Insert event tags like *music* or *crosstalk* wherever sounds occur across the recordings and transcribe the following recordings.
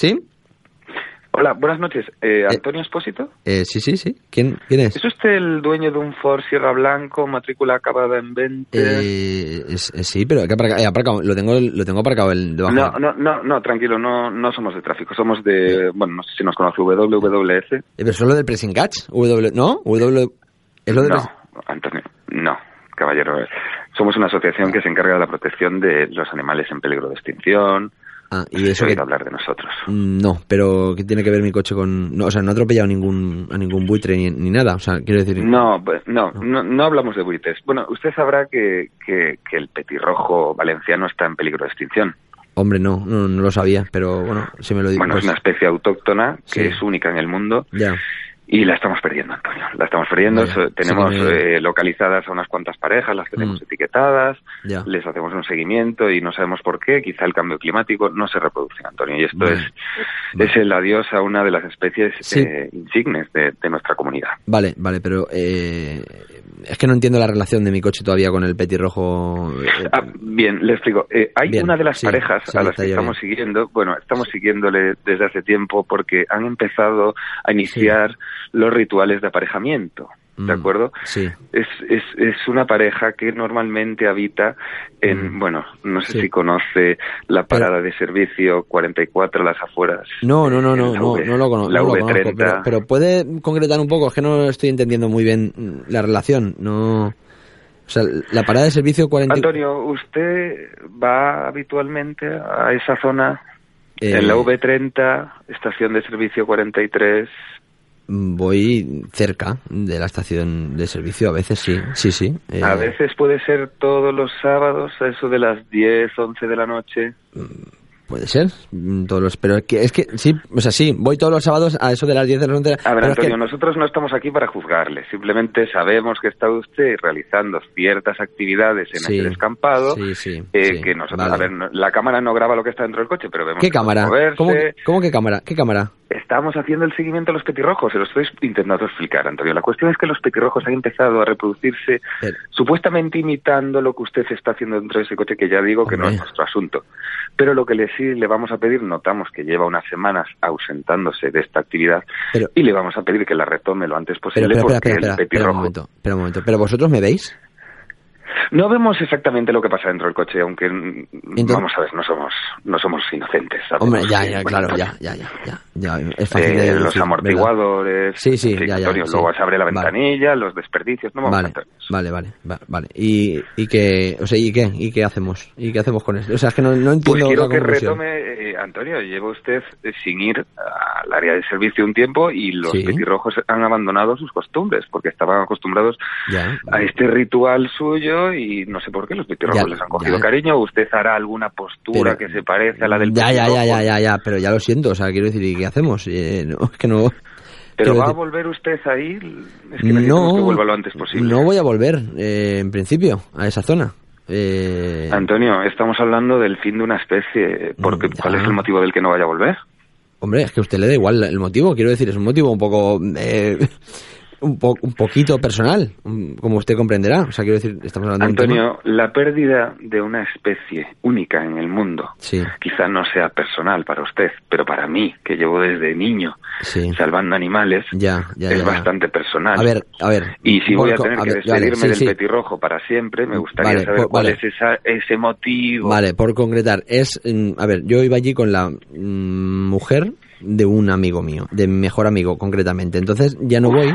¿Sí? Hola, buenas noches. Eh, ¿Antonio Espósito? Eh, sí, sí, sí. ¿Quién, ¿Quién es? ¿Es usted el dueño de un Ford Sierra Blanco, matrícula acabada en 20? Eh, es- es- sí, pero ¿qué aparca- eh, lo tengo lo tengo aparcado el debajo. No, no, no, no, tranquilo, no, no somos de tráfico, somos de, bueno, no sé si nos conoce, WWF. Eh, pero solo del pressing catch, W, ¿no? W es lo del No, Antonio, no, caballero. Somos una asociación que se encarga de la protección de los animales en peligro de extinción. Ah, y ¿Has eso que hablar de nosotros? Mm, No, pero ¿qué tiene que ver mi coche con...? No, o sea, no he atropellado ningún, a ningún buitre ni, ni nada. O sea, quiero decir... No, pues, no, no, no hablamos de buitres. Bueno, usted sabrá que, que, que el petirrojo valenciano está en peligro de extinción. Hombre, no, no, no lo sabía, pero bueno, si me lo digo... Bueno, pues, es una especie autóctona que Sí. es única en el mundo Ya. Y la estamos perdiendo, Antonio. La estamos perdiendo. Vaya, tenemos me- eh, localizadas a unas cuantas parejas, las tenemos Mm. etiquetadas, Ya. les hacemos un seguimiento y no sabemos por qué. Quizá el cambio climático no se reproduce, Antonio. Y esto Vale. es, es el adiós a una de las especies Sí. eh, insignes de, de nuestra comunidad. Vale, vale, pero eh, es que no entiendo la relación de mi coche todavía con el petirrojo. eh, Ah, bien, le explico. Eh, hay Bien, una de las sí, parejas a las que estamos bien. siguiendo, bueno, estamos siguiéndole desde hace tiempo porque han empezado a iniciar los rituales de aparejamiento, ¿de Mm, acuerdo? Sí. Es, es, es una pareja que normalmente habita en, Mm. bueno, no sé Sí. si conoce la parada de servicio 44 a las afueras. No, no, no, no, La no, V- no lo, cono- La no lo conozco, V30. pero, pero puede concretar un poco, es que no estoy entendiendo muy bien mm, la relación, no... O sea, la parada de servicio 40... Antonio, ¿usted va habitualmente a esa zona? Eh, En la V30, estación de servicio 43. Voy cerca de la estación de servicio, a veces sí, sí, sí. eh, A veces puede ser todos los sábados, a eso de las 10, 11 de la noche. Puede ser, mm, todos los, pero es que, es que sí, o sea, sí, voy todos los sábados a eso de las 10 de la noche. A ver, pero es que- Antonio, nosotros no estamos aquí para juzgarle. Simplemente sabemos que está usted realizando ciertas actividades en Sí, el descampado. sí, sí, eh, que nosotros, vale. a ver, no- la cámara no graba lo que está dentro del coche, pero vemos ¿Qué que cámara? ¿Cómo, cómo que cámara? ¿Qué cámara? Estamos haciendo el seguimiento a los petirrojos, se lo estoy intentando explicar, Antonio. La cuestión es que los petirrojos han empezado a reproducirse Pero- supuestamente imitando lo que usted está haciendo dentro de ese coche, que ya digo que no es nuestro asunto. Pero lo que le sí le vamos a pedir, notamos que lleva unas semanas ausentándose de esta actividad Pero- y le vamos a pedir que la retome lo antes Pero, posible espera, espera, porque espera, el espera, espera un petirrojo... momento, espera un momento. ¿Pero vosotros me veis? No vemos exactamente lo que pasa dentro del coche, aunque mm, Entonces- vamos a ver, no somos no somos inocentes. Hombre, ya, que, ya, claro, ya, ya, ya, ya, ya, es fácil eh, de los amortiguadores, Sí, sí, ya, ya, Antonio, sí. luego se abre la Vale. ventanilla, los desperdicios, no vamos Vale, a vale, vale, va- vale. ¿Y, y qué, o sea, ¿y qué? ¿Y qué hacemos? ¿Y qué hacemos con esto? O sea, es que no, no Pues entiendo quiero la que retome, eh, Antonio, lleva usted eh, sin ir al área de servicio un tiempo y los Sí. petirrojos han abandonado sus costumbres, porque estaban acostumbrados Ya. a este ritual suyo y no sé por qué los petirrojos les han cogido ya. cariño. Usted hará alguna postura Pero- que se parece a la del ya, ya, ya, ya, ya, ya, pero ya lo siento, o sea, quiero decir, ¿y qué hacemos? Eh, no, es que no... Pero va a volver usted a ir. Es que no, que vuelva lo antes posible. no voy a volver, eh, en principio, a esa zona. Eh, Antonio, estamos hablando del fin de una especie. Porque, ya. ¿Cuál es el motivo del que no vaya a volver? Hombre, es que a usted le da igual el motivo, quiero decir, es un motivo un poco... eh, un, po- un poquito personal, un- como usted comprenderá. O sea, quiero decir, estamos hablando de un tema- Antonio, la pérdida de una especie única en el mundo Sí, quizá no sea personal para usted, pero para mí, que llevo desde niño sí. salvando animales, Ya, ya, es ya. bastante personal. A ver, a ver. y si voy a tener que ver, despedirme sí, del petirrojo para siempre, me gustaría Vale, saber por- cuál vale. es esa, ese motivo. Vale, por concretar, es, mm, a ver, yo iba allí con la mm, mujer de un amigo mío, de mi mejor amigo concretamente. Entonces ya no voy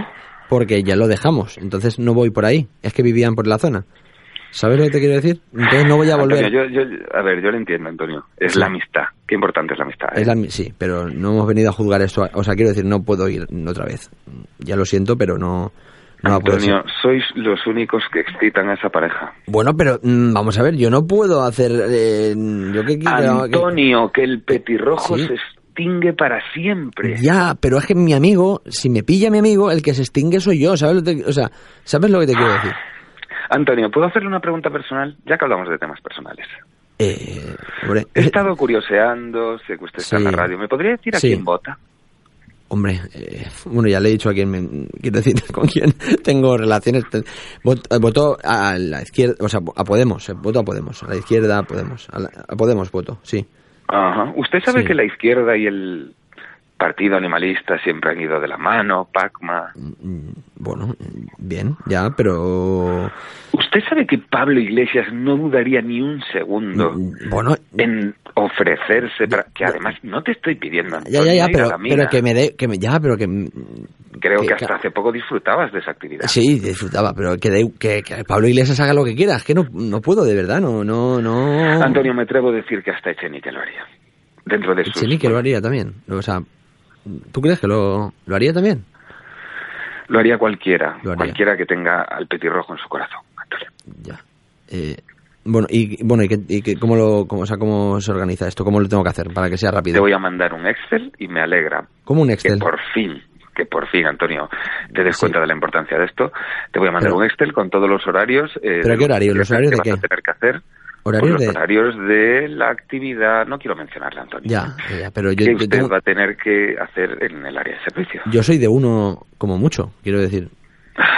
porque ya lo dejamos. Entonces no voy por ahí. Es que vivían por la zona. ¿Sabes lo que te quiero decir? Entonces no voy a volver. Antonio, yo, yo- a ver, yo lo entiendo, Antonio. Es la amistad. Qué importante es la amistad. ¿eh? Es la sí, pero no hemos venido a juzgar eso. O sea, quiero decir, no puedo ir otra vez. Ya lo siento, pero no, no Antonio, sois los únicos que excitan a esa pareja. Bueno, pero mm, vamos a ver, yo no puedo hacer. eh, yo quiero. Antonio, que el petirrojo Sí. se extingue para siempre. Ya, pero es que mi amigo, si me pilla mi amigo, el que se extingue soy yo, ¿sabes lo que te, o sea, ¿sabes lo que te quiero decir? Antonio, ¿puedo hacerle una pregunta personal? Ya que hablamos de temas personales. Eh, hombre, He estado curioseando, sé que usted está en la Sí. radio. ¿Me podría decir a Sí. quién vota? hombre, eh, bueno, ya le he dicho a quién me, quiero decir, *laughs* con quién tengo relaciones. Vot- eh, Voto a la izquierda, o sea, a Podemos, eh, voto a Podemos, a la izquierda a Podemos, a, la- a Podemos voto, sí. Ajá. Usted sabe Sí. que la izquierda y el Partido Animalista siempre han ido de la mano, Pacma. Mm, Bueno, bien, ya, pero... ¿Usted sabe que Pablo Iglesias no dudaría ni un segundo mm, Bueno, en ofrecerse para que además no te estoy pidiendo ya, ya, ya, pero, que me dé... Que me, ya, pero que... mm, creo que, que- hasta hace poco disfrutabas de esa actividad Sí, disfrutaba, pero que, dé- que, que Pablo Iglesias haga lo que quiera. Es que no, no puedo, de verdad, no, no, no... Antonio me atrevo a decir que hasta Echenique lo haría dentro de sus Echenique lo haría también. O sea, ¿tú crees que lo, lo haría también? lo haría cualquiera Lo haría. cualquiera que tenga al petirrojo en su corazón Antonio Ya. Eh, bueno, y bueno, ¿y, qué, y qué- cómo lo, cómo, o sea, cómo se organiza esto? ¿Cómo lo tengo que hacer para que sea te rápido? voy a mandar un Excel y me alegra ¿Cómo un que Excel? por fin, que por fin, Antonio, te des Sí. cuenta de la importancia de esto. Te voy a mandar Pero- un Excel con todos los horarios. eh, ¿Pero qué horarios? ¿Los horarios que de vas qué? a tener que hacer. ¿Horarios Pues los de...? horarios de la actividad, no quiero mencionarla, Antonio. Ya, ya, pero yo, que yo usted tengo- va a tener que hacer en el área de servicio. yo soy de uno como mucho, quiero decir.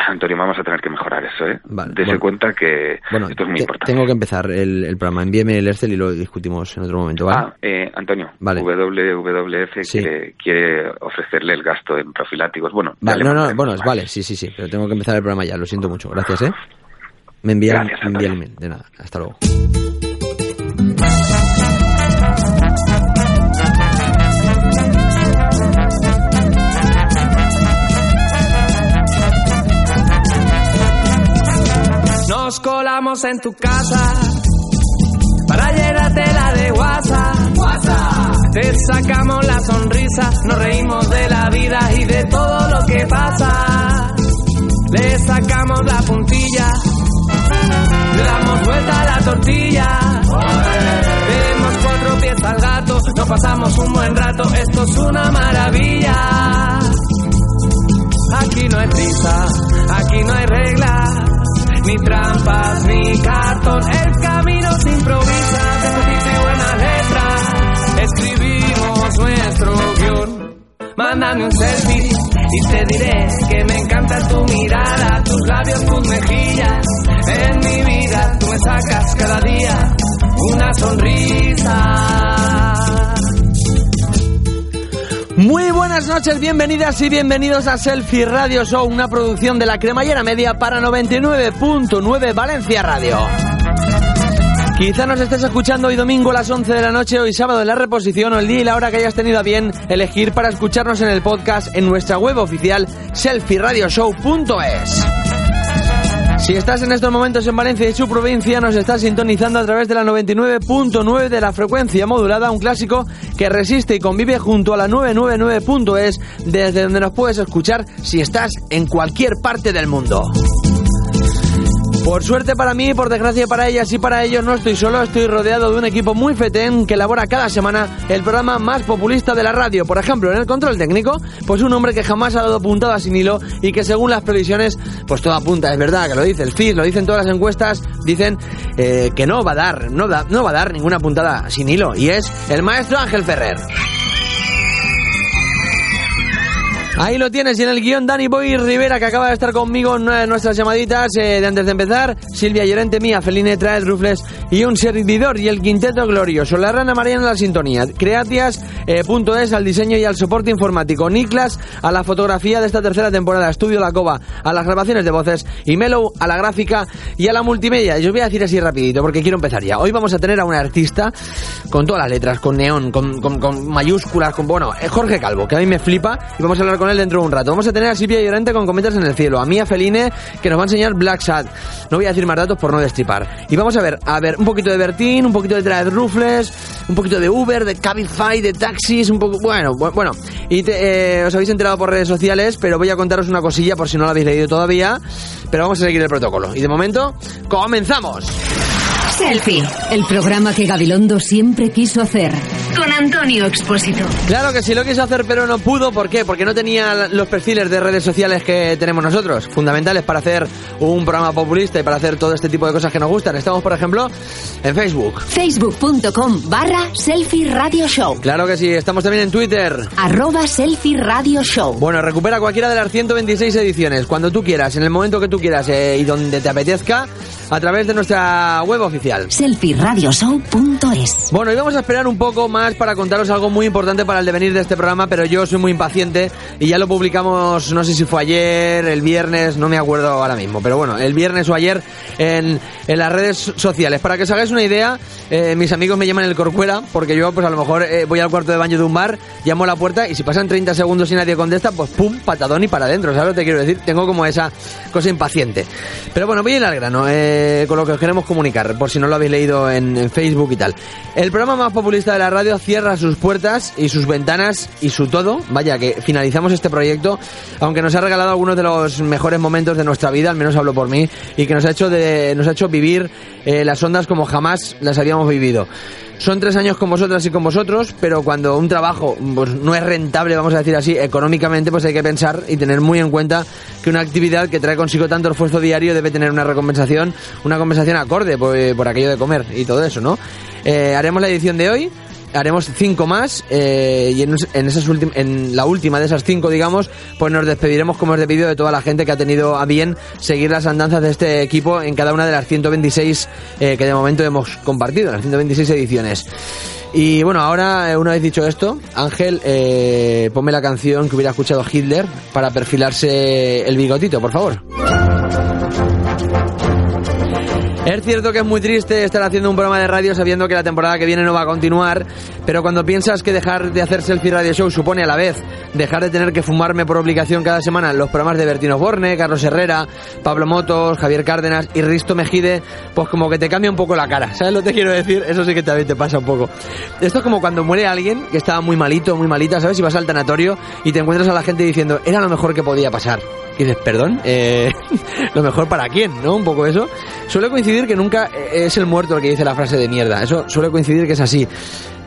Antonio, vamos a tener que mejorar eso, ¿eh? Vale, Dese bueno. cuenta que Bueno, esto es muy te- importante. tengo que empezar el, el programa. Envíeme el Excel y lo discutimos en otro momento, ¿vale? Ah, eh, Antonio, Vale. WWF Sí. quiere, quiere ofrecerle el gasto en profilácticos. Bueno, Vale, le no, no, bueno, vale, sí, sí, sí, pero tengo que empezar el programa ya, lo siento mucho. Gracias, ¿eh? Me envía, Gracias, me envía el Antonio. email, de nada, hasta luego. Nos colamos en tu casa para llenarte la de WhatsApp. Te sacamos la sonrisa, nos reímos de la vida y de todo lo que pasa. Le sacamos la puntilla, le damos vuelta a la tortilla. Vemos cuatro pies al gato, nos pasamos un buen rato, esto es una maravilla. Aquí no hay prisa, aquí no hay reglas, ni trampas, ni cartón. El camino se improvisa, despacito y buena letra. Escribimos nuestro guion. Mándame un selfie y te diré que me encanta tu mirada, tus labios, tus mejillas. En mi vida tú me sacas cada día una sonrisa. Muy buenas noches, bienvenidas y bienvenidos a Selfie Radio Show, una producción de la cremallera media para 99.9 Valencia Radio. Quizá nos estés escuchando hoy domingo a las 11 de la noche, hoy sábado en la reposición o el día y la hora que hayas tenido a bien elegir para escucharnos en el podcast en nuestra web oficial selfieradioshow.es. Si estás en estos momentos en Valencia y su provincia, nos estás sintonizando a través de la 99.9 de la frecuencia modulada, un clásico que resiste y convive junto a la 999.es, desde donde nos puedes escuchar si estás en cualquier parte del mundo. Por suerte para mí, por desgracia para ellas y para ellos, no estoy solo, estoy rodeado de un equipo muy fetén que elabora cada semana el programa más populista de la radio. Por ejemplo, en el control técnico, pues un hombre que jamás ha dado puntada sin hilo y que según las previsiones, pues todo apunta, es verdad, que lo dice el FIS, lo dicen todas las encuestas, dicen eh, que no va a dar, no, da- no va a dar ninguna puntada sin hilo. Y es el maestro Ángel Ferrer. Ahí lo tienes, y en el guion Dani Boy Rivera, que acaba de estar conmigo en nuestras llamaditas eh, de antes de empezar. Silvia Llorente, Mía, Feline Traed, Rufles y un servidor y el quinteto glorioso. La rana Mariana a la sintonía. Creatias, eh, al diseño y al soporte informático. Niklas a la fotografía de esta tercera temporada. Estudio La Cova a las grabaciones de voces. Y Mellow a la gráfica y a la multimedia. Y os voy a decir así rapidito porque quiero empezar ya. Hoy vamos a tener a un artista con todas las letras, con neón, con, mayúsculas, con... Bueno, es Jorge Calvo, que a mí me flipa y vamos a hablar con él dentro de un rato. Vamos a tener a Silvia Llorente con Cometas en el Cielo, a Mía Feline, que nos va a enseñar Black Sad. No voy a decir más datos por no destripar. Y vamos a ver, a ver, un poquito de Bertín, un poquito de Traed Rufles, un poquito de Uber, de Cabify, de taxis, un poco... Bueno, bu- bueno. Y eh, os habéis enterado por redes sociales, pero voy a contaros una cosilla por si no la habéis leído todavía. Pero vamos a seguir el protocolo. Y de momento, ¡comenzamos! Selfie, el programa que Gabilondo siempre quiso hacer. Con Antonio Expósito. Claro que sí lo quiso hacer, pero no pudo. ¿Por qué? Porque no tenía los perfiles de redes sociales que tenemos nosotros, fundamentales para hacer un programa populista y para hacer todo este tipo de cosas que nos gustan. Estamos, por ejemplo, en Facebook. Facebook.com barra Selfie Radio Show. Claro que sí, estamos también en Twitter. Arroba Selfie Radio Show. Bueno, recupera cualquiera de las 126 ediciones, cuando tú quieras, en el momento que tú quieras eh, y donde te apetezca. a través de nuestra web oficial. Selfieradioshow.es Bueno, y vamos a esperar un poco más para contaros algo muy importante para el devenir de este programa, pero yo soy muy impaciente y ya lo publicamos, no sé si fue ayer, el viernes, no me acuerdo ahora mismo, pero bueno, el viernes o ayer en, en las redes sociales. Para que os hagáis una idea, eh, mis amigos me llaman el corcuera, porque yo pues a lo mejor eh, voy al cuarto de baño de un bar, llamo a la puerta y si pasan 30 segundos y nadie contesta, pues pum, patadón y para adentro, ¿sabes lo que te quiero decir? Tengo como esa cosa impaciente. Pero bueno, voy a ir al grano, eh, con lo que os queremos comunicar, por si no lo habéis leído en, en Facebook y tal. El programa más populista de la radio cierra sus puertas y sus ventanas y su todo. Vaya, que finalizamos este proyecto, aunque nos ha regalado algunos de los mejores momentos de nuestra vida, al menos hablo por mí, y que nos ha hecho, de, nos ha hecho vivir eh, las ondas como jamás las habíamos vivido. Son tres años con vosotras y con vosotros, pero cuando un trabajo pues, no es rentable, vamos a decir así, económicamente, pues hay que pensar y tener muy en cuenta que una actividad que trae consigo tanto esfuerzo diario debe tener una recompensación, una compensación acorde por, por aquello de comer y todo eso, ¿no? Eh, haremos la edición de hoy haremos cinco más eh, y en, en esas en la última de esas cinco, digamos, pues nos despediremos como es debido de toda la gente que ha tenido a bien seguir las andanzas de este equipo en cada una de las 126 eh, que de momento hemos compartido, las 126 ediciones. Y bueno, ahora, eh, una vez dicho esto, Ángel, eh, ponme la canción que hubiera escuchado Hitler para perfilarse el bigotito, por favor. Es cierto que es muy triste estar haciendo un programa de radio sabiendo que la temporada que viene no va a continuar, pero cuando piensas que dejar de hacer Selfie Radio Show supone a la vez dejar de tener que fumarme por obligación cada semana los programas de Bertino Borne, Carlos Herrera, Pablo Motos, Javier Cárdenas y Risto Mejide, pues como que te cambia un poco la cara. ¿Sabes lo que te quiero decir? Eso sí que también te pasa un poco. Esto es como cuando muere alguien que estaba muy malito, muy malita, ¿sabes? Y vas al tanatorio y te encuentras a la gente diciendo, era lo mejor que podía pasar. Y dices, perdón, eh, *laughs* lo mejor para quién, ¿no? Un poco eso. Suele coincidir que nunca es el muerto el que dice la frase de mierda. Eso suele coincidir que es así.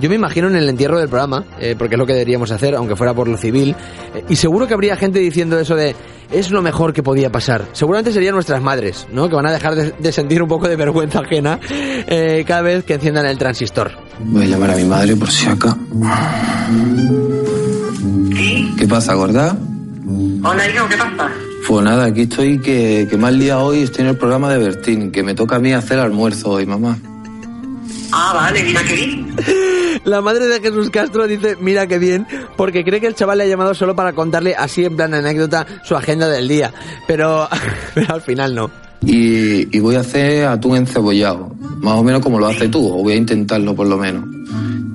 Yo me imagino en el entierro del programa, eh, porque es lo que deberíamos hacer, aunque fuera por lo civil, eh, y seguro que habría gente diciendo eso de es lo mejor que podía pasar. Seguramente serían nuestras madres, ¿no? Que van a dejar de, de sentir un poco de vergüenza ajena eh, cada vez que enciendan el transistor. Voy a llamar a mi madre por si acá. ¿Qué pasa, gorda? Hola, hijo, ¿qué pasa? Pues nada, aquí estoy que, que mal día hoy estoy en el programa de Bertín, que me toca a mí hacer almuerzo hoy, mamá. Ah, vale, mira qué bien. *laughs* La madre de Jesús Castro dice, mira qué bien, porque cree que el chaval le ha llamado solo para contarle así en plan anécdota su agenda del día. Pero, *laughs* pero al final no. Y, y voy a hacer atún encebollado, más o menos como lo haces tú, o voy a intentarlo por lo menos.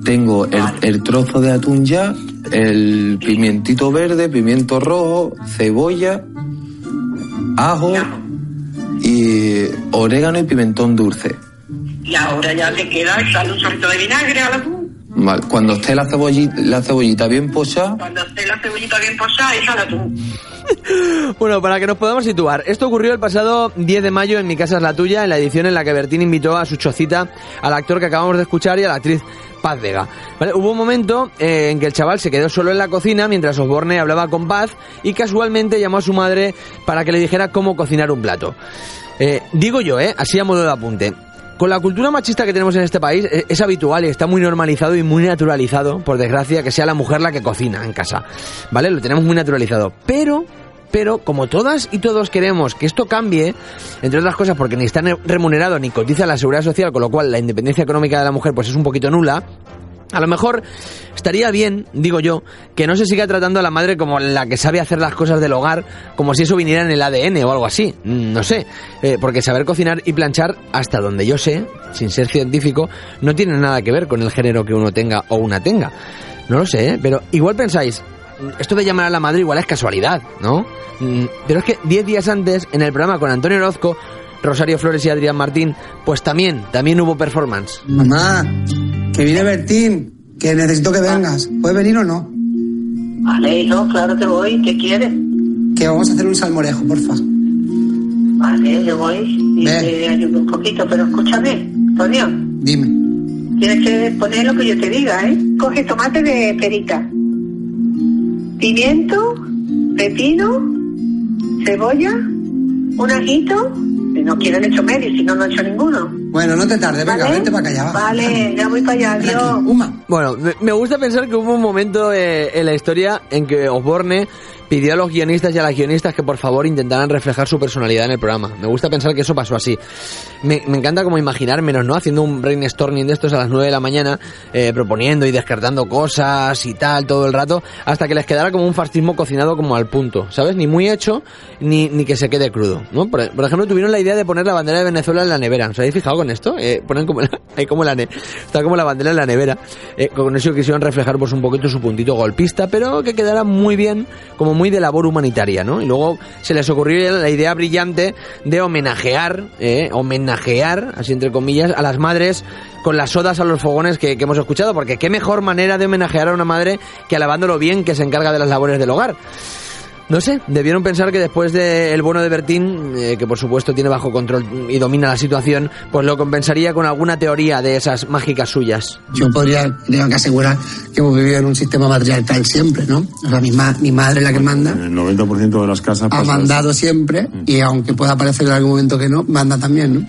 Tengo el, el trozo de atún ya, el pimientito verde, pimiento rojo, cebolla, ajo y orégano y pimentón dulce. Y ahora ya te queda echarle un chorrito de vinagre al atún. Vale, Cuando esté la cebollita, la cebollita bien pochada, Cuando esté la cebollita bien posada, echa el atún. *laughs* Bueno, para que nos podamos situar, esto ocurrió el pasado 10 de mayo en Mi Casa es la Tuya, en la edición en la que Bertín invitó a su chocita al actor que acabamos de escuchar y a la actriz Paz Vega. ¿Vale? Hubo un momento eh, en que el chaval se quedó solo en la cocina mientras Osborne hablaba con Paz y casualmente llamó a su madre para que le dijera cómo cocinar un plato. Eh, digo yo, ¿eh? Así a modo de apunte. Con la cultura machista que tenemos en este país, eh, es habitual y está muy normalizado y muy naturalizado, por desgracia, que sea la mujer la que cocina en casa. ¿Vale? Lo tenemos muy naturalizado. Pero, pero, como todas y todos queremos que esto cambie, entre otras cosas porque ni está ne- remunerado ni cotiza la seguridad social, con lo cual la independencia económica de la mujer pues es un poquito nula, a lo mejor estaría bien, digo yo, que no se siga tratando a la madre como la que sabe hacer las cosas del hogar, como si eso viniera en el ADN o algo así. Mm, No sé, Eh, porque saber cocinar y planchar, hasta donde yo sé, sin ser científico, no tiene nada que ver con el género que uno tenga o una tenga. No lo sé, ¿eh? pero igual pensáis, mm, esto de llamar a la madre igual es casualidad, ¿no? Mm, Pero es que 10 días antes, en el programa con Antonio Orozco, Rosario Flores y Adrián Martín, pues también, también hubo performance. Mamá, que viene Bertín, que necesito que vengas. ¿Puedes venir o no? Vale, hijo, claro que voy. ¿Qué quieres? Que vamos a hacer un salmorejo, porfa. Vale, yo voy y Ven. te ayudo un poquito, pero escúchame, Antonio. Dime. Tienes que poner lo que yo te diga, ¿eh? Coge tomate de perita, pimiento, pepino, cebolla, un ajito. Si no quieren hecho medio, si no, no he hecho ninguno. Bueno, no te tardes, venga, ¿Vale? vente para va. Vale, ya voy para allá, adiós. Uma. Bueno, me, me gusta pensar que hubo un momento eh, en la historia en que Osborne pidió a los guionistas y a las guionistas que por favor intentaran reflejar su personalidad en el programa. Me gusta pensar que eso pasó así. Me, me encanta como imaginármelos, ¿no? Haciendo un brainstorming de estos a las 9 de la mañana, eh, proponiendo y descartando cosas y tal todo el rato, hasta que les quedara como un fascismo cocinado como al punto, ¿sabes? Ni muy hecho, ni, ni que se quede crudo, ¿no? Por, por ejemplo, tuvieron la idea de poner la bandera de Venezuela en la nevera. ¿Os habéis fijado con esto? Eh, ponen como la, *laughs* como la ne- está como la bandera en la nevera. Eh, con eso quisieron reflejar pues un poquito su puntito golpista, pero que quedara muy bien, como muy de labor humanitaria, ¿no? Y luego se les ocurrió la idea brillante de homenajear, eh, homenajear, así entre comillas, a las madres con las sodas a los fogones que, que hemos escuchado, porque qué mejor manera de homenajear a una madre que alabando lo bien que se encarga de las labores del hogar. No sé, debieron pensar que después del bono de Bertín, eh, que por supuesto tiene bajo control y domina la situación, pues lo compensaría con alguna teoría de esas mágicas suyas. Yo podría, creo que asegurar que hemos vivido en un sistema matriarcal siempre, ¿no? O sea, mi, ma- mi madre es la que manda, el 90% de las casas ha mandado siempre, y aunque pueda parecer en algún momento que no, manda también, ¿no?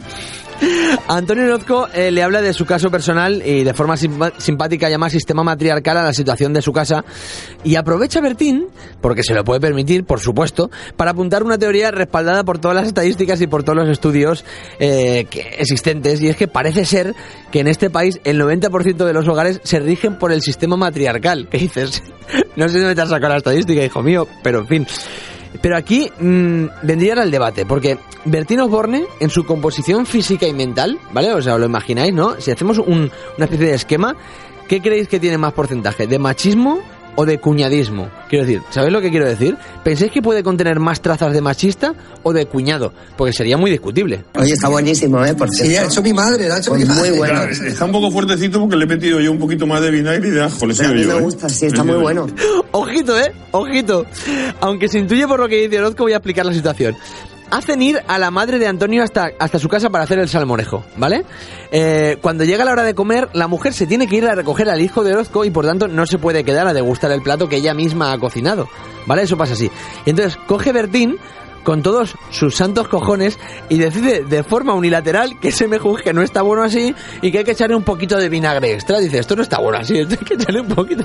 Antonio Orozco eh, le habla de su caso personal y de forma simpática llama sistema matriarcal a la situación de su casa y aprovecha Bertín, porque se lo puede permitir, por supuesto, para apuntar una teoría respaldada por todas las estadísticas y por todos los estudios eh, existentes y es que parece ser que en este país el 90% de los hogares se rigen por el sistema matriarcal. ¿Qué dices? *laughs* No sé si me te has sacado la estadística, hijo mío, pero en fin. Pero aquí mm, vendría el debate, porque Bertín Osborne, en su composición física y mental, ¿vale? O sea, lo imagináis, ¿no? Si hacemos un- una especie de esquema, ¿qué creéis que tiene más porcentaje? ¿De machismo o de cuñadismo? Quiero decir, ¿sabéis lo que quiero decir? ¿Pensáis que puede contener más trazas de machista o de cuñado? Porque sería muy discutible. Oye, está buenísimo, ¿eh? Por Sí, ha hecho mi madre, ha hecho Pues mi muy madre. bueno. Claro, está un poco fuertecito porque le he metido yo un poquito más de vinagre y de ajo, le Pero a mí yo. me ¿eh? gusta, sí, está Le muy bueno. yo. *laughs* Ojito, ¿eh? Ojito. Aunque se intuye por lo que dice Orozco, voy a explicar la situación. Hacen ir a la madre de Antonio hasta, hasta su casa para hacer el salmorejo, ¿vale? Eh, cuando llega la hora de comer, la mujer se tiene que ir a recoger al hijo de Orozco y por tanto no se puede quedar a degustar el plato que ella misma ha cocinado, ¿vale? Eso pasa así. Y entonces coge Bertín con todos sus santos cojones y decide de forma unilateral que ese mejunje no está bueno así y que hay que echarle un poquito de vinagre extra. Dice, esto no está bueno así, *laughs* esto hay que echarle un poquito.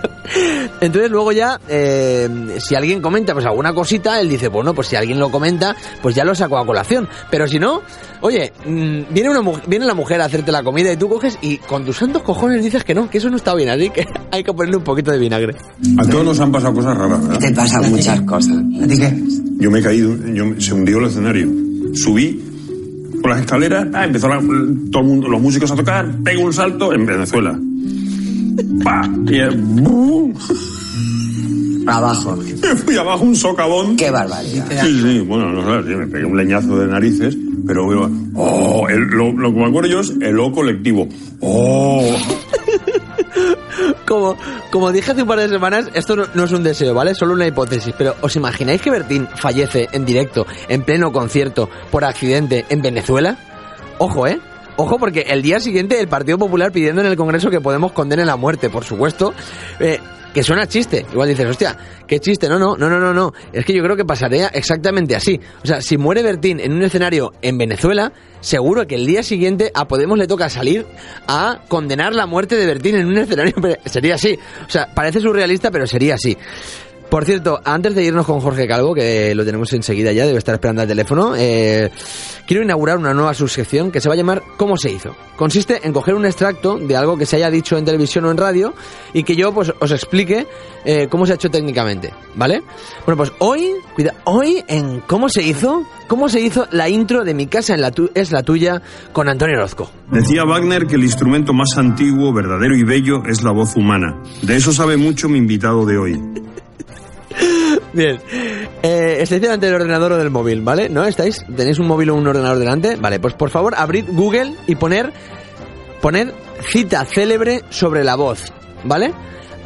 Entonces luego ya, eh, si alguien comenta pues alguna cosita, él dice, bueno, pues si alguien lo comenta, pues ya lo saco a colación. Pero si no, oye, mm, viene, una, viene la mujer a hacerte la comida y tú coges y con tus santos cojones dices que no, que eso no está bien, así que *laughs* hay que ponerle un poquito de vinagre. A todos nos han pasado cosas raras, ¿verdad? Te pasan muchas cosas. ¿A ti qué? Yo me he caído, yo, se hundió el escenario. Subí por las escaleras, ah, empezó la- todo el mundo, los músicos a tocar, pego un salto en Venezuela. ¡Pa! Y eh. Abajo. *laughs* me fui abajo un socavón. Qué barbaridad. Sí, sí, bueno, no sé, sí, me pegué un leñazo de narices, pero oh, el- lo, lo que me acuerdo yo es el O colectivo. Oh, *laughs* Como, como dije hace un par de semanas, esto no, es un deseo, ¿vale? Solo una hipótesis. Pero ¿os imagináis que Bertín fallece en directo, en pleno concierto, por accidente, en Venezuela? Ojo, ¿eh? Ojo, porque el día siguiente el Partido Popular pidiendo en el Congreso que Podemos condene la muerte, por supuesto. eh, que suena chiste. Igual dices, hostia, qué chiste. No, no, no, no, no, no. Es que yo creo que pasaría exactamente así. O sea, si muere Bertín en un escenario en Venezuela, seguro que el día siguiente a Podemos le toca salir a condenar la muerte de Bertín en un escenario. Sería así. O sea, parece surrealista, pero sería así. Por cierto, antes de irnos con Jorge Calvo, que lo tenemos enseguida ya, debe estar esperando al teléfono, eh, quiero inaugurar una nueva subsección que se va a llamar ¿Cómo se hizo? Consiste en coger un extracto de algo que se haya dicho en televisión o en radio y que yo pues os explique eh, cómo se ha hecho técnicamente, ¿vale? Bueno, pues hoy, cuida, hoy en ¿Cómo se hizo? ¿Cómo se hizo la intro de Mi casa en la tu- es la tuya con Antonio Orozco? Decía Wagner que el instrumento más antiguo, verdadero y bello es la voz humana. De eso sabe mucho mi invitado de hoy. Bien. Eh, estáis delante del ordenador o del móvil, ¿vale? ¿No estáis? ¿Tenéis un móvil o un ordenador delante? Vale, pues por favor abrid Google y poner, poner cita célebre sobre la voz, ¿vale?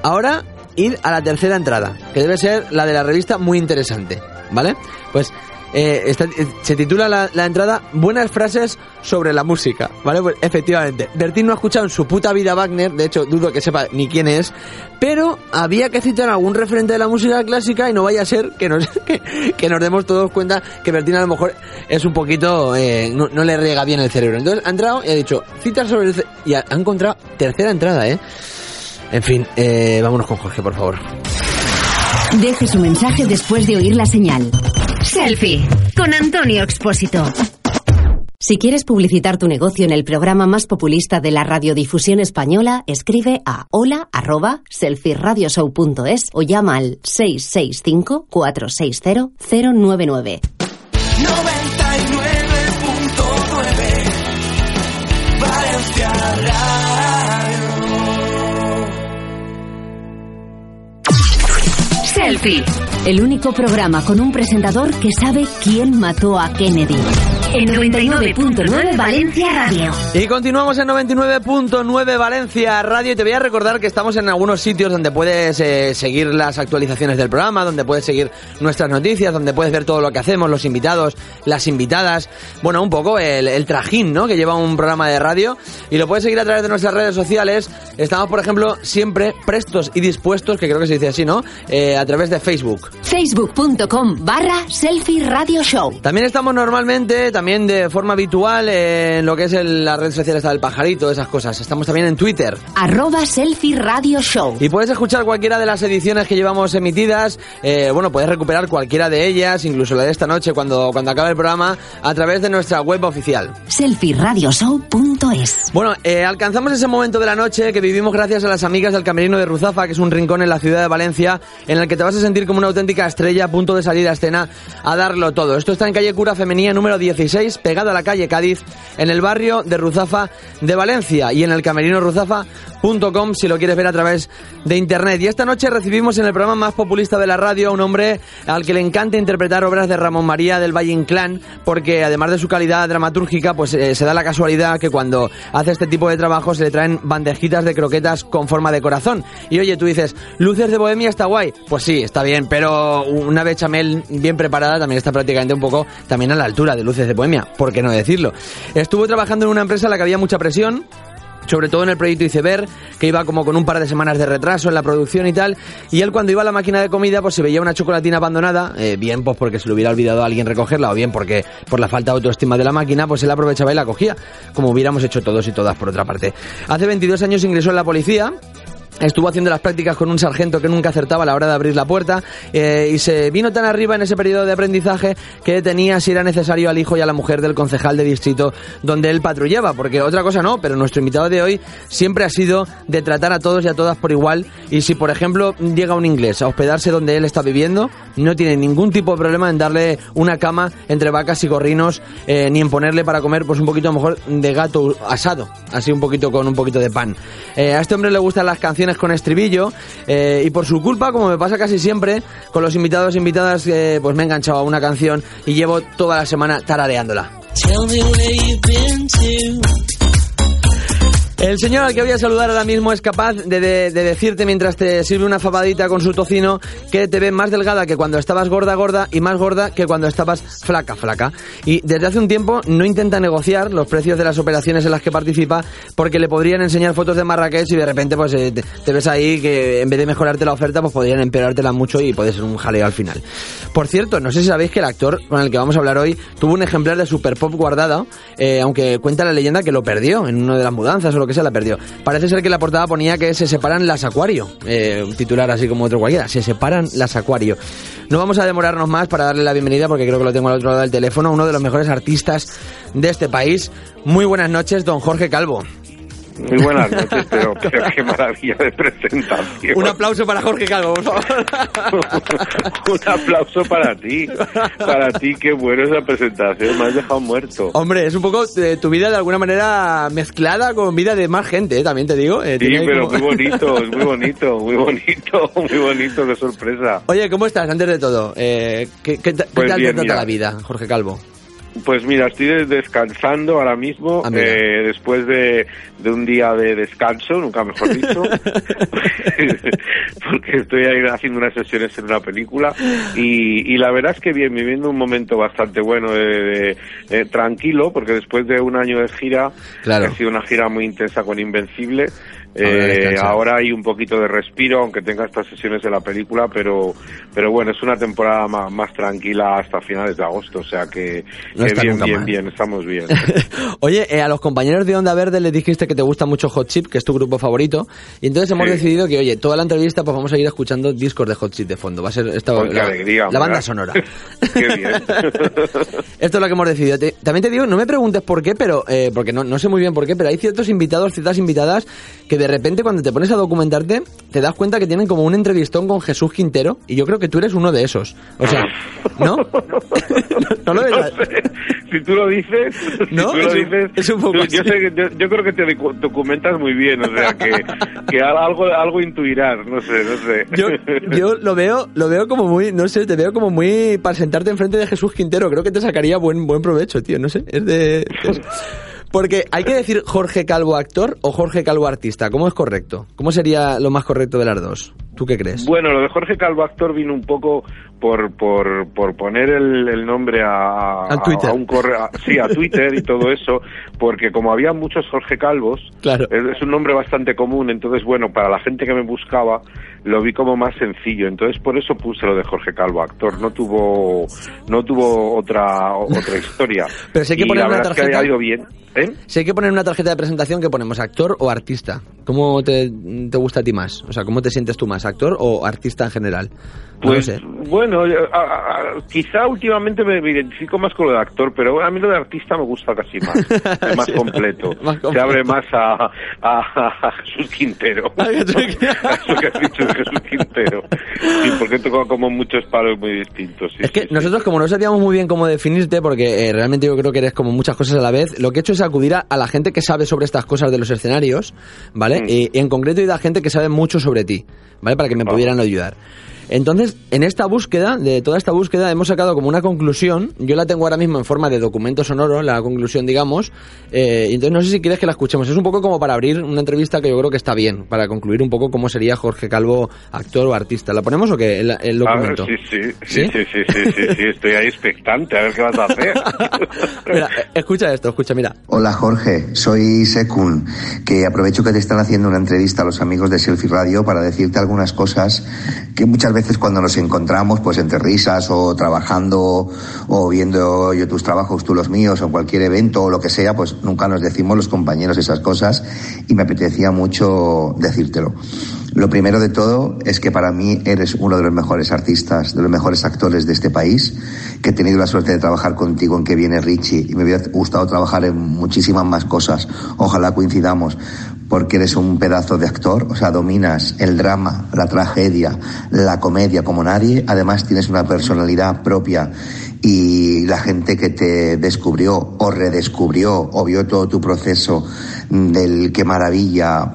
Ahora id a la tercera entrada, que debe ser la de la revista muy interesante, ¿vale? Pues eh, eh, se titula la, entrada Buenas frases sobre la música, ¿vale? Pues efectivamente, Bertín no ha escuchado en su puta vida Wagner, de hecho dudo que sepa ni quién es, pero había que citar algún referente de la música clásica y no vaya a ser que nos, *laughs* demos todos cuenta que Bertín a lo mejor es un poquito, eh, no, le riega bien el cerebro. Entonces ha entrado y ha dicho, citas sobre el... ce-", y ha, encontrado tercera entrada, ¿eh? En fin, vámonos con Jorge, por favor. Deje su mensaje después de oír la señal. Selfie con Antonio Expósito. Si quieres publicitar tu negocio en el programa más populista de la radiodifusión española, escribe a hola@selfieradioshow.es o llama al 665 460 099. 99.9 Valencia Selfie, el único programa con un presentador que sabe quién mató a Kennedy. En 99.9 Valencia Radio. Y continuamos en 99.9 Valencia Radio y te voy a recordar que estamos en algunos sitios donde puedes eh, seguir las actualizaciones del programa, donde puedes seguir nuestras noticias, donde puedes ver todo lo que hacemos, los invitados, las invitadas, bueno, un poco el, el trajín, ¿no? Que lleva un programa de radio y lo puedes seguir a través de nuestras redes sociales. Estamos, por ejemplo, siempre prestos y dispuestos, que creo que se dice así, ¿no? Eh, a través de Facebook. Facebook.com barra Selfie Radio Show. También estamos normalmente, también de forma habitual, en lo que es el- la red social esta del pajarito, esas cosas. Estamos también en Twitter. Arroba Selfie Radio Show. Y puedes escuchar cualquiera de las ediciones que llevamos emitidas. eh, bueno, puedes recuperar cualquiera de ellas, incluso la de esta noche cuando, cuando acabe el programa, a través de nuestra web oficial. Selfieradioshow.es. Bueno, eh, alcanzamos ese momento de la noche que vivimos gracias a las amigas del Camerino de Ruzafa, que es un rincón en la ciudad de Valencia, en el que te vas a sentir como una auténtica estrella a punto de salir a escena a darlo todo. Esto está en calle Cura Femenía número 16, pegado a la calle Cádiz, en el barrio de Ruzafa de Valencia y en el camerinoruzafa.com si lo quieres ver a través de internet. Y esta noche recibimos en el programa más populista de la radio a un hombre al que le encanta interpretar obras de Ramón María del Valle Inclán, porque además de su calidad dramatúrgica, pues eh, se da la casualidad que cuando hace este tipo de trabajo se le traen bandejitas de croquetas con forma de corazón. Y oye, tú dices, Luces de Bohemia está guay. Pues sí, está bien, pero una bechamel bien preparada también está prácticamente un poco también a la altura de Luces de Bohemia, ¿por qué no decirlo? Estuvo trabajando en una empresa en la que había mucha presión, sobre todo en el proyecto Iceberg, que iba como con un par de semanas de retraso en la producción y tal, y él cuando iba a la máquina de comida, pues se veía una chocolatina abandonada, eh, bien pues porque se le hubiera olvidado a alguien recogerla, o bien porque por la falta de autoestima de la máquina, pues él aprovechaba y la cogía, como hubiéramos hecho todos y todas por otra parte. Hace 22 años ingresó en la policía, Estuvo haciendo las prácticas con un sargento que nunca acertaba a la hora de abrir la puerta eh, y se vino tan arriba en ese periodo de aprendizaje que tenía si era necesario al hijo y a la mujer del concejal de distrito donde él patrullaba, porque otra cosa no, pero nuestro invitado de hoy siempre ha sido de tratar a todos y a todas por igual y si por ejemplo llega un inglés a hospedarse donde él está viviendo, no tiene ningún tipo de problema en darle una cama entre vacas y gorrinos eh, ni en ponerle para comer pues un poquito mejor de gato asado, así un poquito con un poquito de pan. Eh, a este hombre le gustan las canciones con estribillo eh, y por su culpa, como me pasa casi siempre, con los invitados e invitadas, eh, pues me he enganchado a una canción y llevo toda la semana tarareándola. El señor al que voy a saludar ahora mismo es capaz de, de- de decirte mientras te sirve una fabadita con su tocino que te ve más delgada que cuando estabas gorda gorda y más gorda que cuando estabas flaca flaca. Y desde hace un tiempo no intenta negociar los precios de las operaciones en las que participa porque le podrían enseñar fotos de Marrakech y de repente pues eh, te, te ves ahí que en vez de mejorarte la oferta pues podrían empeorártela mucho y puede ser un jaleo al final. Por cierto, no sé si sabéis que el actor con el que vamos a hablar hoy tuvo un ejemplar de Super Pop guardado, eh, aunque cuenta la leyenda que lo perdió en una de las mudanzas o lo que sea, la perdió. Parece ser que la portada ponía que se separan las acuario, eh, un titular así como otro cualquiera, se separan las acuario. No vamos a demorarnos más para darle la bienvenida porque creo que lo tengo al otro lado del teléfono, uno de los mejores artistas de este país. Muy buenas noches, don Jorge Calvo. Muy buenas noches, pero, pero qué maravilla de presentación. Un aplauso para Jorge Calvo, por favor. *laughs* Un aplauso para ti. Para ti, qué buena esa presentación. Me has dejado muerto. Hombre, es un poco eh, tu vida de alguna manera mezclada con vida de más gente, eh, también te digo. Eh, Sí, pero como- muy bonito, es muy bonito, muy bonito, muy bonito, qué sorpresa. Oye, ¿cómo estás? Antes de todo, eh, ¿qué, qué, qué Pues tal bien, te trata mira. la vida, Jorge Calvo? Pues mira, estoy des- descansando ahora mismo, Ah, eh, después de, de un día de descanso, nunca mejor dicho, *laughs* porque estoy ahí haciendo unas sesiones en una película y, y la verdad es que bien, viviendo un momento bastante bueno, de, de- eh, tranquilo, porque después de un año de gira, Claro. que ha sido una gira muy intensa con Invencible, eh, ahora hay un poquito de respiro, aunque tenga estas sesiones de la película, pero, pero bueno, es una temporada más, más tranquila hasta finales de agosto, o sea que, No que bien, bien, mal. bien, estamos bien. *laughs* Oye, eh, a los compañeros de Onda Verde les dijiste que te gusta mucho Hot Chip, que es tu grupo favorito, y entonces hemos Sí. decidido que, oye, toda la entrevista pues vamos a ir escuchando discos de Hot Chip de fondo. Va a ser esta la, alegría, la banda sonora. *laughs* Qué bien. *laughs* Esto es lo que hemos decidido. Te- también te digo, no me preguntes por qué, pero eh, porque no, no sé muy bien por qué, pero hay ciertos invitados, ciertas invitadas que de repente cuando te pones a documentarte te das cuenta que tienen como un entrevistón con Jesús Quintero y yo creo que tú eres uno de esos. O sea, ¿no? *laughs* *laughs* ¿No lo? No sé, si tú lo dices, ¿No? si tú lo Es un- dices, es un poco yo, sé que- yo, yo creo que te docu- documentas muy bien, o sea que, que algo, algo intuirás, no sé, no sé. Yo, yo lo veo, lo veo como muy, no sé, te veo como muy para sentarte enfrente de Jesús Quintero. Creo que te sacaría buen, buen provecho, tío. No sé, es de. es- Porque hay que decir Jorge Calvo actor o Jorge Calvo artista. ¿Cómo es correcto? ¿Cómo sería lo más correcto de las dos? ¿Tú qué crees? Bueno, lo de Jorge Calvo Actor vino un poco por, por, por poner el, el nombre a, Al Twitter. a un correo, a- sí, a Twitter y todo eso, porque como había muchos Jorge Calvos, Claro. es, un nombre bastante común, entonces bueno, para la gente que me buscaba lo vi como más sencillo, entonces por eso puse lo de Jorge Calvo Actor, no tuvo, no tuvo otra, otra historia. *laughs* Pero si hay que poner una verdad es que tarjeta- ha ido bien, ¿eh? Si hay que poner una tarjeta de presentación, ¿qué ponemos? ¿Actor o artista? ¿Cómo te, te gusta a ti más? O sea, ¿cómo te sientes tú más? ¿Actor o artista en general? Pues bueno, yo, a- a- quizá últimamente me, identifico más con lo de actor, pero a mí lo de artista me gusta casi más, *laughs* es más Sí, completo, más se abre más a, a- Jesús Quintero, *laughs* *laughs* eso que has dicho de Jesús Quintero, sí, porque toca como muchos palos muy distintos. sí, Es que sí, nosotros como no sabíamos muy bien cómo definirte, porque eh, realmente yo creo que eres como muchas cosas a la vez, lo que he hecho es acudir a, a la gente que sabe sobre estas cosas de los escenarios, ¿vale? Mm. Y, y en concreto he ido a gente que sabe mucho sobre ti, ¿vale? Para que me Ah. pudieran ayudar. Entonces, en esta búsqueda, de toda esta búsqueda, hemos sacado como una conclusión. Yo la tengo ahora mismo en forma de documento sonoro, la conclusión, digamos. eh, entonces, no sé si quieres que la escuchemos. Es un poco como para abrir una entrevista que yo creo que está bien, para concluir un poco cómo sería Jorge Calvo, actor o artista. ¿La ponemos o qué? El, el A documento. ver, sí, sí, ¿Sí? sí, sí, sí, sí, sí, sí, estoy ahí expectante, a ver qué vas a hacer. *laughs* Mira, escucha esto, escucha, mira. Hola Jorge, soy Sekun, que aprovecho que te están haciendo una entrevista a los amigos de Selfie Radio para decirte algunas cosas que muchas veces cuando nos encontramos, pues entre risas o trabajando o viendo yo tus trabajos, tú los míos, o cualquier evento o lo que sea, pues nunca nos decimos los compañeros esas cosas y me apetecía mucho decírtelo. Lo primero de todo es que para mí eres uno de los mejores artistas, de los mejores actores de este país, que he tenido la suerte de trabajar contigo en Que viene Richie y me hubiera gustado trabajar en muchísimas más cosas. Ojalá coincidamos, porque eres un pedazo de actor, o sea, dominas el drama, la tragedia, la comedia como nadie, además tienes una personalidad propia y la gente que te descubrió o redescubrió o vio todo tu proceso del qué maravilla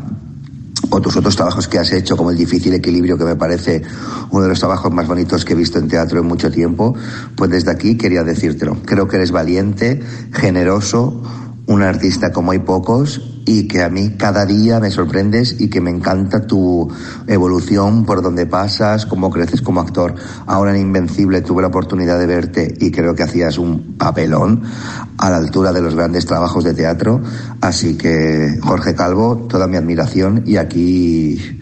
o tus otros trabajos que has hecho, como el difícil equilibrio, que me parece uno de los trabajos más bonitos que he visto en teatro en mucho tiempo, pues desde aquí quería decírtelo. Creo que eres valiente, generoso, un artista como hay pocos y que a mí cada día me sorprendes y que me encanta tu evolución por donde pasas, cómo creces como actor. Ahora en Invencible tuve la oportunidad de verte y creo que hacías un papelón a la altura de los grandes trabajos de teatro. Así que Jorge Calvo, toda mi admiración y aquí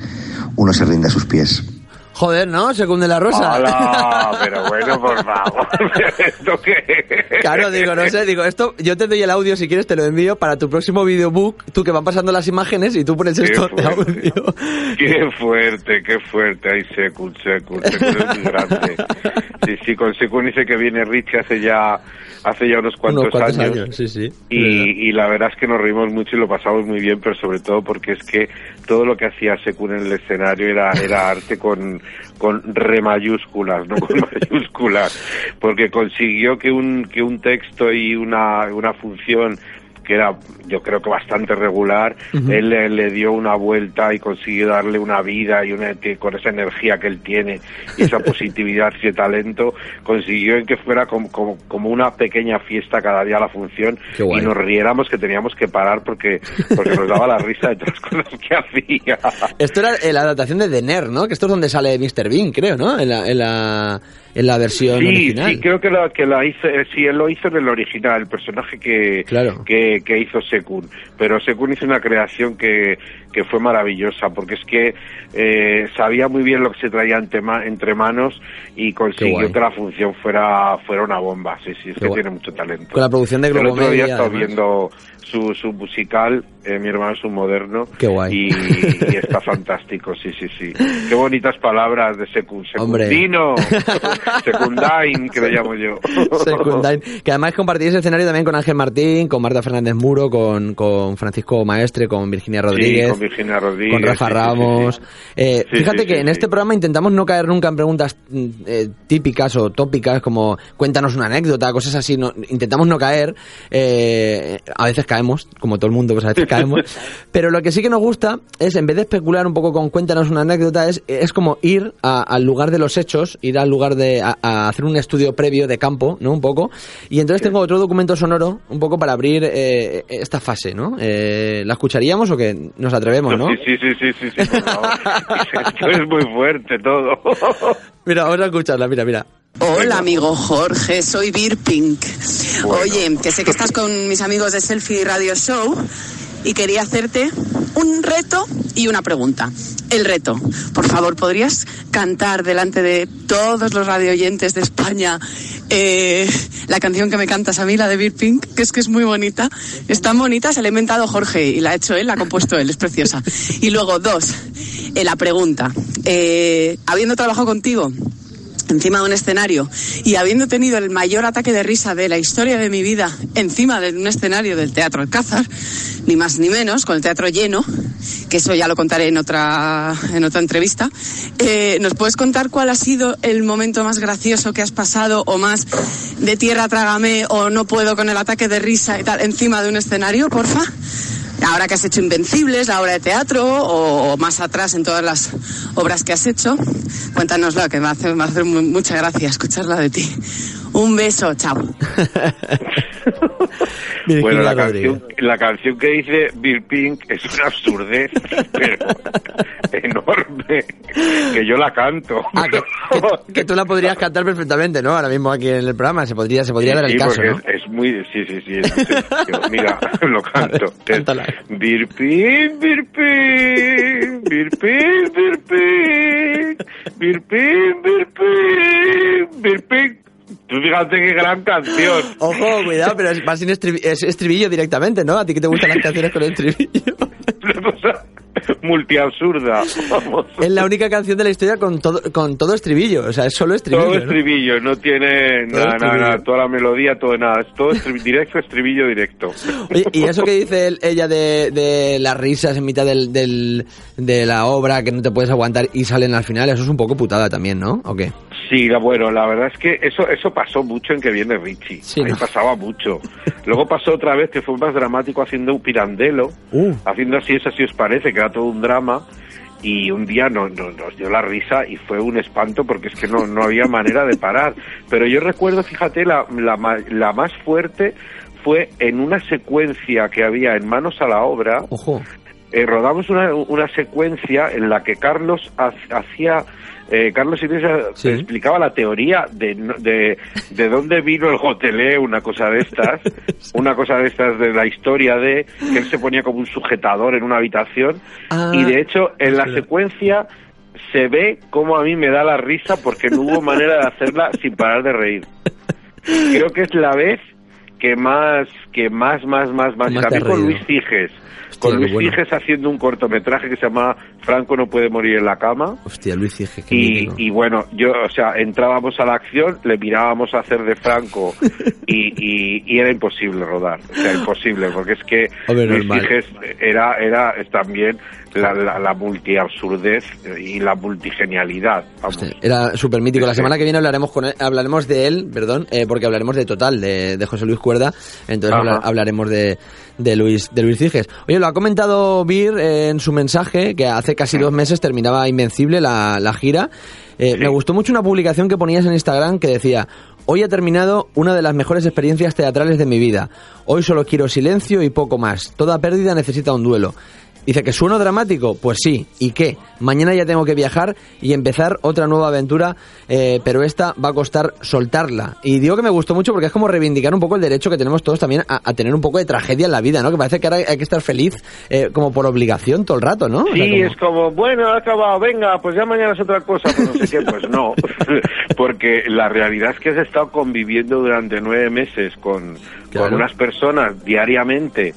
uno se rinde a sus pies. Joder, ¿no? Según de la Rosa. Hola, *laughs* pero bueno, por favor, *laughs* ¿esto qué? Claro, digo, no sé, digo, esto, yo te doy el audio si quieres, te lo envío para tu próximo videobook, tú que van pasando las imágenes y tú pones esto de audio. Qué fuerte, qué fuerte. Ay, Sekun, Sekun, Sekun es muy grande. *laughs* Sí, sí, con Sekun dice que viene Richie hace ya, hace ya unos cuantos, Unos cuantos años. años, sí, sí. Y, y la verdad es que nos reímos mucho y lo pasamos muy bien, pero sobre todo porque es que todo lo que hacía Sekun en el escenario era, era arte con, con re mayúsculas, no con *laughs* mayúsculas, porque consiguió que un, que un texto y una, una función que era yo creo que bastante regular, él le, le dio una vuelta y consiguió darle una vida y una que con esa energía que él tiene y esa *laughs* positividad y ese talento, consiguió en que fuera como, como, como una pequeña fiesta cada día la función y nos riéramos que teníamos que parar porque, porque nos daba la risa de todas las cosas que hacía. Esto era la adaptación de The Nerd, ¿no? Que esto es donde sale Mr. Bean, creo, ¿no? En la, en la, en la versión Sí, original. sí, creo que la, que la hizo, eh, sí, él lo hizo en el original, el personaje que, Claro. que, que hizo Sekun. Pero Sekun hizo una creación que, que fue maravillosa, porque es que eh, sabía muy bien lo que se traía entre, ma- entre manos y consiguió que la función fuera, fuera una bomba. Sí, sí, es Qué que guay. tiene mucho talento. Con la producción de El otro día además. viendo su, su musical, eh, mi hermano es un moderno. Qué guay. Y, y está fantástico, sí, sí, sí. Qué bonitas palabras de. Hombre. Secundino. *laughs* Secundain, que le llamo yo. *laughs* Secundain. Que además compartís escenario también con Ángel Martín, con Marta Fernández Muro, con, con Francisco Maestre, con Virginia Rodríguez. Sí, con Virginia Rodríguez. con Rafa sí, Ramos. sí, sí. Eh, Sí, fíjate sí, que en este programa intentamos no caer nunca en preguntas mm, eh, típicas o tópicas como cuéntanos una anécdota, cosas así. No, intentamos no caer. eh, a veces caemos, como todo el mundo, pues a veces *laughs* caemos. Pero lo que sí que nos gusta es, en vez de especular un poco con cuéntanos una anécdota, es, es como ir a- al lugar de los hechos, ir al lugar de a, a hacer un estudio previo de campo, ¿no? Un poco. Y entonces tengo otro documento sonoro, un poco para abrir eh, esta fase, ¿no? Eh, ¿La escucharíamos o que nos atrevemos, no? Sí, sí, sí, sí, sí, sí, por favor. Esto *laughs* es muy fuerte todo. Mira, vamos a escucharla, mira, mira. Hola amigo Jorge, soy Beer Pink. Bueno. Oye, que sé que estás con mis amigos de Selfie Radio Show y quería hacerte un reto y una pregunta. El reto, por favor, ¿podrías cantar delante de todos los radioyentes de España eh, la canción que me cantas a mí, la de Beer Pink, que es que es muy bonita? Es tan bonita, se la ha inventado Jorge y la ha hecho él, la ha compuesto él, es preciosa. Y luego, dos, eh, la pregunta. Eh, habiendo trabajado contigo, encima de un escenario y habiendo tenido el mayor ataque de risa de la historia de mi vida encima de un escenario del Teatro Alcázar, ni más ni menos, con el teatro lleno, que eso ya lo contaré en otra, en otra entrevista, eh, ¿nos puedes contar cuál ha sido el momento más gracioso que has pasado o más de tierra trágame o no puedo con el ataque de risa y tal encima de un escenario, porfa? Ahora que has hecho Invencibles, la obra de teatro, o, más atrás en todas las obras que has hecho, cuéntanoslo, que me hace, me hace mu- mucha gracia escucharla de ti. Un beso, chao. *laughs* Bueno, la canción, la canción que dice Bill Pink es una absurdez, *laughs* pero *laughs* enorme, que yo la canto. Ah, que, que- que tú la podrías cantar perfectamente, ¿no? Ahora mismo aquí en el programa se podría, se podría Sí, dar el sí, caso, es, es muy, sí, sí, sí. es. Mira, lo canto. Cántala. Bir Pink, Bir Pink, Pink. Tú fíjate qué gran canción. *gasps* Ojo, cuidado, pero es, va sin estribi- es estribillo directamente, ¿no? A ti que te gustan las canciones con estribillo. *laughs* Una cosa multiabsurda. Vamos. Es la única canción de la historia con todo, con todo estribillo, o sea, es solo estribillo. Todo estribillo, no tiene nada, nada, estribillo. nada, toda la melodía, todo nada, es todo estribillo, directo, estribillo, directo. Oye, y eso que dice él- ella de, de las risas en mitad del, del- de la obra que no te puedes aguantar y salen al final, eso es un poco putada también, ¿no? ¿O qué? Sí, la- bueno, la verdad es que eso eso pasó mucho en que viene Richie. Sí, Ahí ¿no? pasaba mucho. *laughs* Luego pasó otra vez que fue más dramático haciendo un pirandelo, Uh. haciendo así, eso si os parece, que era todo un drama. Y un día no- no- nos dio la risa y fue un espanto porque es que no, no había *laughs* manera de parar. Pero yo recuerdo, fíjate, la, la, la más fuerte fue en una secuencia que había en Manos a la Obra. Ojo. Eh, rodamos una, una secuencia en la que Carlos ha- hacía eh, Carlos Iglesias explicaba la teoría de, de, de dónde vino el gotelé, una cosa de estas, *laughs* una cosa de estas de la historia de que él se ponía como un sujetador en una habitación Ah, y de hecho en la secuencia se ve como a mí me da la risa porque no hubo manera de hacerla sin parar de reír. Creo que es la vez que más, que más, más, más, más, también has con. Luis Figes. Hostia, Con Luis bueno. Figes haciendo un cortometraje que se llama Franco no puede morir en la cama. Hostia, Luis Ciges, qué Y, y bueno, yo, o sea, entrábamos a la acción, le mirábamos a hacer de Franco *laughs* y, y- y era imposible rodar. O sea, imposible, porque es que Hombre, Luis normal. Figes era, era también la, la, la multiabsurdez y la multigenialidad. Vamos. Era súper mítico. La semana que viene hablaremos con él- hablaremos de él, perdón, eh, porque hablaremos de Total, de, de José Luis Cuerda. Entonces hablaremos de, de Luis de Luis Ciges. Oye, lo ha comentado Bir eh, en su mensaje, que hace casi dos meses terminaba Invencible la, la gira. Eh, Me gustó mucho una publicación que ponías en Instagram que decía... Hoy ha terminado una de las mejores experiencias teatrales de mi vida. Hoy solo quiero silencio y poco más. Toda pérdida necesita un duelo. Dice que sueno dramático, pues sí. ¿Y qué? Mañana ya tengo que viajar y empezar otra nueva aventura, eh, pero esta va a costar soltarla. Y digo que me gustó mucho porque es como reivindicar un poco el derecho que tenemos todos también a, a tener un poco de tragedia en la vida, ¿no? Que parece que ahora hay que estar feliz eh, como por obligación todo el rato, ¿no? O sea, Sí, como- es como, bueno, ha acabado, venga, pues ya mañana es otra cosa, pues no sé qué, pues no, *laughs* *laughs* porque la realidad es que has estado conviviendo durante nueve meses con, Claro. con unas personas diariamente,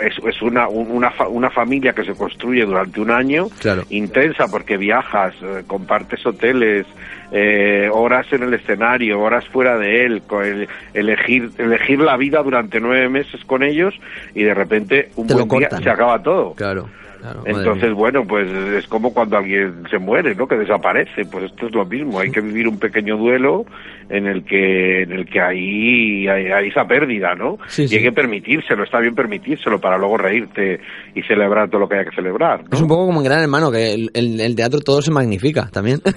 es, es una, un- una, una familia que se construye durante un año, Claro. intensa porque viajas, eh, compartes hoteles, eh, horas en el escenario, horas fuera de él, co- el- elegir, elegir la vida durante nueve meses con ellos y de repente un Te buen día cortan. se acaba todo. Claro. Claro, Entonces, bueno, pues es como cuando alguien se muere, ¿no? Que desaparece. Pues esto es lo mismo. Hay que vivir un pequeño duelo en el que, en el que hay, hay, hay esa pérdida, ¿no? Sí, y hay que permitírselo, está bien permitírselo para luego reírte y celebrar todo lo que haya que celebrar. ¿no? Es un poco como en Gran Hermano, que el, el- el teatro todo se magnifica también. *laughs*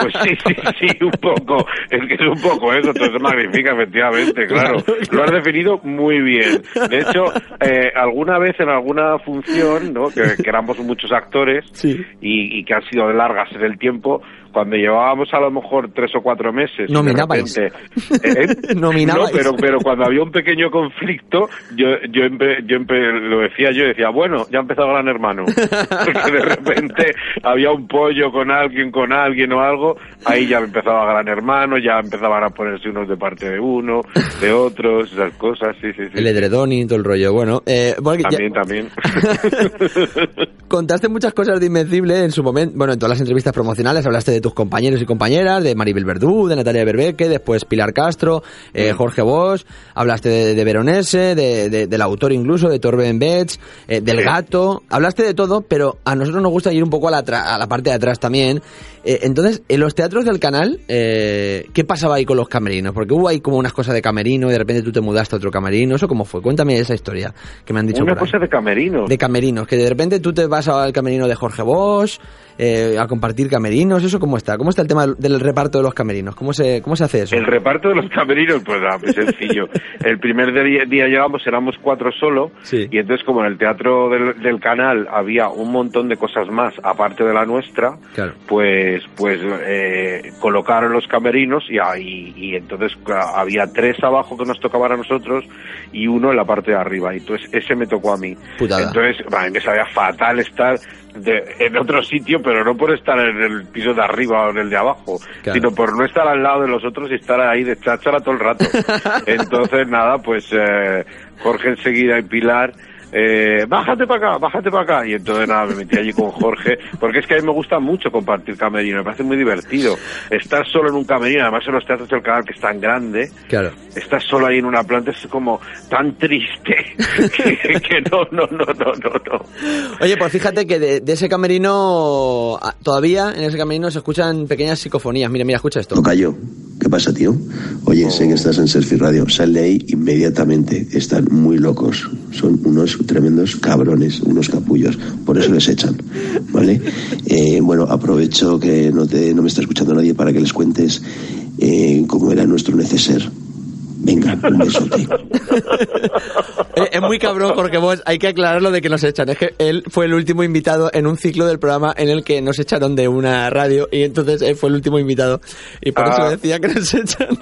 Pues sí, sí, sí, un poco. Es que es un poco eso, todo se magnifica, efectivamente, claro. Lo has definido muy bien. De hecho, eh, alguna vez en alguna función, ¿no? Que, que éramos muchos actores y, y que han sido largas en el tiempo, cuando llevábamos a lo mejor tres o cuatro meses. de Nominabais. repente- ¿Eh? *laughs* Nominabais. No, pero, pero cuando había un pequeño conflicto, yo, yo, empe- yo empe- lo decía yo, decía, bueno, ya ha empezado Gran Hermano. *laughs* Porque de repente había un pollo con alguien, con alguien o algo, ahí ya empezaba Gran Hermano, ya empezaban a ponerse unos de parte de uno, de otros, esas cosas, sí, sí, sí. el edredón y todo el rollo. Bueno, eh, porque ya- También, también. *laughs* contaste muchas cosas de Invencible en su momento, bueno, en todas las entrevistas promocionales hablaste de tus compañeros y compañeras, de Maribel Verdú, de Natalia Berbeque, después Pilar Castro, eh, Jorge Bosch, hablaste de, de Veronese, de, de- del autor incluso, de Torben Betts, eh, del gato, hablaste de todo, pero a nosotros nos gusta ir un poco a la, tra- a la parte de atrás también. Eh, entonces, en los teatros del canal, eh, ¿qué pasaba ahí con los camerinos? Porque hubo ahí como unas cosas de camerino y de repente tú te mudaste a otro camerino, ¿eso cómo fue? Cuéntame esa historia que me han dicho Una por ahí. cosa de camerino. De camerinos, que de repente tú te vas al camerino de Jorge Bosch, eh, a compartir camerinos, ¿eso cómo está? ¿Cómo está el tema del- reparto de los camerinos? ¿Cómo se, cómo se hace eso? El reparto de los *laughs* camerinos, pues nada, muy sencillo. El primer día, día llegamos, éramos cuatro solo, y entonces como en el teatro del, del canal había un montón de cosas más, aparte de la nuestra, Claro. pues pues eh, colocaron los camerinos y, ahí- y entonces claro, había tres abajo que nos tocaban a nosotros y uno en la parte de arriba. Y entonces ese me tocó a mí. Putada. Entonces, a mí me sabía fatal estar de- en otro sitio, pero no por estar en el piso de arriba o en el de abajo, Claro. sino por no estar al lado de los otros y estar ahí de cháchara todo el rato. *laughs* Entonces, nada, pues eh, Jorge enseguida y Pilar. Eh, bájate para acá, bájate para acá. Y entonces nada, me metí allí con Jorge, porque es que a mí me gusta mucho compartir camerino, me parece muy divertido. Estar solo en un camerino, además en los teatros del canal que es tan grande, Claro. estás solo ahí en una planta, es como tan triste *laughs* que, que no, no, no, no, no, no. Oye, pues fíjate que de, de ese camerino, ah, todavía en ese camerino se escuchan pequeñas psicofonías. Mira, mira, escucha esto. Tocayo, ¿qué pasa, tío? Oye, sé que estás en Selfie Radio. Sal de ahí inmediatamente. Están muy locos. Son unos tremendos cabrones, unos capullos. Por eso les echan, ¿vale? Eh, bueno, aprovecho que no, te, no me está escuchando nadie para que les cuentes eh, cómo era nuestro neceser. Venga, un besote. *laughs* Eh, es muy cabrón Jorge Bosch, hay que aclararlo de que nos echan. Es que él fue el último invitado en un ciclo del programa en el que nos echaron de una radio y entonces él fue el último invitado. Y por Ah. eso decía que nos echan. *laughs*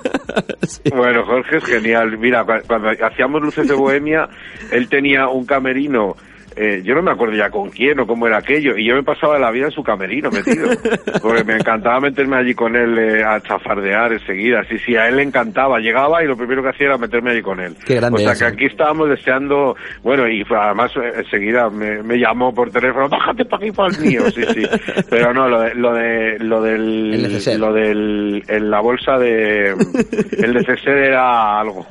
Bueno, Jorge es genial. Mira, cu- cuando hacíamos Luces de Bohemia, él tenía un camerino eh, yo no me acuerdo ya con quién o cómo era aquello, y yo me pasaba la vida en su camerino metido, *laughs* porque me encantaba meterme allí con él eh, a chafardear enseguida, sí, sí, a él le encantaba, llegaba y lo primero que hacía era meterme allí con él. Qué grande o sea es, que aquí estábamos deseando, bueno, y además eh, enseguida me, me llamó por teléfono, bájate para aquí para el mío, sí, sí, *laughs* pero no, lo de, lo de, lo del, El lo del, en la bolsa de, *laughs* el neceser era algo,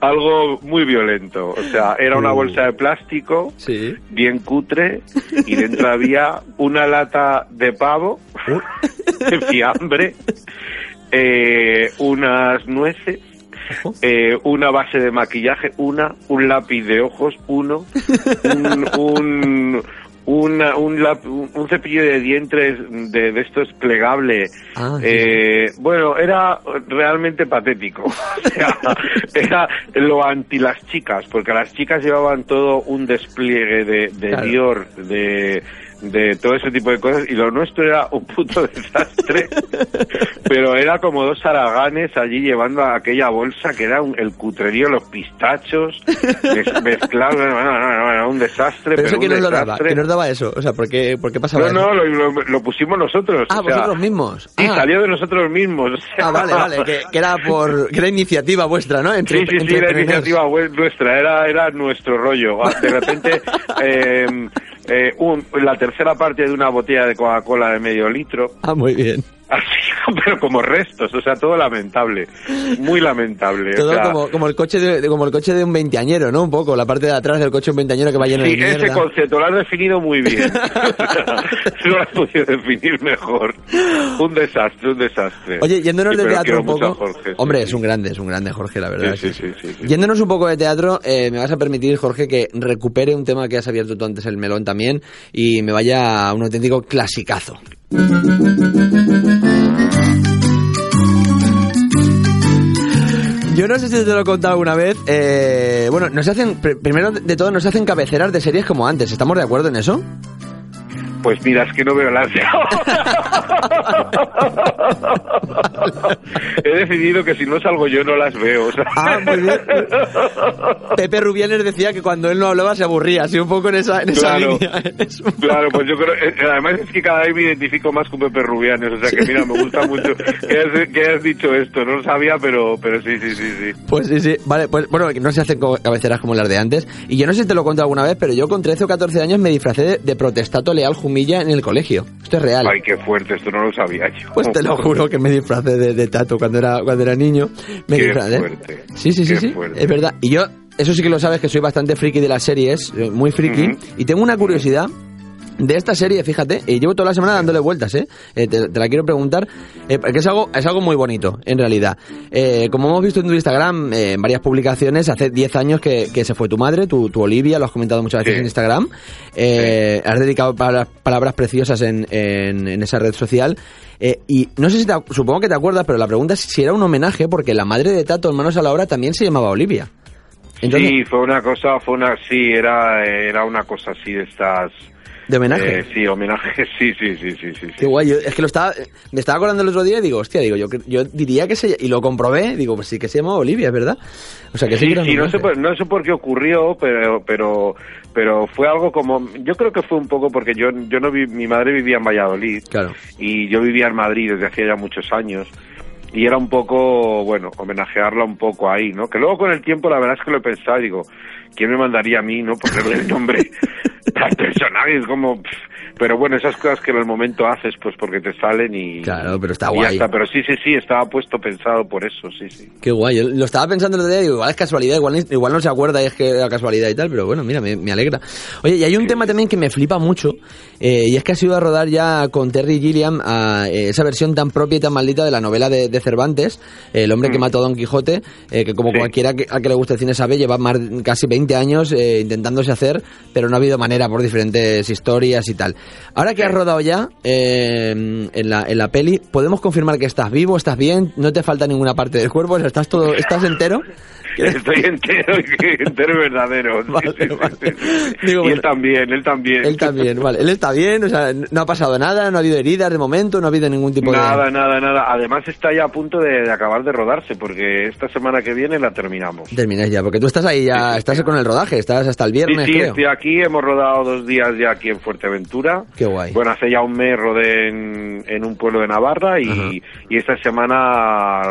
algo muy violento, o sea, era una Uh. bolsa de plástico, Sí. bien cutre, y dentro había una lata de pavo, *laughs* de fiambre, eh, unas nueces, eh, una base de maquillaje, una, un lápiz de ojos, uno, un, un, una- un, lap- un- cepillo de dientes de, de estos plegable. Ah, sí, eh, Bueno, era realmente patético. *laughs* O sea, era lo anti las chicas, porque las chicas llevaban todo un despliegue de, de Claro. Dior, de de todo ese tipo de cosas y lo nuestro era un puto *laughs* desastre pero era como dos araganes allí llevando a aquella bolsa que era un- el cutrerío los pistachos mez- *laughs* mezclados bueno, bueno, bueno, bueno, un desastre Pero eso un que nos lo daba, desastre. que nos daba eso. O sea, ¿por qué, por qué pasaba no, eso? no, lo, lo- lo pusimos nosotros. Ah, o sea, vosotros mismos. Sí, Ah. salió de nosotros mismos. o sea. Ah, vale, vale, que, que era por que era iniciativa vuestra, ¿no? Entre, Sí, sí, sí, entre entrepreneurs. iniciativa nuestra, era, era nuestro rollo. Ah, De repente, *laughs* eh, eh, un- la tercera parte de una botella de Coca-Cola de medio litro, Ah, muy bien. *laughs* así, pero como restos, o sea, todo lamentable, muy lamentable. o Todo sea, como, como el coche de, como el coche de un veinteañero, ¿no? Un poco, la parte de atrás del coche de un veinteañero que va lleno Sí, de ese mierda. concepto lo has definido muy bien. *laughs* *laughs* no lo has podido definir mejor. Un desastre, un desastre. Oye, yéndonos Sí, de teatro un poco. Jorge, sí, Hombre, sí. es un grande, es un grande Jorge, la verdad. Sí, sí, sí, sí, sí. Yéndonos un poco de teatro, eh, me vas a permitir, Jorge, que recupere un tema que has abierto tú antes, el melón también, y me vaya a un auténtico clasicazo. Yo no sé si te lo he contado alguna vez. eh, bueno, nos hacen, pr- primero de todo, nos hacen cabeceras de series como antes. ¿Estamos de acuerdo en eso? Pues mira, es que no veo las *laughs* He decidido que si no salgo yo no las veo. Ah, muy bien. Pepe Rubianes decía que cuando él no hablaba se aburría, así un poco en esa, en esa Claro. línea. Es Claro, pues yo creo, eh, además es que cada vez me identifico más con Pepe Rubianes, o sea que mira, me gusta mucho que has, que has dicho esto, no lo sabía, pero, pero sí, sí, sí, sí. Pues sí, sí. Vale, pues bueno, no se hacen cabeceras como las de antes. Y yo no sé si te lo cuento alguna vez, pero yo con 13 o 14 años me disfracé de, de protestato leal Jumilla en el colegio. Esto es real. Ay, qué fuerte, esto no lo sabía yo. Pues te lo juro que me disfracé de, de Tato cuando era, cuando era niño. Me Qué disfracé. fuerte. Sí, sí, sí, Qué sí. fuerte. Es verdad. Y yo, eso sí que lo sabes, que soy bastante friki de las series, eh, muy friki. Ujú. Y tengo una curiosidad de esta serie, fíjate, y llevo toda la semana dándole vueltas, ¿eh? Eh, te, te la quiero preguntar, eh, porque es algo, es algo muy bonito, en realidad. Eh, como hemos visto en tu Instagram, eh, en varias publicaciones, hace 10 años que, que se fue tu madre, tu, tu Olivia, lo has comentado muchas veces Sí. en Instagram. Eh, Has dedicado palabras, palabras preciosas en, en- en esa red social. Eh, y no sé si te, supongo que te acuerdas, pero la pregunta es si era un homenaje, porque la madre de Tato en Manos a la Obra también se llamaba Olivia. Entonces, sí, fue una cosa, fue una, sí, era, era una cosa así de estas... de homenaje. eh, sí, homenaje, *laughs* sí, sí, sí, sí, sí. Qué guay, yo- es que lo estaba, me estaba acordando el otro día y digo, hostia, digo, yo, yo diría que se, y lo comprobé, digo, pues sí que se llama Olivia, verdad. O sea que sí, Sí, que era un sí, no homenaje. sé, por, no sé por qué ocurrió, pero, pero, pero fue algo como, yo creo que fue un poco porque yo, yo no vi, mi madre vivía en Valladolid Claro. y yo vivía en Madrid desde hacía ya muchos años y era un poco, bueno, homenajearla un poco ahí, ¿no? Que luego con el tiempo la verdad es que lo he pensado, digo, ¿quién me mandaría a mí, no? Ponerle el nombre *laughs* al personaje, es como, pff, pero bueno, esas cosas que en el momento haces, pues porque te salen y... Claro, pero está guay. está. Pero sí, sí, sí, estaba puesto pensado por eso, sí, sí. Qué guay, yo lo estaba pensando el otro día, digo, igual es casualidad, igual, igual no se acuerda y es que era casualidad y tal, pero bueno, mira, me, me alegra. Oye, y hay un tema también que me flipa mucho, eh, y es que ha sido a rodar ya con Terry Gilliam a, eh, esa versión tan propia y tan maldita de la novela de, de Cervantes, eh, El hombre que mató a Don Quijote, eh, que como cualquiera que, a que le guste el cine sabe, lleva más, casi 20 años intentándose hacer, pero no ha habido manera por diferentes historias y tal. Ahora que has rodado ya eh, en, la, en la peli, ¿podemos confirmar que estás vivo, estás bien, no te falta ninguna parte del cuerpo, estás todo, estás entero? Estoy entero, *laughs* entero verdadero. Sí, sí, sí, sí. Digo, y bueno, él también, él también. Él también, vale. Él está bien, o sea, no ha pasado nada, no ha habido heridas de momento, no ha habido ningún tipo Nada, de... nada, nada. Además está ya a punto de, de acabar de rodarse porque esta semana que viene la terminamos. Termináis ya, porque tú estás ahí ya, estás con el rodaje, estás hasta el viernes, sí, creo. estoy aquí, hemos rodado dos días ya aquí en Fuerteventura. Qué guay. Bueno, hace ya un mes rodé en, en un pueblo de Navarra y, y esta semana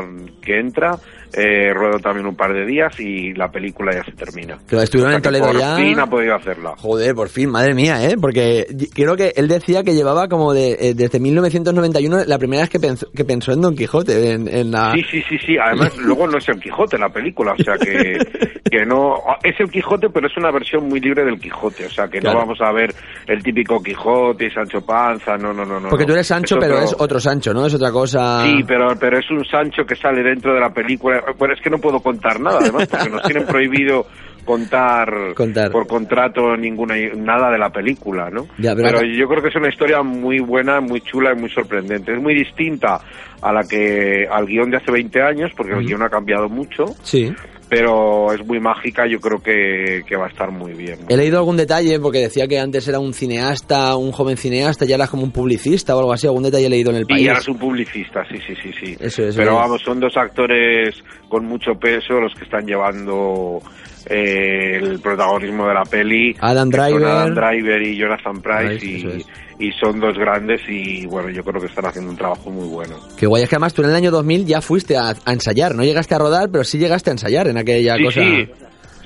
que entra eh, ruedo también un par de días y la película ya se termina. Que estuvieron en Toledo por ya. fin ha podido hacerla. Joder, por fin, madre mía, ¿eh? Porque creo que él decía que llevaba como de, eh, desde 1991 la primera vez que pensó, que pensó en Don Quijote, en, en la... Sí, sí, sí, sí. Además, *laughs* luego no es el Quijote la película, o sea que, *laughs* que no. Es el Quijote, pero es una versión muy libre del Quijote, o sea que Claro. no vamos a ver el típico Quijote y Sancho Panza, no, no, no. no Porque tú eres Sancho, Es pero otro- es otro Sancho, ¿no? Es otra cosa... Sí, pero, pero es un Sancho que sale dentro de la película. Bueno, es que no puedo contar nada, además, porque nos tienen prohibido contar, Contar. por contrato ninguna nada de la película, ¿no? Ya, pero pero acá- yo creo que es una historia muy buena, muy chula y muy sorprendente. Es muy distinta a la que al guion de hace 20 años, porque el guion ha cambiado mucho, Sí. Pero es muy mágica. Yo creo que, que va a estar muy bien. He leído algún detalle porque decía que antes era un cineasta, un joven cineasta, ya era como un publicista o algo así. Algún detalle he leído en el Y país. ahora es un publicista, sí, sí, sí, sí. Eso es, Pero eso es. vamos, son dos actores con mucho peso los que están llevando eh, el protagonismo de la peli. Adam Driver. Adam Driver y Jonathan Price y, y son dos grandes y bueno, yo creo que están haciendo un trabajo muy bueno. Qué guay, es que además tú en el año 2000 ya fuiste a, a ensayar, no llegaste a rodar, pero sí llegaste a ensayar en aquella sí, cosa. sí.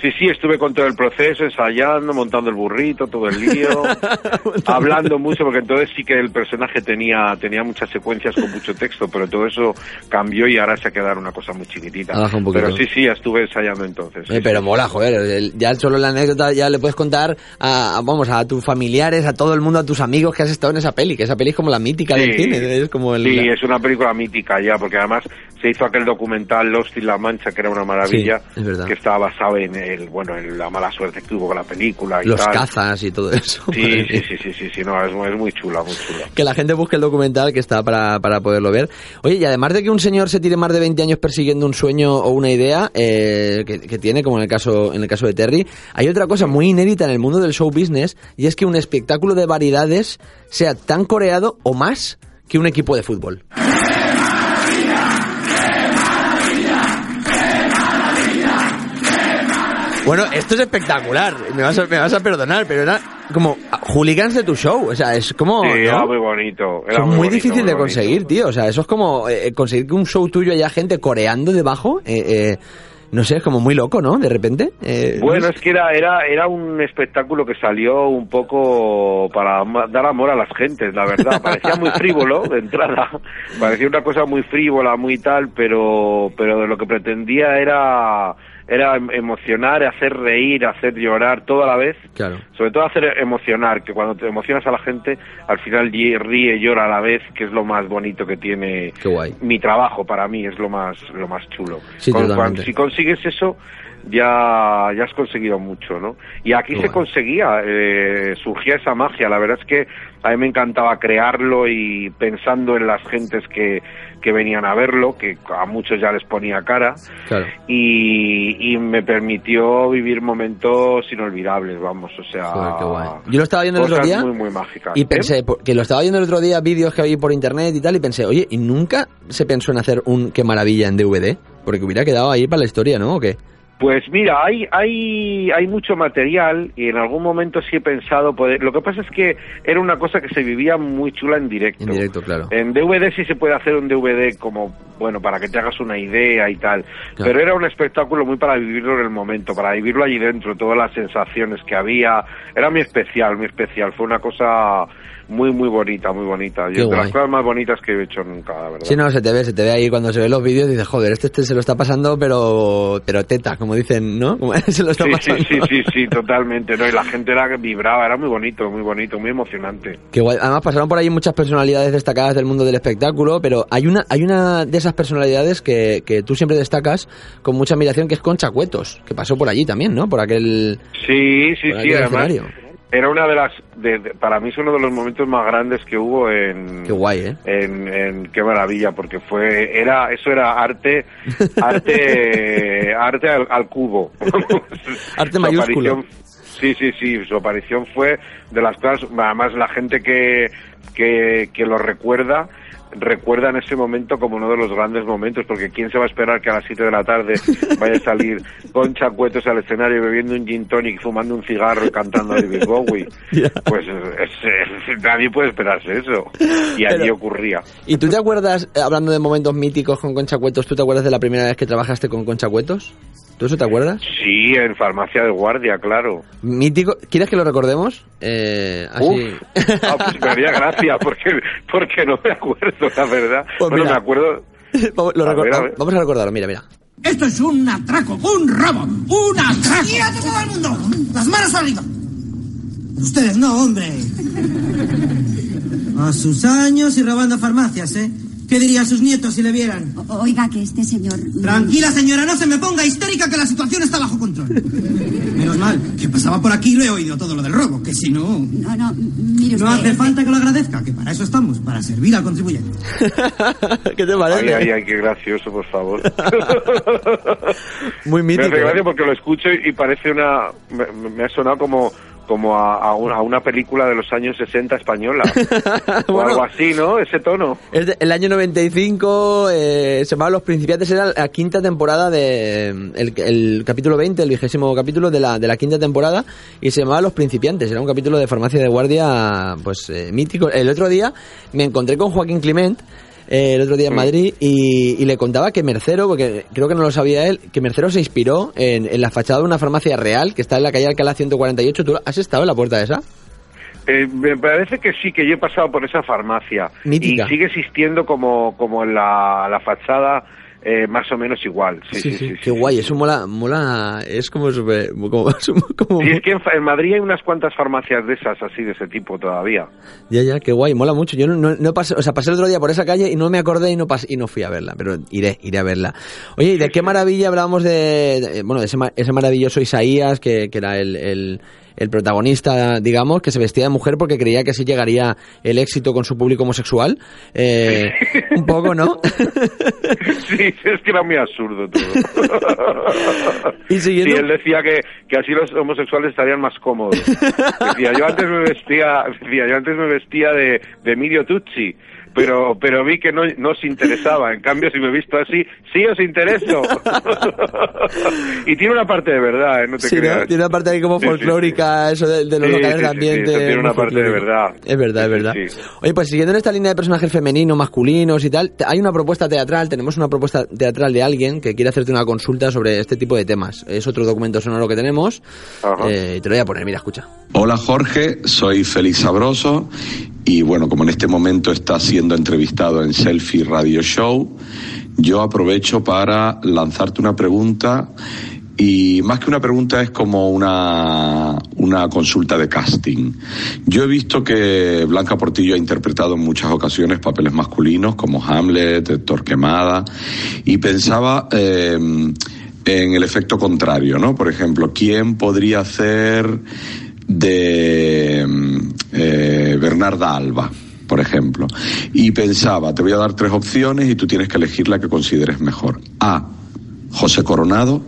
Sí, sí, estuve con todo el proceso, ensayando, montando el burrito, todo el lío, *laughs* hablando mucho, porque entonces sí que el personaje tenía tenía muchas secuencias con mucho texto, pero todo eso cambió y ahora se ha quedado una cosa muy chiquitita. Ah, un pero sí, sí, estuve ensayando entonces. Eh, pero mola, joder, ya solo la anécdota ya le puedes contar a, a- vamos, a tus familiares, a todo el mundo, a tus amigos que has estado en esa peli, que esa peli es como la mítica del Sí. cine, es como el... Sí, es una película mítica ya, porque además se hizo aquel documental Lost in La Mancha, que era una maravilla, Sí, es que estaba basado en el, bueno, en la mala suerte que tuvo con la película y los tal. cazas y todo *laughs* eso. Sí, sí, sí, sí, sí, sí, no, es, es muy chula, muy chula. Que la gente busque el documental que está para, para poderlo ver. Oye, y además de que un señor se tire más de 20 años persiguiendo un sueño o una idea eh, que, que tiene, como en el caso en el caso de Terry, hay otra cosa muy inédita en el mundo del show business y es que un espectáculo de variedades sea tan coreado o más que un equipo de fútbol. Bueno, esto es espectacular. Me vas a, me vas a perdonar, pero era como hooligans de tu show. O sea, es como. Sí, ¿no? era muy bonito. Era es muy, bonito, difícil muy de conseguir, tío. O sea, eso es como eh, conseguir que un show tuyo haya gente coreando debajo. eh, eh, no sé, es como muy loco, ¿no? De repente. eh, Bueno, no es que era, era, era un espectáculo que salió un poco para dar amor a las gentes, la verdad. Parecía muy frívolo de entrada, parecía una cosa muy frívola, muy tal, pero, pero de lo que pretendía era, era em- emocionar, hacer reír, hacer llorar, todo a la vez. Claro. Sobre todo hacer emocionar, que cuando te emocionas a la gente, al final ríe, llora a la vez, que es lo más bonito que tiene mi trabajo para mí, es lo más, lo más chulo. Sí, Con- si consigues eso, ya, ya has conseguido mucho, ¿no? Y aquí se conseguía, eh, surgía esa magia. La verdad es que a mí me encantaba crearlo y pensando en las gentes que, que venían a verlo, que a muchos ya les ponía cara, Claro. y, y me permitió vivir momentos inolvidables, vamos, o sea... Joder, qué guay. Yo lo estaba viendo el otro día muy, muy mágicas. y ¿eh? pensé, por- que lo estaba viendo el otro día, vídeos que había por internet y tal, y pensé, oye, ¿y nunca se pensó en hacer un Qué maravilla en DVD? Porque hubiera quedado ahí para la historia, ¿no? ¿O qué? Pues mira, hay, hay, hay mucho material y en algún momento sí he pensado poder... Lo que pasa es que era una cosa que se vivía muy chula en directo. En directo, claro. En DVD sí se puede hacer un DVD como, bueno, para que te hagas una idea y tal. Claro. Pero era un espectáculo muy para vivirlo en el momento, para vivirlo allí dentro, todas las sensaciones que había. Era muy especial, muy especial. Fue una cosa muy, muy bonita, muy bonita. Y Qué es de las cosas más bonitas que he hecho nunca, la verdad. Sí, no, se te ve, se te ve ahí cuando se ven los vídeos y dices, joder, este, este se lo está pasando, pero pero teta, como dicen, ¿no? *laughs* Como se lo está Sí, pasando. sí, sí, sí, sí, totalmente, ¿no? Y la gente era que vibraba, era muy bonito, muy bonito, muy emocionante. Qué guay. Además pasaron por ahí muchas personalidades destacadas del mundo del espectáculo, pero hay una hay una de esas personalidades que, que tú siempre destacas con mucha admiración, que es Concha Cuetos, que pasó por allí también, ¿no? Por aquel... Sí, sí, Por sí, además. escenario. Era una de las, de- de- para mí es uno de los momentos más grandes que hubo en, Qué guay, ¿eh? en, en qué maravilla, porque fue, era, eso era arte, *laughs* arte, arte al, al cubo. *laughs* Arte mayúsculo. Sí, sí, sí, su aparición fue de las cosas, además la gente que, que, que lo recuerda, recuerda en ese momento como uno de los grandes momentos, porque ¿quién se va a esperar que a las 7 de la tarde *laughs* vaya a salir con chacuetos al escenario bebiendo un gin tonic, fumando un cigarro y cantando a David *laughs* Bowie? Pues es- es- nadie puede esperarse eso. Y allí Pero- ocurría. ¿Y tú te acuerdas, eh, hablando de momentos míticos con Concha Cuetos, tú te acuerdas de la primera vez que trabajaste con Concha Cuetos? ¿Tú eso te acuerdas? Sí, en farmacia de guardia, claro. Mítico. ¿Quieres que lo recordemos? Eh, así. Ah, pues me haría gracia, porque, porque no me acuerdo, la verdad. Pues bueno, mira. me acuerdo... *laughs* vamos, lo A recor- ver, a ver. vamos a recordarlo, mira, mira. Esto es un atraco, un robo, un atraco. ¡Quieto todo el mundo! ¡Las manos arriba! Ustedes no, hombre. A sus años y robando farmacias, ¿eh? ¿Qué dirían sus nietos si le vieran? Oiga, que este señor... Tranquila, señora, no se me ponga histérica que la situación está bajo control. Menos mal, que pasaba por aquí y lo he oído todo lo del robo, que si no... No, no, mire usted... No hace falta que lo agradezca, que para eso estamos, para servir al contribuyente. *laughs* ¿Qué te Ay, parece? ay, ay, qué gracioso, por favor. Muy *laughs* me mítico. hace gracia ¿eh? porque lo escucho y y parece una... Me, me ha sonado como como a, a una, a una película de los años 60 española. *laughs* o algo así, ¿no? Ese tono. Es de- el año 95, eh, se llamaba Los Principiantes, era la quinta temporada de. El, el capítulo 20, el vigésimo capítulo de la, de la quinta temporada, y se llamaba Los Principiantes. Era un capítulo de farmacia de guardia, pues eh, mítico. El otro día me encontré con Joaquín Clement. Eh, el otro día en Madrid y, y le contaba que Mercero, porque creo que no lo sabía él, que Mercero se inspiró en, en la fachada de una farmacia real que está en la calle Alcalá 148. ¿Tú has estado en la puerta de esa? Eh, me parece que sí, que yo he pasado por esa farmacia. Mítica. Y sigue existiendo como, como la, la fachada eh, más o menos igual. Sí, sí, sí. sí, Qué guay, eso mola, mola, es como súper, como, *laughs* como- Sí, es que en, fa- en Madrid hay unas cuantas farmacias de esas, así, de ese tipo todavía. Ya, ya, qué guay, mola mucho. Yo no, no, no pasé, o sea, pasé el otro día por esa calle y no me acordé y no pasé, y no fui a verla, pero iré, iré a verla. Oye, ¿y de qué maravilla hablábamos de, de- bueno, de ese, ma- ese maravilloso Isaías, que, que era el, el, el protagonista, digamos, que se vestía de mujer porque creía que así llegaría el éxito con su público homosexual? Eh, un poco, ¿no? *laughs* Sí, es que era muy absurdo todo. *laughs* Y siguiendo- Sí, él decía que, que así los homosexuales estarían más cómodos. *laughs* Decía, yo antes me vestía, decía, yo antes me vestía de, de Emilio Tucci, pero, pero vi que no, no os interesaba. En cambio, si me he visto así, sí os intereso. *laughs* y tiene una parte de verdad, ¿eh? no te Sí, ¿no? creas. Tiene una parte ahí como Sí, sí, folclórica, eso de, de los Sí, locales sí, de sí, sí, ambiente. tiene una parte de verdad. Es verdad, es verdad. Sí, sí. Oye, pues siguiendo en esta línea de personajes femeninos, masculinos y tal, hay una propuesta teatral, tenemos una propuesta teatral de alguien que quiere hacerte una consulta sobre este tipo de temas. Es otro documento sonoro que tenemos. Eh, te lo voy a poner, mira, escucha. Hola Jorge, soy Félix Sabroso y bueno, como en este momento está siendo entrevistado en Selfie Radio Show, yo aprovecho para lanzarte una pregunta y más que una pregunta es como una, una consulta de casting. Yo he visto que Blanca Portillo ha interpretado en muchas ocasiones papeles masculinos como Hamlet, Torquemada y pensaba eh, en el efecto contrario, ¿no? Por ejemplo, ¿quién podría hacer de mm, eh, Bernarda Alba, por ejemplo. Y pensaba, te voy a dar tres opciones y tú tienes que elegir la que consideres mejor. A. José Coronado.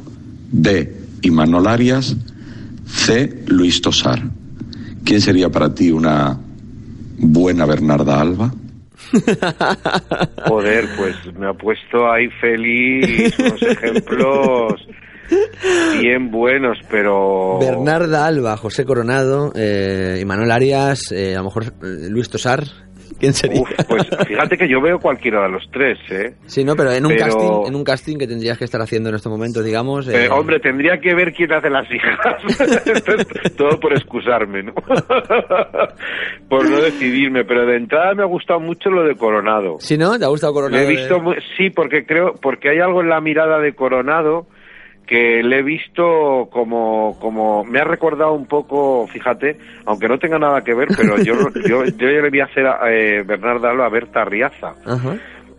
B. Imanol Arias. C. Luis Tosar. ¿Quién sería para ti una buena Bernarda Alba? Joder, pues me ha puesto ahí feliz unos ejemplos bien buenos, pero... Bernarda Alba, José Coronado, eh, Manuel Arias, eh, a lo mejor eh, Luis Tosar. ¿Quién sería? Uf, pues fíjate que yo veo cualquiera de los tres, ¿eh? Sí, no, pero en un Pero- casting, en un casting que tendrías que estar haciendo en estos momentos, digamos. eh, Eh, hombre, tendría que ver quién hace las hijas. *laughs* Todo por excusarme, ¿no? *laughs* por no decidirme, pero de entrada me ha gustado mucho lo de Coronado. ¿Sí, no? ¿Te ha gustado Coronado? he visto, mu- sí, porque creo, porque hay algo en la mirada de Coronado que le he visto como, como, me ha recordado un poco, fíjate, aunque no tenga nada que ver, pero yo, *laughs* yo, yo le vi hacer a eh, Bernardo Alba a Berta Riaza. Ajá.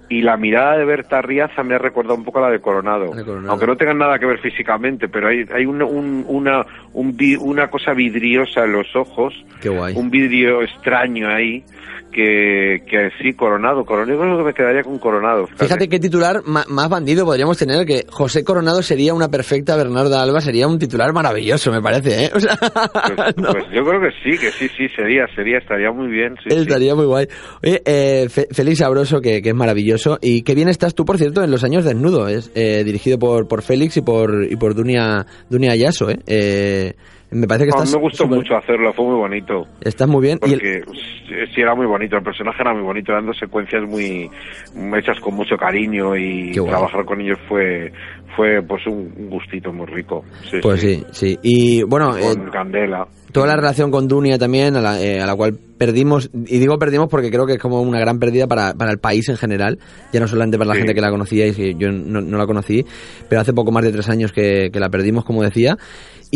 y la mirada de Berta Riaza me ha recordado un poco a la de Coronado, aunque no tengan nada que ver físicamente, pero hay, hay un- un- una, un una cosa vidriosa en los ojos, Qué guay. un vidrio extraño ahí, que, que sí, Coronado, Coronado, yo creo que me quedaría con Coronado. Fíjate qué titular más bandido podríamos tener, que José Coronado sería una perfecta Bernarda Alba, sería un titular maravilloso, me parece, ¿eh? O sea, *laughs* Pues yo creo que sí, que sí, sí, sería, sería, estaría muy bien. Sí, sí. estaría muy guay. Oye, eh, Fe- Félix Sabroso, que, que es maravilloso, y qué bien estás tú, por cierto, en Los Años Desnudo, es eh, dirigido por, por Félix y por, y por Dunia, Dunia Ayaso, ¿eh? Eh, me parece que A mí estás, me gustó súper- mucho hacerlo, fue muy bonito. estás muy bien. Y el- Porque sí, sí era muy bonito, el personaje era muy bonito, dando secuencias muy hechas con mucho cariño y trabajar con ellos fue fue pues un gustito muy rico. Sí, pues sí, sí. Y bueno, eh, Con Candela. toda la relación con Dunia también, a la, eh, a la cual perdimos, y digo perdimos porque creo que es como una gran pérdida para, para el país en general, ya no solamente para la Sí. gente que la conocía y yo no, no la conocí, pero hace poco más de tres años que, que la perdimos, como decía,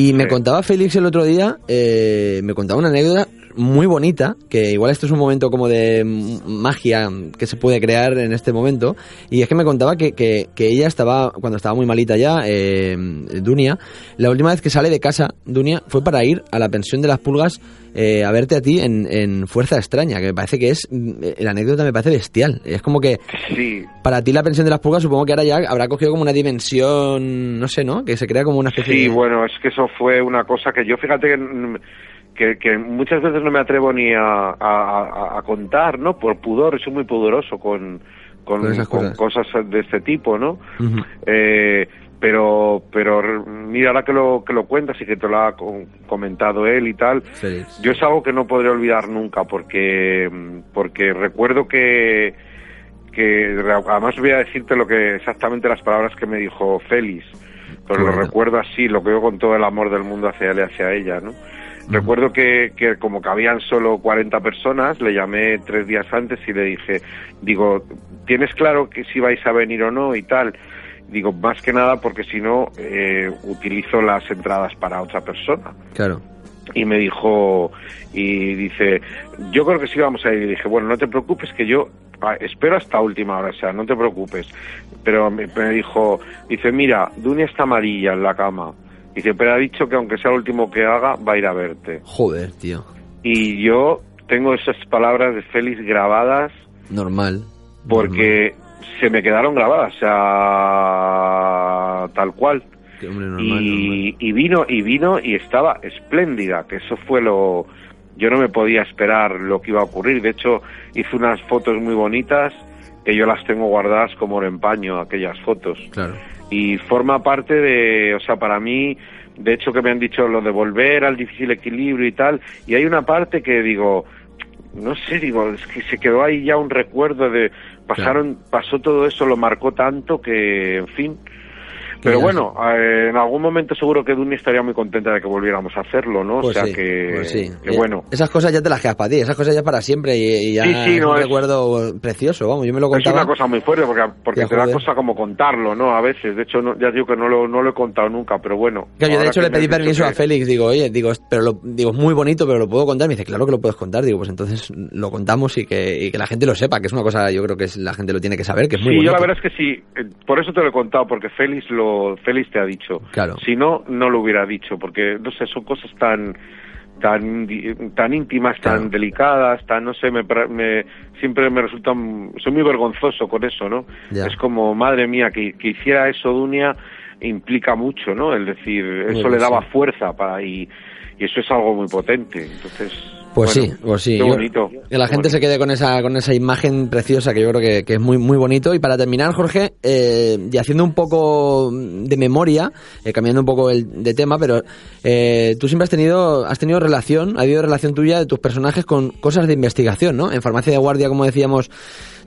y me contaba Félix el otro día, eh, me contaba una anécdota muy bonita, que igual esto es un momento como de magia que se puede crear en este momento, y es que me contaba que, que, que ella estaba, cuando estaba muy malita ya, eh, Dunia, la última vez que sale de casa, Dunia, fue para ir a la pensión de las pulgas eh, a verte a ti en, en Fuerza Extraña, que me parece que es, mm, la anécdota me parece bestial, es como que Sí, para ti la pensión de las pulgas supongo que ahora ya habrá cogido como una dimensión, no sé, ¿no? Que se crea como una especie sí, de... bueno, es que eso fue una cosa que yo fíjate que, mm, que, que muchas veces no me atrevo ni a, a- a- a contar, ¿no? Por pudor, soy muy pudoroso con, con, Con esas con cosas. de este tipo, ¿no? Eh, pero pero mira ahora que lo que lo cuentas y que te lo ha co- comentado él y tal Félix. yo es algo que no podré olvidar nunca porque porque recuerdo que que además voy a decirte lo que exactamente las palabras que me dijo Félix pero Qué lo recuerdo así lo que yo con todo el amor del mundo hacia él y hacia ella no Recuerdo que, que como que habían solo 40 personas, le llamé tres días antes y le dije, digo, ¿tienes claro que si vais a venir o no y tal? Digo, más que nada porque si no, eh, utilizo las entradas para otra persona. Claro. Y me dijo, y dice, yo creo que sí vamos a ir. Y dije, bueno, no te preocupes que yo ah, espero hasta última hora, o sea, no te preocupes. Pero me, me dijo, dice, mira, Dunia está amarilla en la cama. Dice, pero ha dicho que aunque sea el último que haga, va a ir a verte. Joder, tío. Y yo tengo esas palabras de Félix grabadas Normal. porque se me quedaron grabadas, o sea, tal cual. Qué hombre, normal, y, y vino y vino y estaba espléndida, que eso fue lo yo no me podía esperar lo que iba a ocurrir. De hecho, hice unas fotos muy bonitas que yo las tengo guardadas como en paño, aquellas fotos. Claro. Y forma parte de, o sea, para mí, de hecho que me han dicho lo de volver al difícil equilibrio y tal, y hay una parte que digo, no sé, digo, es que se quedó ahí ya un recuerdo de pasaron, pasó todo eso, lo marcó tanto que, en fin. Pero bueno, eh, en algún momento seguro que Duny estaría muy contenta de que volviéramos a hacerlo, ¿no? Pues o sea sí, que, pues sí. que Eh, bueno. Esas cosas ya te las quedas para ti, esas cosas ya para siempre y, y ya Sí, sí, es no, un es- recuerdo precioso, vamos, yo me lo Es contaba. una cosa muy fuerte porque, porque te da cosa como contarlo, ¿no? A veces, de hecho, no, ya digo que no lo, no lo he contado nunca, pero bueno. Claro, yo de hecho le pedí permiso a Félix, digo, oye, digo, pero lo, digo, es muy bonito, pero lo puedo contar. Me dice, claro que lo puedes contar, digo, pues entonces lo contamos y que, y que la gente lo sepa, que es una cosa, yo creo que es, la gente lo tiene que saber, que es muy sí, bonito. yo la verdad es que sí, eh, por eso te lo he contado, porque Félix lo, Félix te ha dicho. Claro. Si no, no lo hubiera dicho, porque, no sé, son cosas tan tan tan íntimas, tan delicadas, tan, no sé, me, me- siempre me resultan, soy muy vergonzoso con eso, ¿no? Ya. Es como, madre mía, que, que hiciera eso Dunia implica mucho, ¿no? Es decir, eso le daba sí. fuerza para, y, y eso es algo muy potente, entonces... Pues bueno, sí, pues sí. Qué yo- bonito. que la gente se quede con esa, con esa imagen preciosa que yo creo que, que es muy, muy bonito. Y para terminar, Jorge, eh, y haciendo un poco de memoria, eh, cambiando un poco el, de tema, pero eh, tú siempre has tenido, has tenido relación, ha habido relación tuya de tus personajes con cosas de investigación, ¿no? En farmacia de guardia, como decíamos,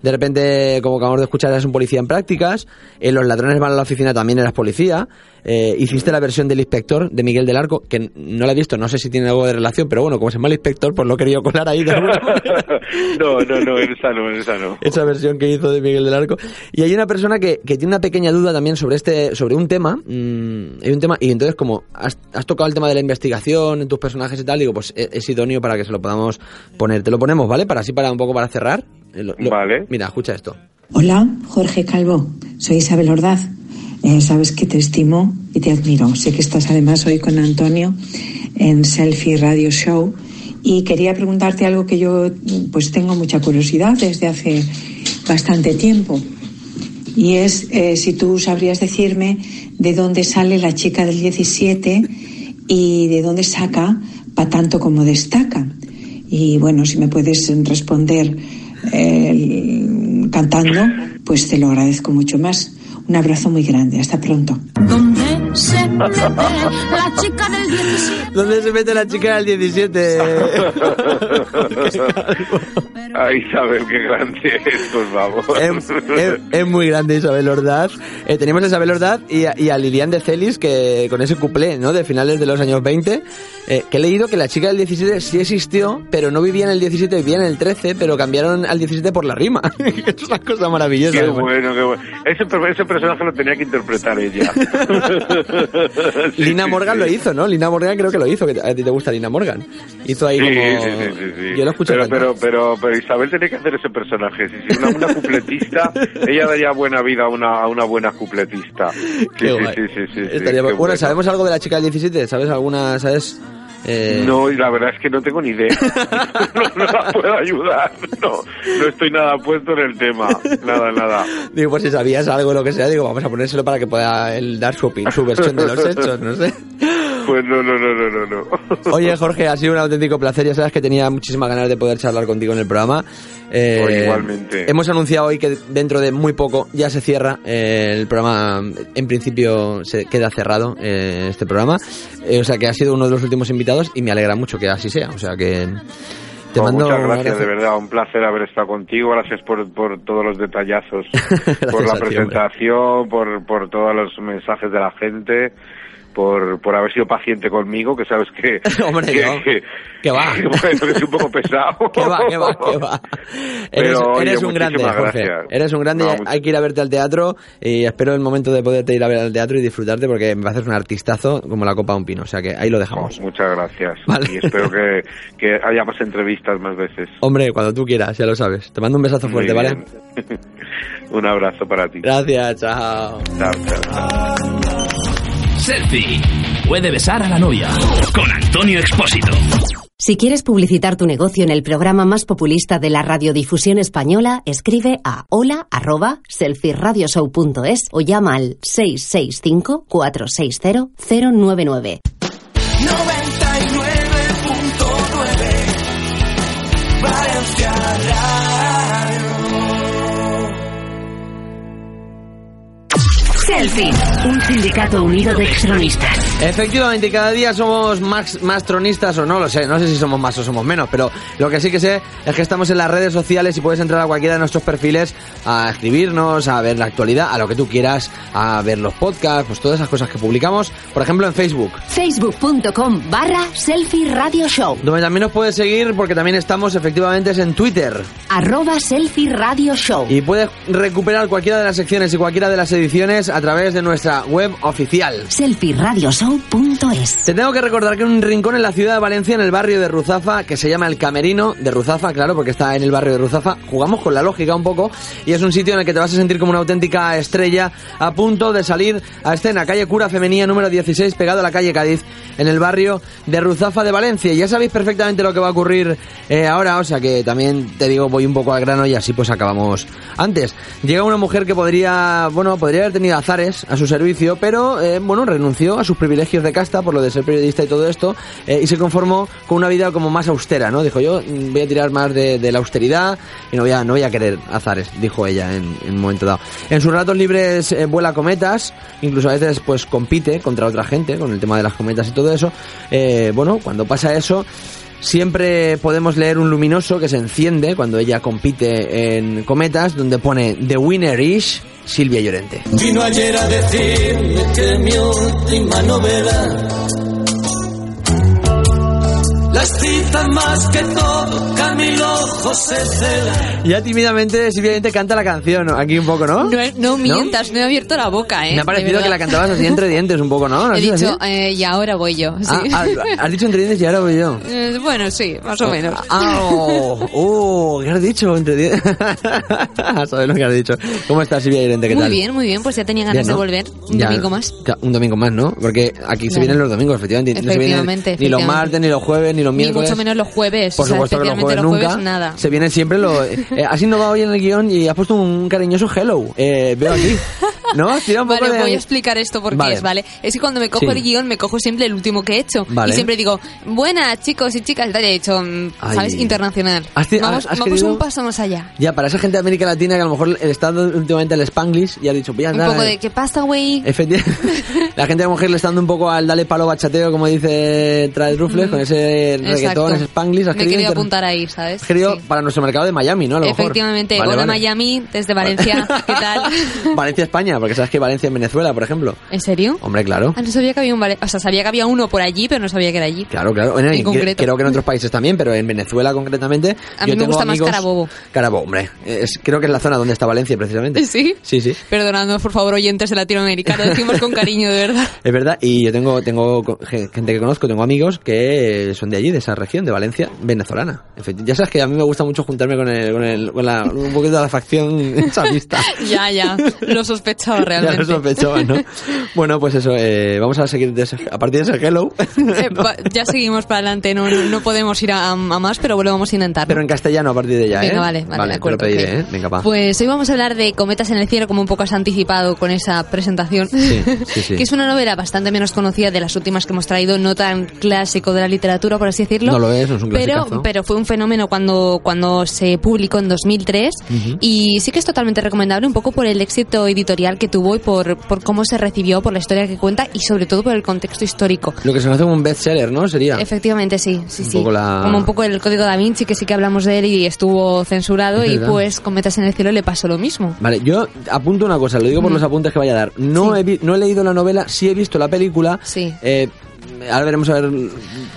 de repente, como acabamos de escuchar, eras un policía en prácticas. En Los ladrones van a la oficina también eras policía. Eh, hiciste la versión del inspector de Miguel del Arco, que no la he visto, no sé si tiene algo de relación, pero bueno, como se llama el inspector, pues lo he querido colar ahí de alguna manera. *laughs* no, no, no, en esa no, en esa no. esa versión que hizo de Miguel del Arco. Y hay una persona que, que tiene una pequeña duda también sobre este, sobre un tema. mm, hay un tema, y entonces como has, has tocado el tema de la investigación en tus personajes y tal, digo, pues es, es idóneo para que se lo podamos poner. Te lo ponemos, ¿vale? Para así, para un poco para cerrar. Eh, lo- lo- Vale. Mira, escucha esto. Hola, Jorge Calvo. Soy Isabel Ordaz. Eh, sabes que te estimo y te admiro. Sé que estás además hoy con Antonio en Selfie Radio Show y quería preguntarte algo que yo pues tengo mucha curiosidad desde hace bastante tiempo. Y es eh, si tú sabrías decirme de dónde sale la chica del 17 y de dónde saca pa tanto como destaca. Y bueno, si me puedes responder cantando, pues te lo agradezco mucho más. Un abrazo muy grande. Hasta pronto. ¿Dónde se mete la chica del 17? ¿Dónde se mete la chica del 17? *laughs* Ay, Isabel, qué grande es, por favor. es, es- es muy grande Isabel Ordaz. Eh, tenemos a Isabel Ordaz y a, y a Lilian de Celis, que con ese cuplé, ¿no? De finales de los años 20, eh, que he leído que la chica del 17 sí existió, pero no vivía en el 17, vivía en el 13, pero cambiaron al 17 por la rima. *laughs* es una cosa maravillosa. Qué ¿no? bueno, qué bueno. Ese, ese personaje lo tenía que interpretar ella. *laughs* Lina Morgan lo hizo, ¿no? Lina Morgan creo que lo hizo, que a ti te gusta Lina Morgan. Hizo ahí Sí, como... sí, sí, sí, sí. Yo lo escuché pero, pero, pero, pero Isabel tenía que hacer ese personaje. Si una, una cupletista, *laughs* ella daría buena vida a una, a una buena cupletista. Sí, Qué sí, guay. sí, sí, Estaría bueno. ¿sabemos algo de la chica del 17? ¿Sabes alguna, sabes? Eh, No, y la verdad es que no tengo ni idea. *laughs* no, no la puedo ayudar. No, no estoy nada puesto en el tema. Nada, nada. Digo, pues si sabías algo lo que sea, digo, vamos a ponérselo para que pueda él dar su, opinión, su versión de los hechos, no sé. *laughs* Pues no, no, no, no, no, no. *laughs* Oye, Jorge, ha sido un auténtico placer. Ya sabes que tenía muchísimas ganas de poder charlar contigo en el programa. Eh, Pues igualmente. Hemos anunciado hoy que dentro de muy poco ya se cierra eh, el programa. En principio se queda cerrado eh, este programa. Eh, o sea que ha sido uno de los últimos invitados y me alegra mucho que así sea. O sea que te Pues mando muchas gracias, de verdad, un placer haber estado contigo. Gracias por, por todos los detallazos, *laughs* por la ti, presentación, por, por todos los mensajes de la gente, por, por haber sido paciente conmigo, que sabes que, *laughs* Hombre, que, no. que, Que va. que puede ser un poco *laughs* pesado. Que va, que va, que va. *laughs* Eres, Pero, oye, eres un grande, Jorge. gracias. Eres un grande. No, hay que ir a verte al teatro y espero el momento de poderte ir a ver al teatro y disfrutarte porque me haces un artistazo como la copa de un pino. O sea que ahí lo dejamos. Muchas gracias. Vale. Y espero que, que haya más entrevistas más veces. Hombre, cuando tú quieras, ya lo sabes. Te mando un besazo fuerte, ¿vale? un abrazo para ti. Gracias, chao. Chao, chao. Selfie. Puede besar a la novia. Con Antonio Expósito. Si quieres publicitar tu negocio en el programa más populista de la radiodifusión española, escribe a hola@selfieradioshow.es o llama al 665 460 099. 99.9 Valencia Selfie, un sindicato unido de extronistas. Efectivamente, cada día somos más, más tronistas o no lo sé, no sé si somos más o somos menos, pero lo que sí que sé es que estamos en las redes sociales y puedes entrar a cualquiera de nuestros perfiles a escribirnos, a ver la actualidad, a lo que tú quieras, a ver los podcasts, pues todas esas cosas que publicamos, por ejemplo en Facebook, Facebook.com barra Selfie Radio Show. donde también nos puedes seguir porque también estamos efectivamente es en Twitter. Arroba Selfie Radio Show. Y puedes recuperar cualquiera de las secciones y cualquiera de las ediciones a través de nuestra web oficial. Selfieradioshow.es. Te tengo que recordar que un rincón en la ciudad de Valencia, en el barrio de Ruzafa, que se llama El Camerino de Ruzafa, claro, porque está en el barrio de Ruzafa, jugamos con la lógica un poco y es un sitio en el que te vas a sentir como una auténtica estrella a punto de salir a escena. Calle Cura Femenía número 16, pegado a la calle Cádiz, en el barrio de Ruzafa de Valencia. Ya sabéis perfectamente lo que va a ocurrir eh, ahora, o sea que también te digo, voy un poco al grano y así pues acabamos antes. Llega una mujer que podría, bueno, podría haber tenido a su servicio, pero eh, bueno, renunció a sus privilegios de casta por lo de ser periodista y todo esto eh, y se conformó con una vida como más austera, ¿no? Dijo yo voy a tirar más de, de la austeridad y no voy a, no voy a querer azares, dijo ella en, en un momento dado. En sus ratos libres eh, vuela cometas, incluso a veces pues compite contra otra gente con el tema de las cometas y todo eso. Bueno, cuando pasa eso Siempre podemos leer un luminoso que se enciende cuando ella compite en cometas, donde pone The Winner is Silvia Llorente. Vino ayer a decirme que mi última novela La excita más que todo Camilo José Cela. Ya tímidamente, simplemente canta la canción, ¿no? aquí un poco, ¿no? No, no mientas, no he abierto la boca, ¿eh? Me ha parecido que la cantabas así entre dientes un poco, ¿no? ¿No *laughs* He dicho, eh, y ahora voy yo. sí. Ah, ah, *laughs* has dicho entre dientes y ahora voy yo. Eh, bueno, sí, más o menos. Ah, oh, oh, ¿qué has dicho? Entre dientes. *laughs* Sabes lo que has dicho. ¿Cómo estás, Silvia Irente? ¿Qué muy tal? bien, muy bien, pues ya tenía ganas de volver. Un Ya, domingo más. Un domingo más, ¿no? Porque aquí se Claro. vienen los domingos, efectivamente. No se vienen Efectivamente, Ni los martes, ni los jueves, ni los Ni miércoles. mucho menos los jueves. Por o sea, supuesto que los jueves los nunca. jueves, nada. Se vienen siempre los... Eh, has innovado hoy en el guion y has puesto un cariñoso hello. Eh, veo aquí. *laughs* ¿No? Tira un poco Vale, de... voy a explicar esto porque Vale. es, ¿vale? Es que cuando me cojo Sí. el guion, me cojo siempre el último que he hecho. Vale. Y siempre digo, buenas chicos y chicas, y tal, y he dicho, mm, Ay. ¿sabes? Internacional. Has vamos has vamos querido- un paso más allá. Ya, para esa gente de América Latina que a lo mejor le está dando últimamente el Spanglish y ha dicho, voy a Un dar... poco de, ¿qué pasa, güey? Efectivamente. *laughs* La gente lo mejor le está dando un poco al dale palo bachateo, como dice Trae Rufles, con ese reggaetón, Exacto. ese Spanglish. Has Me querido querido apuntar ahí, ¿sabes? has querido para nuestro mercado de Miami, ¿no? A lo mejor. Efectivamente. Vale, Hola. Miami, desde Valencia. *laughs* ¿Qué tal? Valencia, España, porque sabes que Valencia en Venezuela, por ejemplo. ¿En serio? Hombre, claro. Ah, no sabía que había un Vale- O sea, sabía que había uno por allí, pero no sabía que era allí. Claro, claro. En cre- concreto. creo que en otros países también, pero en Venezuela concretamente. A yo mí me tengo gusta más Carabobo. Carabobo, hombre. Es, creo que es la zona donde está Valencia, precisamente. *laughs* ¿Sí? Sí, sí. Perdonadnos, por favor, oyentes de Latinoamérica. Lo decimos con cariño, de verdad. *laughs* Es verdad, y yo tengo, tengo gente que conozco, tengo amigos que son de allí, de esa región, de Valencia, venezolana. Efecti- Ya sabes que a mí me gusta mucho juntarme con, el, con, el, con la, un poquito de la facción *laughs* chavista. Ya, ya. Lo sospechaba *laughs* Ya realmente. lo sospechaba, ¿no? *laughs* Bueno, pues eso, eh, vamos a seguir de ese- a partir de ese hello, Eh, *laughs* ya seguimos para adelante, no, no, podemos ir a, a más, pero lo vamos a intentar. pero en castellano a partir de ya, Venga, ¿eh? vale, vale, de acuerdo, te lo pediré, ok. ¿eh? Venga, va. Pues hoy vamos a hablar de Cometas en el cielo, como un poco has anticipado con esa presentación. Sí, sí, sí. que es una novela bastante menos conocida de las últimas que hemos traído, no tan clásico de la literatura, por así decirlo. No lo es, no es un pero, clasicazo. pero fue un fenómeno cuando, cuando se publicó en 2003 Ujú. y sí que es totalmente recomendable un poco por el éxito editorial que tuvo y por, por cómo se recibió, por la historia que cuenta y sobre todo por el contexto histórico. Lo que se conoce como un bestseller, ¿no? Sería. Efectivamente, sí, sí, Un sí. poco la- Como un poco el código da Vinci, que sí que hablamos de él y estuvo censurado, Es y pues con Metas en el cielo le pasó lo mismo. Vale, yo apunto una cosa, lo digo por Mm. los apuntes que vaya a dar. No, he, vi- no he leído la novela, sí he visto la película. Sí. Eh, ahora veremos a ver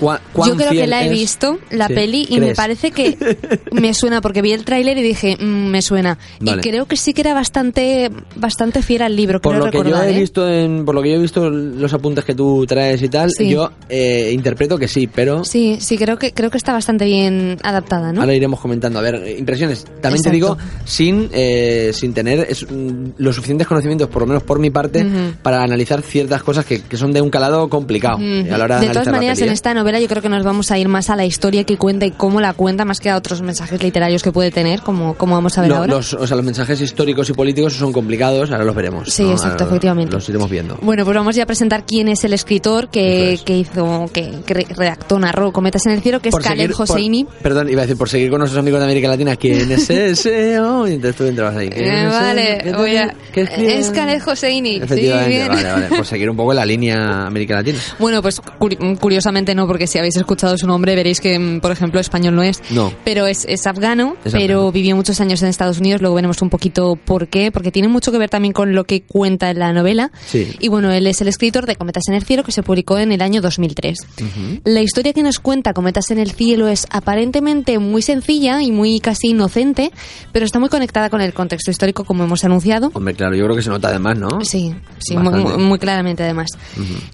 cuán Yo creo que la he es. visto, la Sí. peli, y me parece que *laughs* me suena, porque vi el tráiler y dije, "Mm, me suena. Vale. Y creo que sí que era bastante bastante fiel al libro, Por creo lo que yo he ¿eh? visto en, por lo que yo he visto los apuntes que tú traes y tal, Sí. yo eh, interpreto que sí, pero Sí, sí, creo que creo que está bastante bien adaptada, ¿no? ahora iremos comentando. A ver, impresiones. También te digo, sin eh, sin tener es- mm, los suficientes conocimientos, por lo menos por mi parte, para analizar ciertas cosas que, que son de un calado complicado. Mm, a la hora de, de todas maneras, en ¿eh? esta novela yo creo que nos vamos a ir más a la historia que cuenta y cómo la cuenta, más que a otros mensajes literarios que puede tener, como, como vamos a ver Lo- ahora. Los, o sea, los mensajes históricos y políticos son complicados, ahora los veremos. Sí, ¿no? exacto, Ahora efectivamente. Los iremos viendo. Bueno, pues vamos ya a presentar quién es el escritor que, que hizo, que, que re- redactó, narró Cometas en el cielo, que es Khaled por- Hosseini. perdón, iba a decir, por seguir con nuestros amigos de América Latina, ¿quién es *laughs* ese? Oh, y entonces tú entrabas ahí. ¿quién Eh, es ese? vale, ¿Qué voy a... Es Khaled Hosseini. Sí, Efectivamente, bien. vale, vale. Por seguir un poco la línea América Latina. Bueno, pues curi- curiosamente no, porque si habéis escuchado su nombre veréis que, mm, por ejemplo, español no es. No. Pero es, es afgano, Es pero afgano. vivió muchos años en Estados Unidos, luego veremos un poquito por qué, porque tiene mucho que ver también con lo que cuenta en la novela. Sí. Y bueno, él es el escritor de Cometas en el cielo, que se publicó en el año 2003. Ujú. La historia que nos cuenta Cometas en el cielo es aparentemente muy sencilla y muy casi inocente, pero está muy conectada con el contexto histórico, como hemos anunciado. Hombre, claro, yo creo que se nota además, ¿no? Sí, sí, muy, claramente además.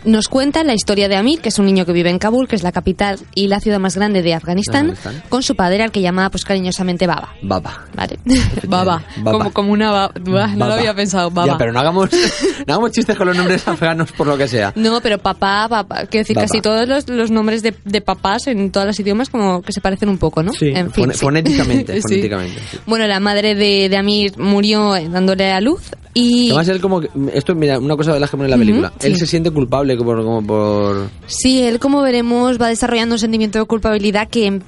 Nos cuenta la historia de Amir, que es un niño que vive en Kabul, que es la capital y la ciudad más grande de Afganistán, Afganistán. con su padre al que llama pues cariñosamente Baba. Baba. ¿Vale? *laughs* Baba. Baba. Como, como una baba. No lo había pensado, Baba. Ya, pero no hagamos, *laughs* no hagamos chistes con los nombres afganos por lo que sea. No, pero papá, papá. Quiero decir, Baba. casi todos los, los nombres de, de papás en todos los idiomas como que se parecen un poco, ¿no? Sí, En fin, sí. fonéticamente, *laughs* Sí. fonéticamente. sí. Bueno, la madre de, de Amir murió eh, dándole a luz y... Además, él como... que- Esto, mira, una cosa de las que pone en la película. Él sí. se siente culpable como, como por... Sí, él como veremos va desarrollando un sentimiento de culpabilidad que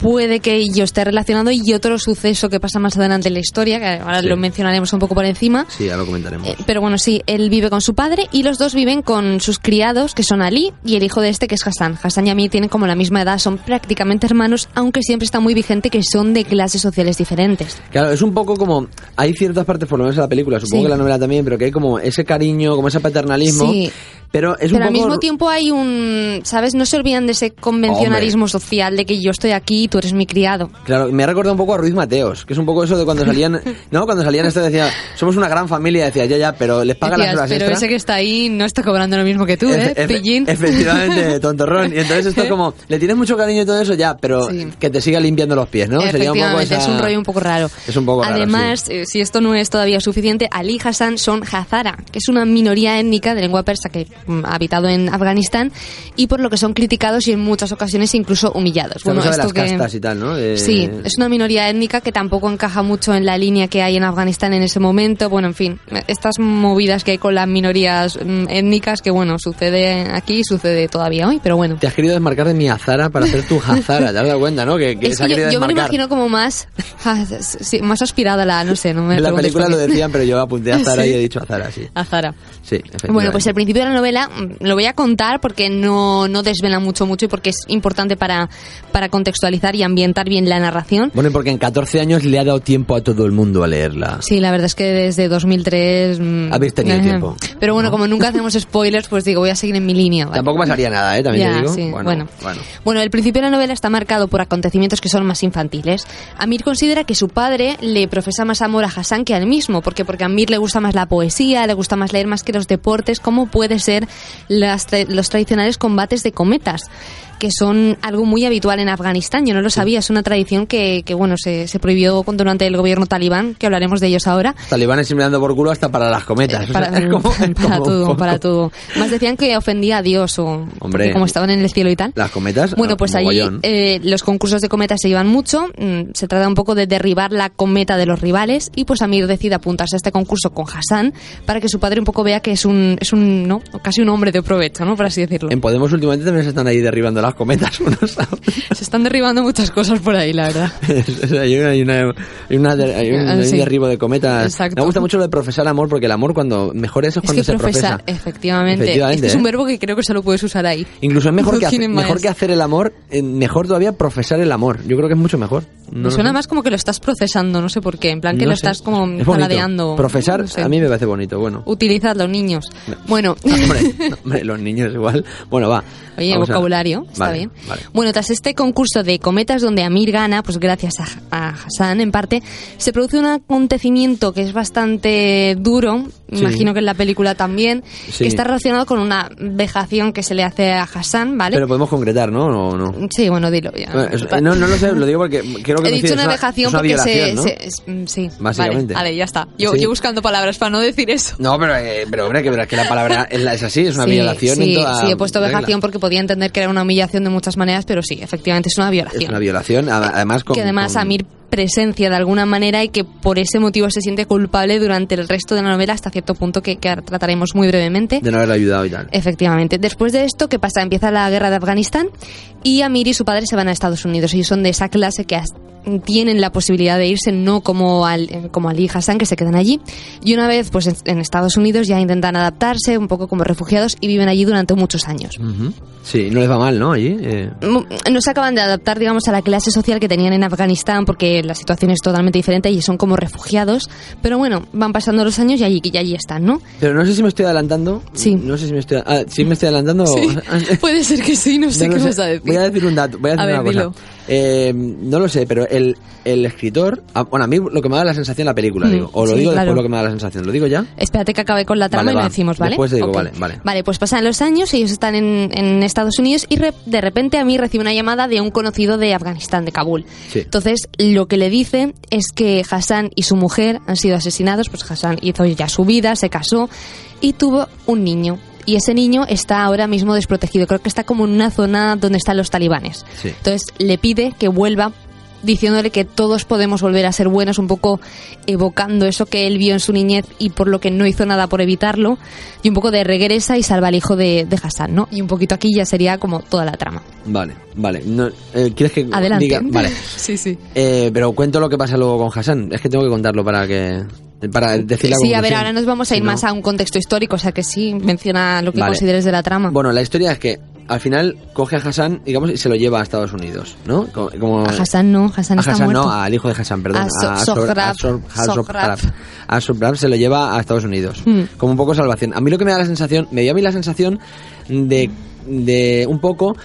puede que yo esté relacionado y otro suceso que pasa más adelante en la historia, que ahora Sí. lo mencionaremos un poco por encima. Sí, ya lo comentaremos. Eh, Pero bueno, sí, él vive con su padre y los dos viven con sus criados, que son Ali y el hijo de este, que es Hassan. Hassan y Amir tienen como la misma edad, son prácticamente hermanos, aunque siempre está muy vigente que son de clases sociales diferentes. Claro, es un poco como. Hay ciertas partes, por lo menos en la película, supongo Sí. que la novela también, pero que hay como ese cariño, como ese paternalismo. Sí. Pero es Pero un al poco... mismo tiempo hay un, ¿sabes? No se olvidan de ese convencionalismo social de que yo estoy aquí tú eres mi criado. Claro, me ha recordado un poco a Ruiz Mateos, que es un poco eso de cuando salían, *laughs* ¿no? Cuando salían esto decía, somos una gran familia, decía, ya, ya, pero les pagan las horas pero extra. ese que está ahí no está cobrando lo mismo que tú, ¿eh? Efe- Pillín. Efectivamente, *laughs* tontorrón. Y entonces esto como, le tienes mucho cariño y todo eso ya, pero que te siga limpiando los pies, ¿no? Sería un poco esa- es un rollo un poco raro. Es un poco raro, Además, eh, si esto no es todavía suficiente, Ali Hassan son Hazara, que es una minoría étnica de lengua persa que mm, ha habitado en Afganistán y por lo que son criticados y en muchas ocasiones incluso humillados. De esto que- y tal, ¿no? Sí, es una minoría étnica que tampoco encaja mucho en la línea que hay en Afganistán en ese momento. Bueno, en fin, estas movidas que hay con las minorías mm, étnicas que, bueno, sucede aquí sucede todavía hoy, pero bueno. Te has querido desmarcar de mi azara para hacer tu hazara, ¿te has dado cuenta, no? Que, que Es que yo, yo me lo imagino como más, *laughs* ah, sí, más aspirada la, no sé, no me En la película lo decían, pero yo apunté a *laughs* Zara Sí. y he dicho a Zara, sí. A Zara. Sí. Bueno, pues el principio de la novela mm, lo voy a contar porque no, no desvela mucho, mucho y porque es importante para, para contextualizar y ambientar bien la narración. Bueno, porque en 14 años le ha dado tiempo a todo el mundo a leerla. Sí, la verdad es que desde 2003... mm, Habéis tenido eh, tiempo. Pero bueno, como nunca hacemos *laughs* spoilers, pues digo, voy a seguir en mi línea. ¿vale? Tampoco pasaría nada, ¿eh? También Ya, te digo. sí, bueno, bueno. Bueno, el principio de la novela está marcado por acontecimientos que son más infantiles. Amir considera que su padre le profesa más amor a Hassan que al mismo, porque porque a Amir le gusta más la poesía, le gusta más leer más que los deportes, como puede ser las los tradicionales combates de cometas que son algo muy habitual en Afganistán. Yo no lo sabía, es una tradición que, que bueno, se, se prohibió con- durante el gobierno talibán, que hablaremos de ellos ahora. Talibanes siempre dando por culo hasta para las cometas. *laughs* O sea, Para, es como- *laughs* es para como un todo, para todo. Más decían que ofendía a Dios o Hombre. como estaban en el cielo y tal. Las cometas. Bueno, ah, pues allí eh, los concursos de cometas se llevan mucho. mm, Se trata un poco de derribar la cometa de los rivales. Y pues Amir decide apuntarse a este concurso con Hassan para que su padre un poco vea que es un, es un ¿no? Casi un hombre de provecho, ¿no? Por así decirlo. En Podemos últimamente también se están ahí derribando las cometas. uno sabe. *laughs* Se están derribando muchas cosas por ahí, la verdad. *laughs* Hay, una, hay, una- hay una de- hay un, Ah, hay un sí. derribo de cometas. Exacto. Me gusta mucho lo de profesar amor porque el amor cuando mejor eso es Es cuando que se profesar, profesa. efectivamente. Efectivamente, Este es un ¿eh? verbo que creo que solo puedes usar ahí. Incluso es mejor, No *laughs* que, hace- mejor que hacer el amor, eh, mejor todavía profesar el amor. Yo creo que es mucho mejor. No Me suena sé. más como que lo estás procesando, no sé por qué. En plan que No lo sé. estás como Es. Profesar sé. a mí me parece bonito, bueno. Utilizad los niños. Bueno, Hombre, no, hombre, los niños igual. Bueno, va. oye, a- vocabulario, está Vale, bien. vale. Bueno, tras este concurso de cometas donde Amir gana, pues gracias a, a Hassan en parte, se produce un acontecimiento que es bastante duro, Sí. imagino que en la película también, Sí. que está relacionado con una vejación que se le hace a Hassan, ¿vale? Pero podemos concretar, ¿no? ¿O no? Sí, bueno, dilo ya. Eh, es- eh, no, no lo sé, lo digo porque creo que He dicho una vejación porque se, ¿no? se- es- mm, sí, Básicamente. Vale, vale, ya está. Yo, Sí. yo buscando palabras para no decir eso. No, pero, eh, pero hombre, que, que la palabra es, la- es así, es una violación sí, en toda sí, he puesto regla. vejación porque podía entender que era una humillación de muchas maneras, pero sí, efectivamente es una Es violación. una violación, además con... que además con- Amir presencia de alguna manera y que por ese motivo se siente culpable durante el resto de la novela hasta cierto punto que, que trataremos muy brevemente. De no haberle ayudado y tal. Efectivamente. Después de esto, ¿qué pasa? Empieza la guerra de Afganistán y Amir y su padre se van a Estados Unidos. Ellos son de esa clase que tienen la posibilidad de irse, no como, al, como Ali y Hassan, que se quedan allí. Y una vez pues en, en Estados Unidos ya intentan adaptarse un poco como refugiados y viven allí durante muchos años. Ujú. Sí, no les va mal, ¿no? Allí. eh. Mm, no se acaban de adaptar, digamos, a la clase social que tenían en Afganistán porque la situación es totalmente diferente y son como refugiados. Pero bueno, van pasando los años y allí, y allí están, ¿no? Pero no sé si me estoy adelantando. Sí. No sé si me estoy... Ah, ¿sí me estoy adelantando? *laughs* Puede ser que sí, no sé No qué vas a decir. Voy a decir un dato, voy a decir A ver, una cosa. dilo. Eh, no lo sé, pero el, el escritor... ah, Bueno, a mí lo que me da la sensación la película, Mm, digo. O lo sí, digo claro. después lo que me da la sensación. ¿Lo digo ya? Espérate que acabe con la trama Vale, y lo decimos, ¿vale? Después digo, vale, vale. Vale, pues pasan los años, ellos están en, en Estados Unidos y re- de repente a mí recibe una llamada de un conocido de Afganistán, de Kabul. Sí. Entonces, lo que le dice es que Hassan y su mujer han sido asesinados, pues Hassan hizo ya su vida, se casó y tuvo un niño. Y ese niño está ahora mismo desprotegido. Creo que está como en una zona donde están los talibanes. Sí. Entonces le pide que vuelva diciéndole que todos podemos volver a ser buenos, un poco evocando eso que él vio en su niñez y por lo que no hizo nada por evitarlo, y un poco de regresa y salva al hijo de, de Hassan, ¿no? Y un poquito aquí ya sería como toda la trama. Vale, vale. No, eh, ¿Quieres que Adelante. diga? *laughs* Vale. *laughs* sí, sí. Eh, pero cuento lo que pasa luego con Hassan. Es que tengo que contarlo para que... Para decir la Sí, a ver, ahora nos vamos a ir no- más a un contexto histórico, o sea que sí, menciona lo que Vale. consideres de la trama. Bueno, la historia es que al final coge a Hassan, digamos, y se lo lleva a Estados Unidos, ¿no? Co- Como, A Hassan no, Hassan a está Hassan muerto. no, al hijo de Hassan, perdón. A So- a Sohrab. Se lo lleva a Estados Unidos. Hmm. Como un poco salvación. A mí lo que me da la sensación, me dio a mí la sensación de, de un poco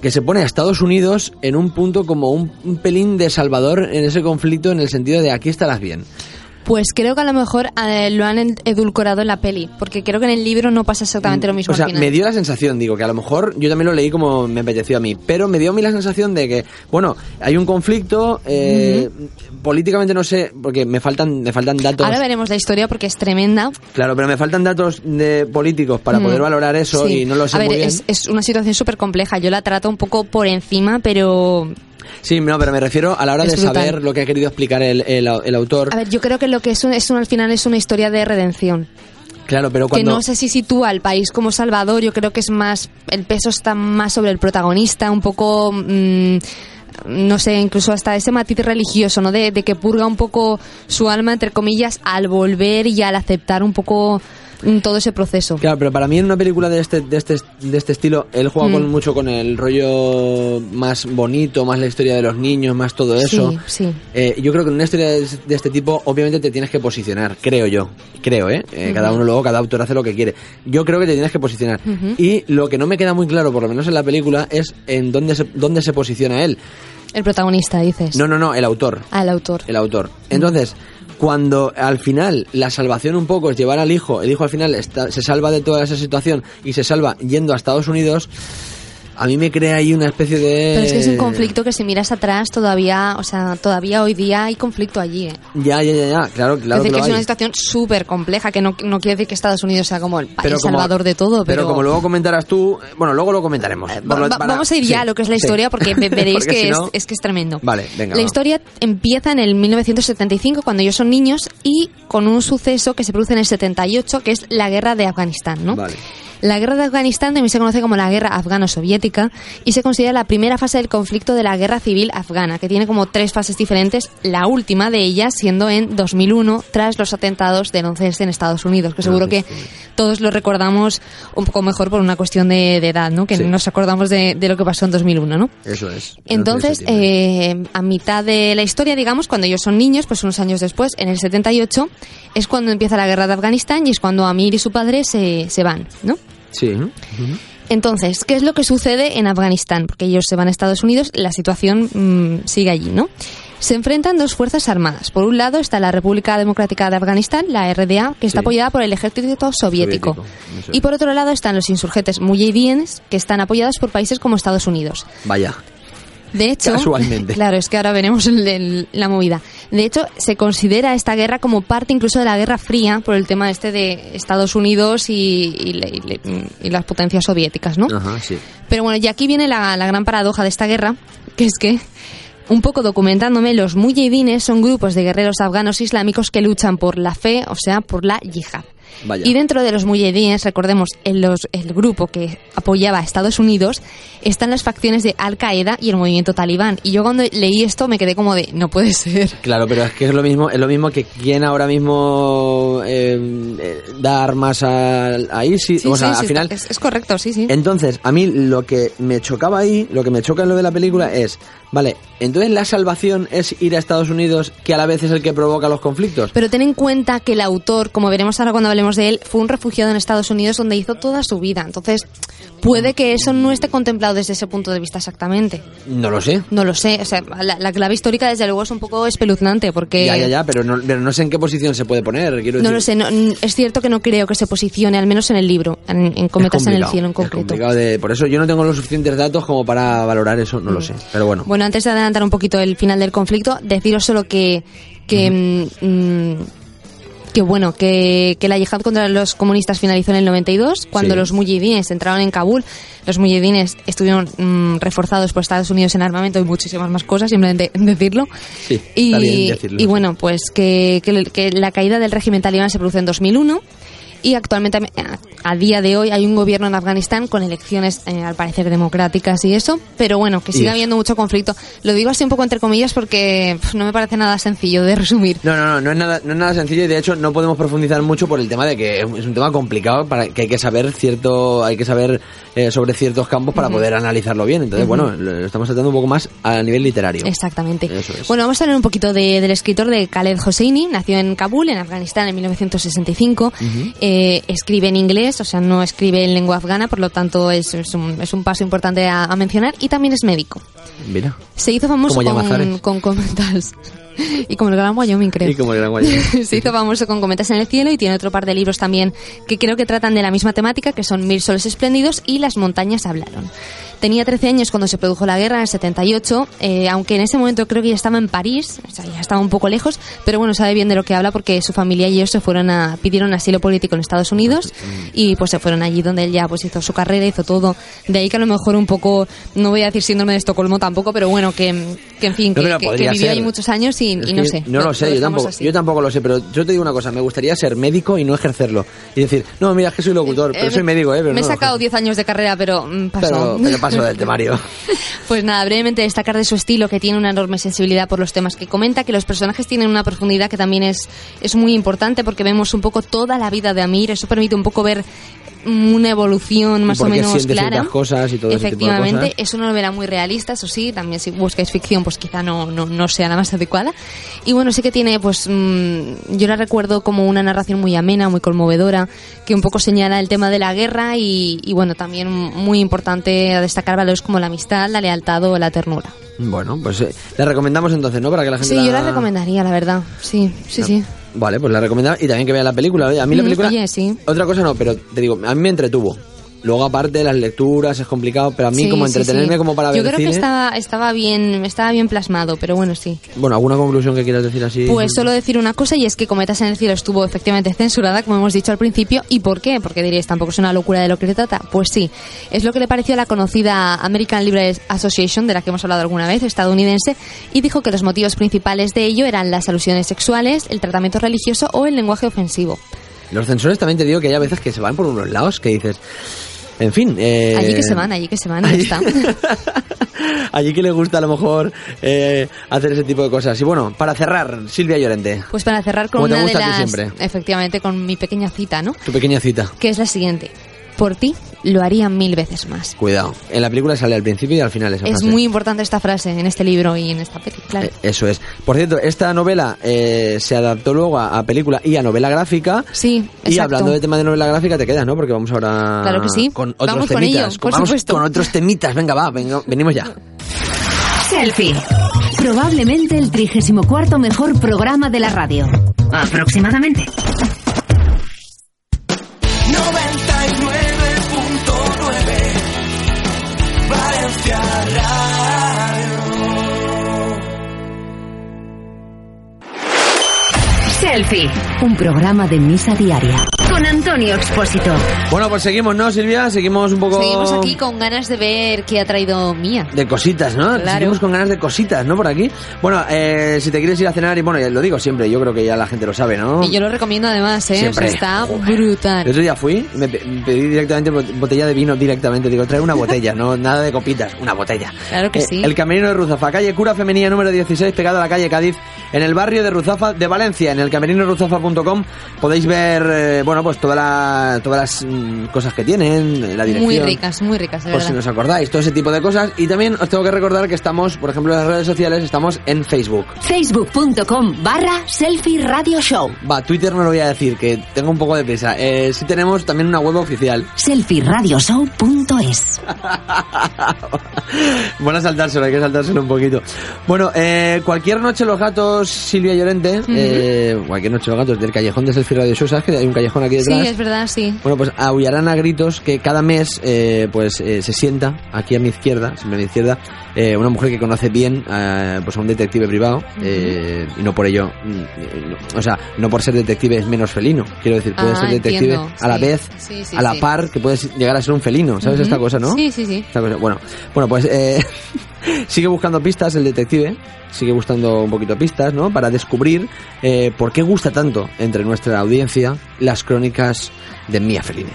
que se pone a Estados Unidos en un punto como un, un pelín de salvador en ese conflicto en el sentido de aquí estarás bien. Pues creo que a lo mejor eh, lo han edulcorado en la peli, porque creo que en el libro no pasa exactamente lo mismo O sea, al final. me dio la sensación, digo, que a lo mejor yo también lo leí como me apeteció a mí, pero me dio a mí la sensación de que, bueno, hay un conflicto, eh, políticamente no sé, porque me faltan, me faltan datos. Ahora veremos la historia porque es tremenda. Claro, pero me faltan datos de políticos para Mm. poder valorar eso Sí. y no lo sé A ver, muy bien. es, es una situación súper compleja. Yo la trato un poco por encima, pero... Sí, no, pero me refiero a la hora Es de brutal. saber lo que ha querido explicar el, el, el autor. A ver, yo creo que lo que es, un- es un- al final es una historia de redención. Claro, pero Que cuando... no sé si sitúa al país como Salvador, yo creo que es más, el peso está más sobre el protagonista, un poco, mm, no sé, incluso hasta ese matiz religioso, ¿no? De, de que purga un poco su alma, entre comillas, al volver y al aceptar un poco todo ese proceso. Claro, pero para mí en una película de este, de este, de este estilo, él juega Mm. con, mucho con el rollo más bonito, más la historia de los niños, más todo eso. Sí, sí. Eh, yo creo que en una historia de, de este tipo, obviamente te tienes que posicionar, creo yo. Creo, ¿eh? Eh, Cada uno luego, cada autor hace lo que quiere. Yo creo que te tienes que posicionar. Y lo que no me queda muy claro, por lo menos en la película, es en dónde se, dónde se posiciona él. El protagonista, dices. No, no, no, el autor. Al autor. El autor. Entonces, cuando al final la salvación un poco es llevar al hijo, el hijo al final está- se salva de toda esa situación y se salva yendo a Estados Unidos, a mí me crea ahí una especie de... Pero es que es un conflicto que si miras atrás todavía, o sea, todavía hoy día hay conflicto allí, ¿eh? Ya, ya, ya, ya, claro, claro es decir, que que es una situación súper compleja, que no, no quiere decir que Estados Unidos sea como el país Pero como- salvador de todo, pero... como luego comentarás tú, eh, bueno, luego lo comentaremos. Lo- Va- para- vamos a ir ya sí, a lo que es la sí. historia porque ve- *laughs* veréis Porque que si es, no- es que es tremendo. Vale, venga. La va. historia empieza en el 1975 cuando ellos son niños y con un suceso que se produce en el 78 que es la guerra de Afganistán, ¿no? Vale. La guerra de Afganistán también se conoce como la guerra afgano-soviética y se considera la primera fase del conflicto de la guerra civil afgana, que tiene como tres fases diferentes, la última de ellas siendo en 2001 tras los atentados del 11S en Estados Unidos, que seguro que todos lo recordamos un poco mejor por una cuestión de, de edad, ¿no? Que Sí. nos acordamos de, de lo que pasó en 2001, ¿no? Eso es. Entonces, eh, a mitad de la historia, digamos, cuando ellos son niños, pues unos años después, en el 78, es cuando empieza la guerra de Afganistán y es cuando Amir y su padre se, se van, ¿no? Sí. Entonces, ¿qué es lo que sucede en Afganistán? Porque ellos se van a Estados Unidos, la situación mm, sigue allí, ¿no? Se enfrentan dos fuerzas armadas. Por un lado está la República Democrática de Afganistán, la RDA, que está Sí. apoyada por el ejército soviético. Y por otro lado están los insurgentes mujahidíes, que están apoyados por países como Estados Unidos. Vaya. De hecho, Casualmente. claro, es que ahora veremos el- el- la movida. De hecho, se considera esta guerra como parte incluso de la Guerra Fría por el tema este de Estados Unidos y, y las potencias soviéticas, ¿no? Ajá, sí. Pero bueno, y aquí viene la, la gran paradoja de esta guerra, que es que, un poco documentándome, los mujahidines son grupos de guerreros afganos islámicos que luchan por la fe, o sea, por la yihad. Vaya. Y dentro de los mujahidines, recordemos, en los, el grupo que apoyaba a Estados Unidos, están las facciones de Al-Qaeda y el movimiento talibán. Y yo cuando leí esto me quedé como de, no puede ser. Claro, pero es que es lo mismo, es lo mismo que quien ahora mismo eh, eh, da armas a, a ISIS. Sí, o sea, sí, al sí, final. es, es correcto, sí, sí. Entonces, a mí lo que me chocaba ahí, lo que me choca en lo de la película es, vale, entonces la salvación es ir a Estados Unidos, que a la vez es el que provoca los conflictos. Pero ten en cuenta que el autor, como veremos ahora cuando hablemos de él, fue un refugiado en Estados Unidos donde hizo toda su vida. Entonces, puede que eso no esté contemplado desde ese punto de vista exactamente. No lo sé. No lo sé. O sea, la, la clave histórica, desde luego, es un poco espeluznante porque. Ya, ya, ya, pero no, pero no sé en qué posición se puede poner. Quiero No decir. lo sé, no- es cierto que no creo que se posicione, al menos en el libro, en, en Cometas en el cielo en es concreto. complicado de- por eso yo no tengo los suficientes datos como para valorar eso, no lo sé. Pero bueno. Bueno, antes de adelantar un poquito el final del conflicto, deciros solo que que, mm, mm, que bueno, que, que la yihad contra los comunistas finalizó en el 92, cuando Sí. los mujahidines entraron en Kabul. Los mujahidines estuvieron mm, reforzados por Estados Unidos en armamento y muchísimas más cosas, simplemente *laughs* decirlo. Sí, Y, decirlo. y bueno, pues que, que, que la caída del régimen talibán se produce en 2001 y actualmente, a día de hoy hay un gobierno en Afganistán con elecciones eh, al parecer democráticas y eso, pero bueno, que sigue habiendo mucho conflicto. Lo digo así un poco entre comillas porque pf, no me parece nada sencillo de resumir. No, no, no, no es, nada, no es nada sencillo y de hecho no podemos profundizar mucho por el tema de que es un tema complicado para que hay que saber cierto, hay que saber eh, sobre ciertos campos para poder analizarlo bien. Entonces, bueno, lo estamos tratando un poco más a nivel literario. Exactamente. Es. Bueno, vamos a hablar un poquito de- del escritor de Khaled Hosseini. Nació en Kabul, en Afganistán, en 1965. Ujú. Eh, escribe en inglés, o sea, no escribe en lengua afgana, por lo tanto es, es un, es un paso importante a, a mencionar. Y también es médico. Mira. Se hizo famoso con, con comentarios. *laughs* Y como el Gran Wyoming, creo. Y como el gran guayabo. *laughs* Se hizo famoso con Cometas en el cielo y tiene otro par de libros también que creo que tratan de la misma temática, que son Mil soles espléndidos y Las montañas hablaron. Tenía 13 años cuando se produjo la guerra en el 78, eh, aunque en ese momento creo que ya estaba en París, o sea, ya estaba un poco lejos, pero bueno, sabe bien de lo que habla porque su familia y ellos se fueron a, pidieron asilo político en Estados Unidos y pues se fueron allí donde él ya pues hizo su carrera, hizo todo. De ahí que a lo mejor un poco, no voy a decir síndrome de Estocolmo tampoco, pero bueno, que, que en fin, que, pero que- que podría vivió ahí muchos años y, no sé. No lo, sé, yo tampoco, yo tampoco lo sé, pero yo te digo una cosa, me gustaría ser médico y no ejercerlo. Y decir, no, mira, es que soy locutor, pero Eh, soy médico, ¿eh? Pero me he no sacado 10 años de carrera, pero mm, pasó. Pero, pero del temario. *laughs* Pues nada, brevemente destacar de su estilo que tiene una enorme sensibilidad por los temas que comenta, que los personajes tienen una profundidad que también es, es muy importante porque vemos un poco toda la vida de Amir, eso permite un poco ver una evolución más o menos clara. cosas y todo ese tipo de Efectivamente, cosas. es una novela muy realista, eso sí, también si buscáis ficción pues quizá no, no, no sea la más adecuada. Y bueno, sí que tiene, pues mm, yo la recuerdo como una narración muy amena, muy conmovedora, que un poco señala el tema de la guerra y, y bueno, también muy importante a destacar valores como la amistad, la lealtad o la ternura. Bueno, pues eh, la recomendamos entonces, ¿no? Para que la gente Sí, yo la recomendaría, la verdad. Sí, sí, sí. Vale, pues la recomendamos y también que vea la película. A mí la Mm, película... oye, sí. Otra cosa no, pero te digo, a mí me entretuvo. Luego aparte las lecturas es complicado, pero a mí Sí, como entretenerme sí. como para Yo ver creo cine... que estaba, estaba bien, estaba bien plasmado, pero bueno, sí. Bueno, ¿alguna conclusión que quieras decir así? Pues solo decir una cosa y es que Cometas en el cielo estuvo efectivamente censurada, como hemos dicho al principio. ¿Y por qué? Porque diréis, tampoco es una locura de lo que se trata. Pues sí, es lo que le pareció a la conocida American Library Association, de la que hemos hablado alguna vez, estadounidense, y dijo que los motivos principales de ello eran las alusiones sexuales, el tratamiento religioso o el lenguaje ofensivo. Los censores también te digo que hay a veces que se van por unos lados que dices... En fin... Eh... Allí que se van, allí que se van, ya está. *laughs* Allí que le gusta a lo mejor eh, hacer ese tipo de cosas. Y bueno, para cerrar, Silvia Llorente, Pues para cerrar con una de las... siempre. Efectivamente, con mi pequeña cita, ¿no? tu pequeña cita. Que es la siguiente. Por ti lo haría mil veces más. Cuidado. En la película sale al principio y al final esa Es frase. muy importante esta frase en este libro y en esta película. claro. Eh, Eso es. Por cierto, esta novela eh, se adaptó luego a, a película y a novela gráfica. Sí, Y exacto. hablando de tema de novela gráfica, te quedas, ¿no? Porque vamos ahora Claro que sí. con otros Vamos con temitas. ello, por vamos supuesto. con otros temitas. Venga, va, venga, venimos ya. Selfie. Probablemente el 34 mejor programa de la radio. Aproximadamente. Un programa de misa diaria. Con Antonio Expósito. Bueno, pues seguimos, ¿no, Silvia? Seguimos un poco... Seguimos aquí con ganas de ver qué ha traído Mía. De cositas, ¿no? Claro. Seguimos con ganas de cositas, ¿no? Por aquí. Bueno, eh, si te quieres ir a cenar, y bueno, lo digo siempre, yo creo que ya la gente lo sabe, ¿no? Y yo lo recomiendo además, ¿eh? O sea, Siempre. está El brutal. otro día fui, y me pe- me pedí directamente bot- botella de vino directamente. Digo, trae una botella, no *laughs* nada de copitas, una botella. Claro que Eh, sí. El Camerino de Ruzafa, calle Cura Femenina número 16, pegado a la calle Cádiz, en el barrio de Ruzafa de Valencia. En el camerinoruzafa.com podéis ver, eh, bueno, pues toda la- todas las mm, cosas que tienen, la dirección. Muy ricas, muy ricas, de Por si nos acordáis, todo ese tipo de cosas. Y también os tengo que recordar que estamos, por ejemplo, en las redes sociales, estamos en Facebook. Facebook.com barra Selfie Radio Show. Va, Twitter no lo voy a decir, que tengo un poco de prisa. Eh, sí tenemos también una web oficial. *laughs* Selfieradioshow.es. Bueno, *laughs* saltárselo, hay que saltárselo un poquito. Bueno, eh, cualquier noche los gatos, Silvia Llorente, eh, cualquier noche los gatos del callejón de Selfie Radio Show, ¿sabes que hay un callejón aquí Sí, es verdad, sí. Bueno, pues aullarán a gritos que cada mes eh, pues eh, se sienta aquí a mi izquierda, siempre a mi izquierda, eh, una mujer que conoce bien eh, pues a un detective privado eh, y no por ello, mm, eh, no- o sea, no por ser detective es menos felino. Quiero decir, puede Ah, ser detective entiendo, a la sí. vez, Sí, sí, a la par, que puedes llegar a ser un felino, ¿sabes esta cosa, no? Sí, sí, sí. Esta cosa. Bueno, bueno, pues eh, *laughs* sigue buscando pistas el detective, sigue buscando un poquito pistas, ¿no? Para descubrir eh, por qué gusta tanto entre nuestra audiencia las crónicas de Mia Fellini.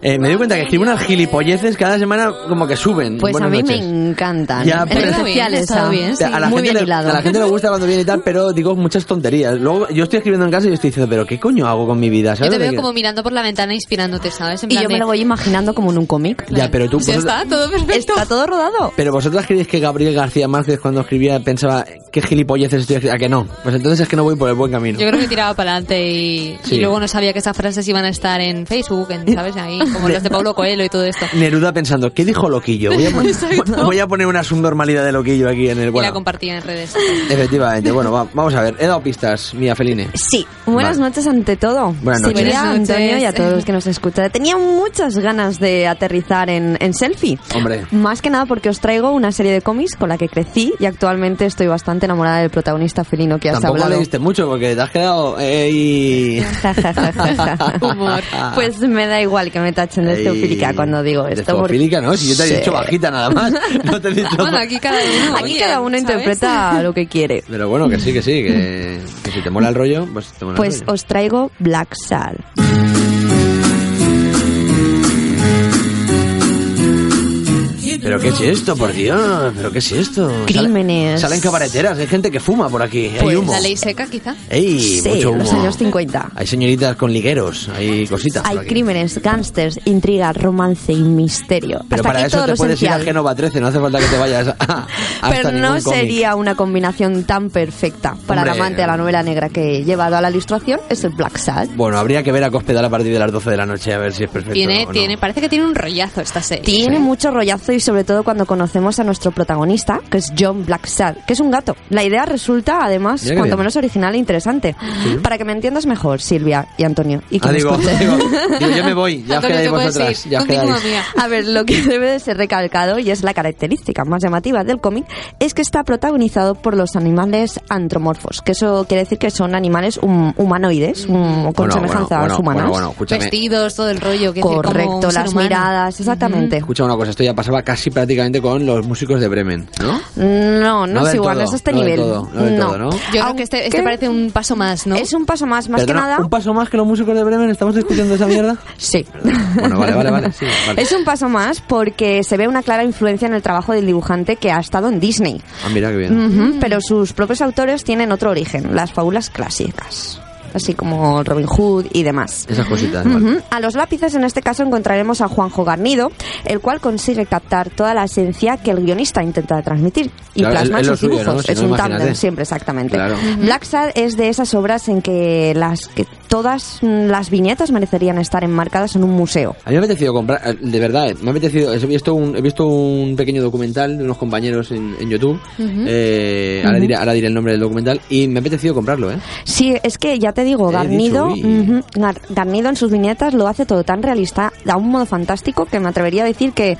Eh, me doy cuenta que escribo unas gilipolleces cada semana como que suben. Pues Buenas a mí noches. me encantan. Ya, en pero- especial Está esa. bien, sí. a, la Muy gente bien le, hilado. a la gente le gusta cuando viene y tal, pero digo muchas tonterías. Luego yo estoy escribiendo en casa y estoy diciendo, pero ¿qué coño hago con mi vida? Yo ¿Sabes te veo como mirando por la ventana inspirándote, ¿sabes? En Y plan yo me de, lo voy imaginando como en un cómic. Ya, pero tú... Vosotras- está, todo perfecto. Está todo rodado. Pero vosotras creéis que Gabriel García Márquez cuando escribía pensaba, ¿qué gilipolleces estoy? ¿A que no? Pues entonces es que no voy por el buen camino. Yo creo que tiraba para adelante y, Sí. y luego no sabía que esas frases iban a estar en Facebook, en, ¿sabes? Ahí, como las de Paulo Coelho y todo esto. Neruda pensando, ¿qué dijo Loquillo? Voy a, poner, *laughs* voy a poner una subnormalidad de Loquillo aquí en el... Y la Bueno, compartía en redes. efectivamente. Bueno, va- vamos a ver. He dado pistas, Mía Feline. Sí, buenas Vale. noches ante todo. Buenas noches. Buenas noches. Antonio y a todos los que nos escuchan. Tenía muchas ganas de aterrizar en, en selfie. Hombre. Más que nada porque os traigo una serie de cómics con la que crecí y actualmente estoy bastante enamorada del protagonista felino que has Tampoco hablado. leíste mucho porque te has quedado... ey. *laughs* Humor. Pues me da igual que me tachen de Ey. zoofílica cuando digo De esto. porque- zoofílica, ¿no? Si yo te he Sí. dicho bajita nada más. *laughs* No te he dicho... Bueno, aquí cada uno. Aquí cada uno ¿sabes? interpreta lo que quiere. Pero bueno, que sí, que sí, que, que si te mola el rollo, pues te mola Pues el rollo. os traigo Black Sad. ¿Pero qué es esto, por Dios? ¿Pero qué es esto? Crímenes. Salen cabareteras, hay gente que fuma por aquí, hay Pues humo. la ley seca, quizá. ¡Ey! Sí, mucho humo. los años 50. Hay señoritas con ligueros, hay cositas. Hay crímenes, gángsters, intriga, romance y misterio. Pero Hasta para aquí eso todo te lo puedes ir a. Génova 13, no hace falta que te vayas a, hasta Pero no cómic. sería una combinación tan perfecta para el Hombre. amante de la novela negra que he llevado a la ilustración, es el Black Sad. Bueno, habría que ver a Cospedal a partir de las 12 de la noche a ver si es perfecto Tiene, o no. tiene, parece que tiene un rollazo esta serie. Tiene mucho rollazo y sobre todo cuando conocemos a nuestro protagonista, que es John Blacksad, que es un gato. La idea resulta además cuanto bien. menos original e interesante. Para que me entiendas mejor, Silvia y Antonio. Y que Ah, me digo, digo, digo, yo *laughs* me voy, ya os Antonio, quedáis te puedes vosotras. ir. Ya os. A ver, lo que *laughs* debe de ser recalcado, y es la característica más llamativa del cómic, es que está protagonizado por los animales antromorfos, que eso quiere decir que son animales hum- humanoides, hum, con Bueno, semejanzas bueno, bueno, humanas. Bueno, bueno, escúchame. Vestidos, todo el rollo. decir, como Correcto, un ser las miradas, exactamente. Escucha una cosa, esto ya pasaba casi prácticamente con los músicos de Bremen, ¿no? No, no, No es igual, todo, no es este no nivel. todo, no todo, ¿no? Yo creo que este, este Aunque parece un paso más, ¿no? Es un paso más, más Perdona, que nada. ¿Un paso más que los músicos de Bremen? ¿Estamos discutiendo esa mierda? *laughs* Sí. Bueno, vale, vale, vale. sí, vale. Es un paso más porque se ve una clara influencia en el trabajo del dibujante que ha estado en Disney. Ah, mira qué bien. Ujú, Pero sus propios autores tienen otro origen, las fábulas clásicas. Así como Robin Hood y demás. Esas cositas, vale. A los lápices en este caso encontraremos a Juanjo Garnido, el cual consigue captar toda la esencia que el guionista intenta transmitir y Claro, plasma en sus suyo, dibujos. ¿no? Si es no, un tándem, siempre, exactamente. Claro. Black Sad es de esas obras en que las que todas mm, las viñetas merecerían estar enmarcadas en un museo. A mí me ha apetecido comprar, eh, de verdad, eh, me ha apetecido, he visto un, he visto un pequeño documental de unos compañeros en, en YouTube, eh, ahora, diré, ahora diré el nombre del documental, y me ha apetecido comprarlo, ¿eh? Sí, es que ya te digo, He Garnido, Garnido en sus viñetas lo hace todo tan realista, a un modo fantástico, que me atrevería a decir que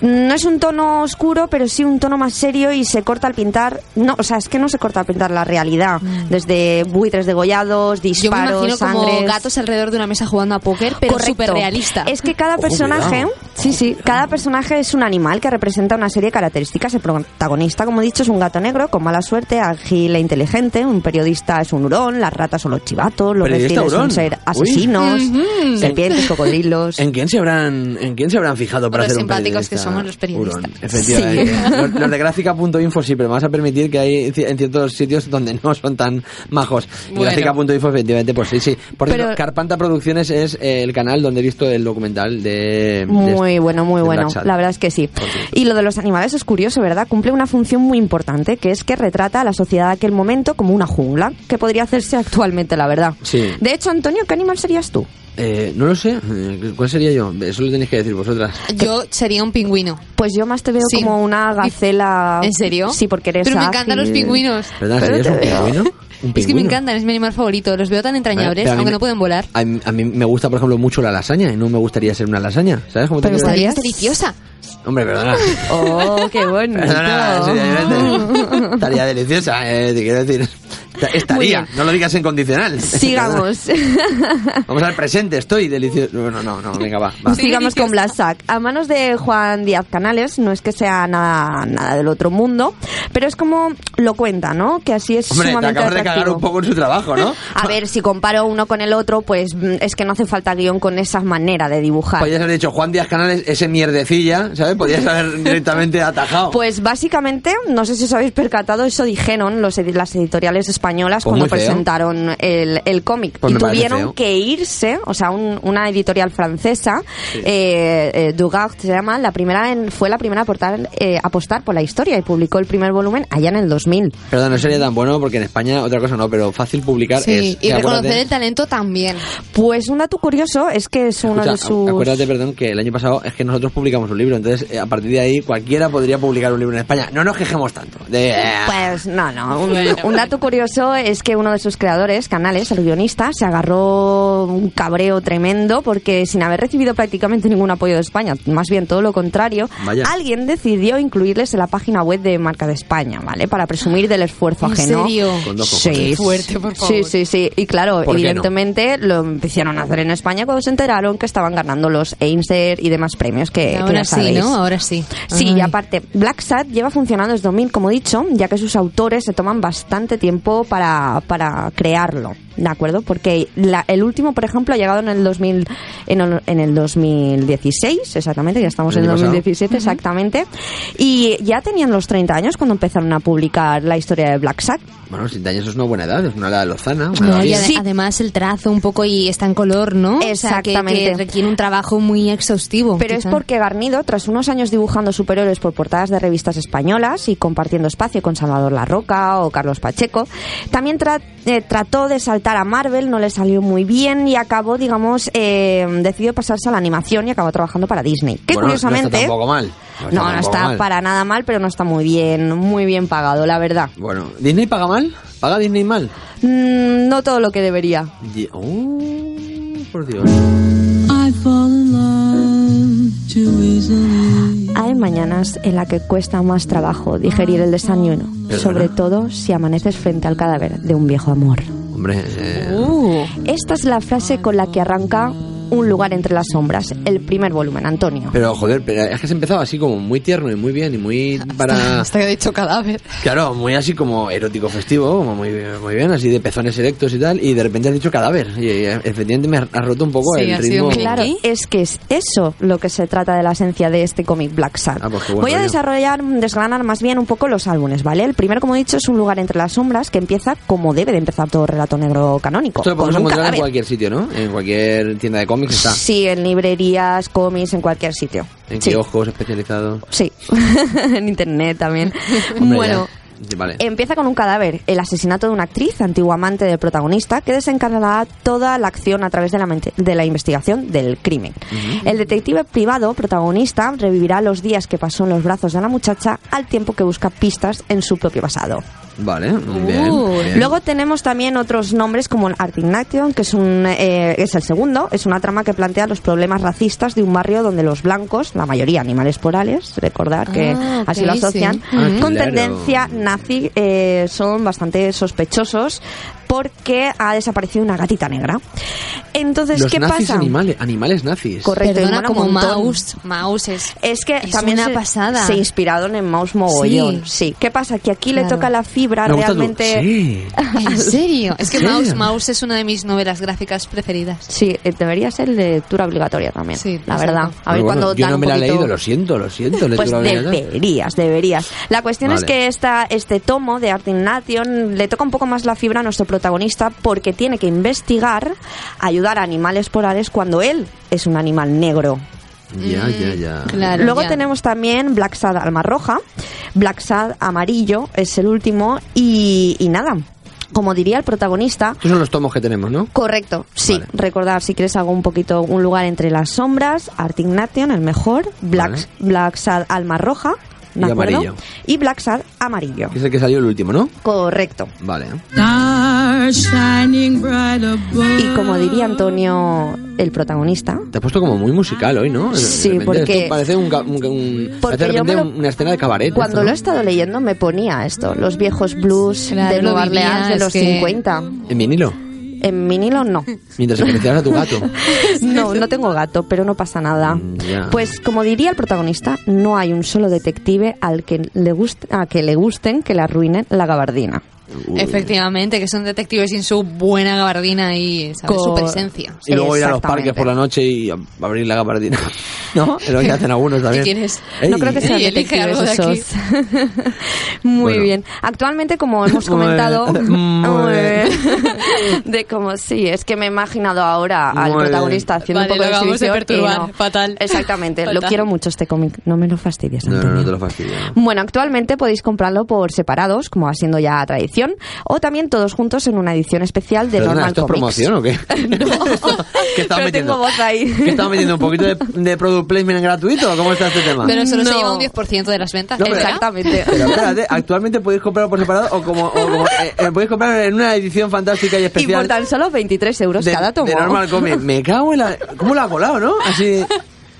no es un tono oscuro, pero sí un tono más serio y se corta al pintar, no, o sea, es que no se corta al pintar la realidad, desde buitres degollados, Yo me disparos, como gatos alrededor de una mesa jugando a póker, pero súper realista. Es que cada personaje, cuidado. sí, sí, cada personaje es un animal que representa una serie de características. El protagonista, como he dicho, es un gato negro con mala suerte, ágil e inteligente. Un periodista es un hurón, las ratas son los chivatos, los Periodista reptiles son ser asesinos, serpientes, cocodrilos. ¿En quién se habrán, en quién se habrán fijado para Los hacer un simpáticos que periodista? somos los periodistas. Hurón, efectivamente. Los, los de gráfica.info sí, pero me vas a permitir que hay en ciertos sitios donde no son tan majos. Bueno. Gráfica.info, efectivamente, pues sí, sí. Por Pero- Carpanta Producciones es eh, el canal donde he visto el documental de... Muy bueno, muy bueno. La verdad es que sí. Y lo de los animales es curioso, ¿verdad? Cumple una función muy importante, que es que retrata a la sociedad de aquel momento como una jungla, que podría hacerse actualmente, la verdad. Sí. De hecho, Antonio, ¿qué animal serías tú? Eh, no lo sé. Eh, ¿Cuál sería yo? Eso lo tenéis que decir vosotras. Yo sería un pingüino. Pues yo más te veo Sí. como una gacela. ¿En serio? Sí, porque eres Pero me ágil. encantan los pingüinos. ¿Verdad? ¿Serías un pingüino? ¿Un *laughs* Es que me encantan, es mi animal favorito. Los veo tan mí aunque me- no pueden volar. A mí, a mí me gusta, por ejemplo, mucho la lasaña y no me gustaría ser una lasaña. ¿Sabes cómo te Pero quiero decir? estaría deliciosa. Hombre, perdona. Oh, qué *laughs* bonito. Perdona, seriamente. Estaría deliciosa, eh, te quiero decir. Estaría, no lo digas en condicional. Sigamos. *laughs* Vamos al presente, estoy delicioso. No, no, no, venga, va. va. Sigamos con Black Sack. A manos de Juan Díaz Canales, no es que sea nada, nada del otro mundo, pero es como lo cuenta, ¿no? Que así es Hombre, te sumamente acabas de cagar atractivo. un poco en su trabajo, ¿no? *laughs* A ver, si comparo uno con el otro, pues mm, es que no hace falta guion con esa manera de dibujar. Podrías haber dicho Juan Díaz Canales, ese mierdecilla, ¿sabes? Podrías haber *laughs* directamente atajado. Pues básicamente, no sé si os habéis percatado, eso dijeron los las editoriales españolas Pues cuando presentaron el, el cómic. Pues y tuvieron que irse, o sea, un- una editorial francesa, Sí. eh, eh, Dugard se llama, la primera en- fue la primera a aportar, eh, apostar por la historia y publicó el primer volumen allá en el 2000. Perdón, no sería tan bueno porque en España otra cosa no, pero fácil publicar Sí, es. y reconocer acuérdate- el talento también. Pues un dato curioso es que es uno Escucha, de sus... Acuérdate, perdón, que el año pasado es que nosotros publicamos un libro, entonces eh, a partir de ahí cualquiera podría publicar un libro en España. No nos quejemos tanto. De, Pues no, no. Un, un dato curioso es que uno de sus creadores, Canales, el guionista, se agarró un cabreo tremendo porque sin haber recibido prácticamente ningún apoyo de España, más bien todo lo contrario, Vaya. alguien decidió incluirles en la página web de Marca de España, ¿vale? Para presumir del esfuerzo ¿En ajeno. serio? Sí, fuerte, por favor. Sí, sí, sí. Y claro, evidentemente lo empezaron a hacer en España cuando se enteraron que estaban ganando los Einstein y demás premios que, que Ahora ya sí, sabéis. ¿no? Ahora sí. Sí, Ay. y aparte, Black Sat lleva funcionando desde 2000, como he dicho, ya que sus autores se toman bastante tiempo para, para crearlo, ¿de acuerdo? Porque la- el último, por ejemplo, ha llegado en el 2000, en el, en el 2016, exactamente, ya estamos El en el año pasado. 2017, exactamente, y ya tenían los 30 años cuando empezaron a publicar la historia de Black Sat. Bueno, 70 años es una buena edad, es una edad lozana. una No, edad y ade- además el trazo un poco y está en color, ¿no? O sea, que- Exactamente. que, requiere un trabajo muy exhaustivo. Pero es quizá. porque Garnido, tras unos años dibujando superhéroes por portadas de revistas españolas y compartiendo espacio con Salvador Larroca o Carlos Pacheco, también tra- eh, trató de saltar a Marvel, no le salió muy bien y acabó, digamos, eh, decidió pasarse a la animación y acabó trabajando para Disney. Que Bueno, curiosamente... No está tampoco mal. No, no tampoco está mal. para nada mal, pero no está muy bien, muy bien pagado, la verdad. Bueno, ¿Disney paga mal? ¿Paga Disney mal? Mm, no todo lo que debería. Di- Oh, por Dios. Hay mañanas en las que cuesta más trabajo digerir el desayuno, sobre todo si amaneces frente al cadáver de un viejo amor. Hombre, eh, Uh, Esta es la frase con la que arranca Un lugar entre las sombras, el primer volumen, Antonio. pero joder, pero es que has empezado así como muy tierno y muy bien y muy para... *laughs* hasta que ha dicho cadáver. Claro, muy así como erótico festivo, como muy, muy bien, así de pezones erectos y tal, y de repente has dicho cadáver. Y eh, efectivamente me ha ha roto un poco Sí, el ritmo. Claro, es que es eso lo que se trata de la esencia de este cómic Black Sad. Ah, pues Voy a desarrollar, desgranar más bien un poco los álbumes, ¿vale? El primero, como he dicho, es Un lugar entre las sombras que empieza como debe de empezar todo relato negro canónico. Esto lo podemos encontrar en cadáver. cualquier sitio, ¿no? En cualquier tienda de cómics está. Sí, en librerías, cómics, en cualquier sitio. En sí. kioscos especializados. Sí, *laughs* en internet también. Hombre, bueno, ya. Sí, Vale. Empieza con un cadáver, el asesinato de una actriz, antigua amante del protagonista, que desencadenará toda la acción a través de la, mente- de la investigación del crimen. El detective privado, protagonista, revivirá los días que pasó en los brazos de la muchacha al tiempo que busca pistas en su propio pasado. Vale, muy bien, bien. Luego tenemos también otros nombres como el Artignation, que es, un, eh, es el segundo. Es una trama que plantea los problemas racistas de un barrio donde los blancos, la mayoría animales porales, recordar que Ah, así lo asocian, sí. Ah, con claro. tendencia nazi, eh, son bastante sospechosos porque ha desaparecido una gatita negra. Entonces, Los ¿qué nazis pasa? animales, animales nazis. Correcto, y Perdona, como. Mouse. Mouse es... Es que Es también una se, pasada. se inspiraron en Mouse Mogollón. Sí. Sí. ¿Qué pasa? Que aquí le Claro. toca la fibra Me realmente. Sí. *laughs* ¿En serio? Es que. Mouse, Mouse es una de mis novelas gráficas preferidas. Sí, eh, debería ser lectura obligatoria también. Sí, la exacto. verdad. A ver Bueno, cuando yo no me la he poquito- leído, lo siento, lo siento. Pues deberías, deberías. La cuestión es Vale. que esta, este tomo de Art in Nation le toca un poco más la fibra a nuestro protagonista porque tiene que investigar, ayudar a animales polares cuando él es un animal negro. Ya, ya, ya. Claro. Luego ya. tenemos también Black Sad Alma Roja, Black Sad Amarillo es el último y, y nada. Como diría el protagonista, Estos son los tomos que tenemos, ¿no? Correcto, sí. Vale. Recordar si quieres algo un poquito, un lugar entre las sombras, Artignation, el mejor, Black, Vale. Black Sad Alma Roja, ¿de Y acuerdo? amarillo. Y Black Sad Amarillo. Que es el que salió el último, ¿no? Correcto. Vale. Y como diría Antonio, el protagonista. Te has puesto como muy musical hoy, ¿no? Sí, repente porque- esto parece un, un- un- Porque yo me lo- una escena de cabaret. esto, Cuando ¿no? lo he estado leyendo me ponía esto, los viejos blues Claro, de Nueva Orleans de los que- 50. En vinilo. En vinilo no. Mientras acariciabas a tu gato. *laughs* No, no tengo gato, pero no pasa nada. ya. Pues como diría el protagonista, no hay un solo detective al que le guste, a que le gusten que le arruinen la gabardina. Efectivamente, que son detectives sin su buena gabardina y ¿sabes? su presencia. Y luego ir a los parques por la noche y abrir la gabardina. *laughs* ¿No? Es lo que hacen algunos también. No creo que sean detectives algo de aquí. esos. *laughs* Muy Bueno. bien. Actualmente, como hemos *laughs* comentado, de como sí, es que me he imaginado ahora al Muy protagonista haciendo Vale, un poco lo de exhibición perturbar. no. Fatal. Exactamente. Lo Fatal. quiero mucho este cómic. No me lo fastidies. No, no, no te lo fastidio. Bueno, actualmente podéis comprarlo por separados, como va siendo ya tradición, o también todos juntos en una edición especial de Perdona, Normal ¿esto es Comics. promoción o qué? *laughs* *laughs* *laughs* ¿Qué estás Pero metiendo? tengo voz ahí. ¿Qué metiendo? ¿Un poquito de, de product placement gratuito o cómo está este tema? Pero solo se No. lleva un 10% de las ventas. No, pero-. Exactamente. Pero espérate, actualmente podéis comprarlo por separado o como, o como eh, eh, podéis comprar en una edición fantástica y Y especial por tan solo 23 euros de, cada tomo. de Normal Comics. Me cago en la... ¿Cómo lo ha colado, no? Así...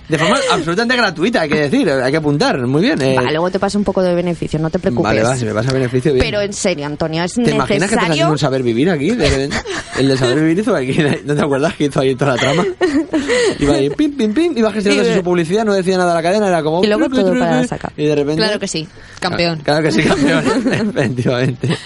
De forma absolutamente gratuita, hay que decir, hay que apuntar. Muy bien. eh. Luego te pasa un poco de beneficio, no te preocupes. Vale, va, si me pasa beneficio, bien. Pero en serio, Antonio, es ¿Te imaginas que estás haciendo necesario. un saber vivir aquí? El de saber vivir hizo aquí, ¿no te acuerdas que hizo ahí toda la trama? Iba ahí, pim, pim, pim, iba gestionando de- su publicidad, no decía nada a la cadena, era como... Y luego todo para sacar. Y de repente... Claro que sí, campeón. Claro que sí, campeón, *laughs* efectivamente.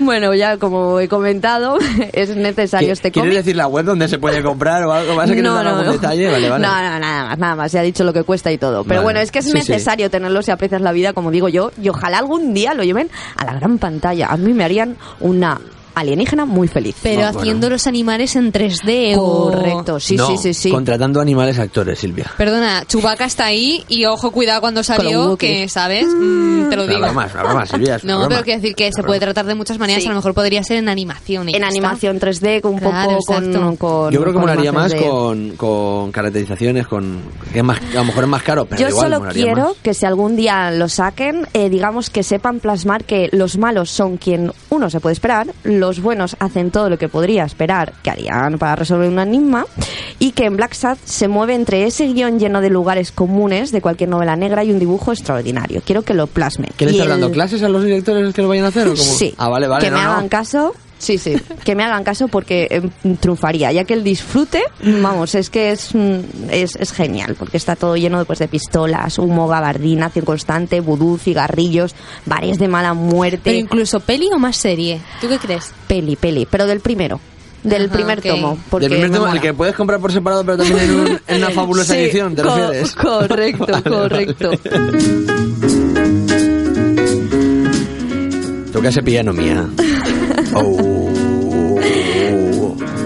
Bueno, ya como he comentado, *laughs* es necesario este ¿Quieres cómic. decir la web donde se puede comprar o algo? ¿Vas a querer dar algún detalle? Vale, vale. No, no, nada más, nada más. Ya ha dicho lo que cuesta y todo. Pero Vale. bueno, es que es Sí, sí. necesario tenerlo si aprecias la vida, como digo yo, y ojalá algún día lo lleven a la gran pantalla. A mí me harían una alienígena muy feliz. Pero No, bueno. haciendo los animales en 3D o... Correcto, sí, No, sí, sí, sí. contratando animales actores, Silvia. Perdona, Chubaca está ahí y ojo, cuidado cuando salió, que, ¿sabes? Mm, te lo digo. *laughs* una broma, Silvia, No, broma. pero quiero decir que se puede tratar de muchas maneras, Sí. a lo mejor podría ser en animación. y En animación 3D, con un Claro, poco con, Yo creo que molaría más con, con caracterizaciones, con que más, a lo mejor es más caro, pero Yo igual solo quiero más. que si algún día lo saquen, eh, digamos que sepan plasmar que los malos son quien uno se puede esperar, los buenos hacen todo lo que podría esperar que harían para resolver un enigma, y que en Black Sad se mueve entre ese guion lleno de lugares comunes de cualquier novela negra y un dibujo extraordinario. Quiero que lo plasmen. ¿Qué le Y estás el- dando clases a los directores que lo vayan a hacer? O cómo? Sí. Ah, vale, vale. que no, me no. hagan caso. Sí, sí, que me hagan caso porque eh, triunfaría, ya que el disfrute, vamos, es que es, mm, es, es genial, porque está todo lleno pues, de pistolas, humo, gabardina, acción constante, vudú, cigarrillos, bares de mala muerte. Pero incluso peli o más serie. ¿Tú qué crees? Peli, peli, pero del primero, del Ajá, primer tomo. Porque Del primer me tomo, el que puedes comprar por separado, pero también en, un- en una *laughs* fabulosa Sí, edición, ¿te co- refieres? Correcto, *laughs* Vale, correcto. Toca ese piano mía. *laughs* oh.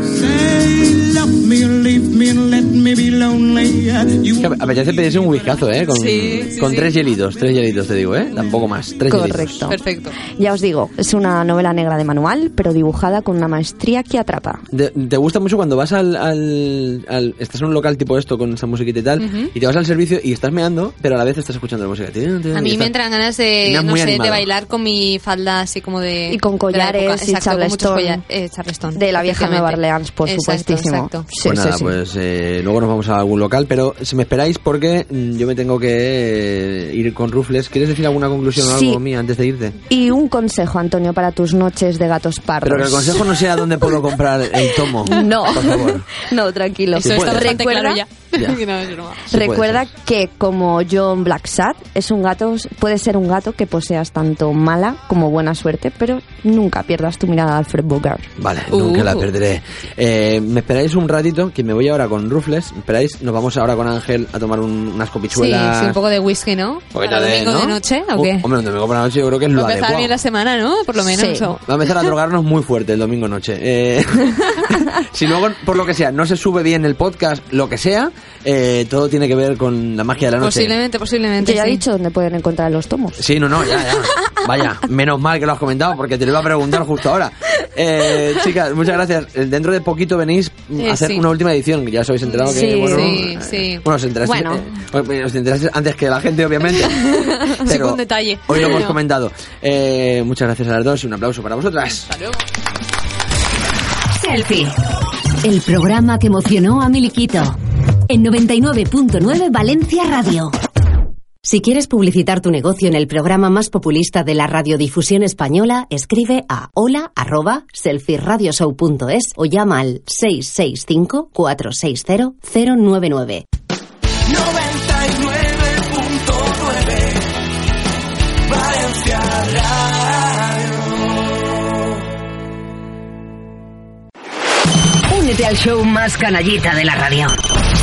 Say you love me, leave me alone. Es que apetece pedirse un whiskazo, ¿eh? Con, Sí, sí, con sí. tres hielitos, tres hielitos te digo, ¿eh? Tampoco más, tres hielitos. Correcto. Perfecto. Ya os digo, es una novela negra de manual, pero dibujada con una maestría que atrapa. De- ¿Te gusta mucho cuando vas al, al, al- Estás en un local tipo esto, con esa musiquita y tal, Ujú. y te vas al servicio y estás meando, pero a la vez estás escuchando la música. A mí me entran ganas me de, no sé, de bailar con mi falda así como de... Y con de la collares época. y Exacto, charleston. collar- eh, charleston, De la vieja Nueva. Orleans, por Exacto, supuestísimo. exacto. Sí, pues nada, sí. pues eh, luego nos vamos a algún local, pero si me esperáis porque mm, yo me tengo que eh, ir con Rufles. ¿Quieres decir alguna conclusión o Sí. algo mía antes de irte? Y un consejo, Antonio, para tus noches de gatos pardos. Pero que el consejo no sea dónde puedo comprar el tomo. *laughs* No, Por favor. *laughs* no, tranquilo. Eso está bastante claro ya. *laughs* No. Sí puede recuerda que como John Blacksad es un gato, puede ser un gato que poseas tanto mala como buena suerte, pero nunca pierdas tu mirada a Alfred Bogart. Vale, Uh. nunca la perderé. Eh, me esperáis un ratito, que me voy ahora con Rufles. ¿Me esperáis? Nos vamos ahora con Ángel a tomar un- unas Sí, copichuelas. sí, un poco de whisky, ¿no? Para de- domingo ¿no? de noche, ¿o Uh, qué? hombre, un domingo por la noche yo creo que es lo Va a empezar adecuado. bien la semana, ¿no? Por lo menos. Sí. Va a empezar a drogarnos muy fuerte el domingo noche. Eh, *laughs* si luego, por lo que sea, no se sube bien el podcast, lo que sea, eh, todo tiene que ver con la magia de la noche. Posiblemente, posiblemente. Yo ya he sí. dicho dónde pueden encontrar los tomos. Sí, no, no, ya, ya. Vaya, menos mal que lo has comentado porque te lo iba a preguntar justo ahora. Eh, chicas, muchas gracias. Eh, Dentro de poquito venís mm, Eh, a hacer sí. una última edición, ya os habéis enterado que, Sí, bueno, sí, eh, sí. bueno, os enterasteis, Bueno. eh, os enterasteis antes que la gente, obviamente. *laughs* Sí, Pero con detalle. Hoy lo hemos comentado. Eh, muchas gracias a las dos y un aplauso para vosotras. Selfie. El programa que emocionó a Miliquito. En 99.9 Valencia Radio. Si quieres publicitar tu negocio en el programa más populista de la radiodifusión española, escribe a hola@selfieradioshow.es o llama al 665 460 099. 99.9 Valencia Únete al show más canallita de la radio.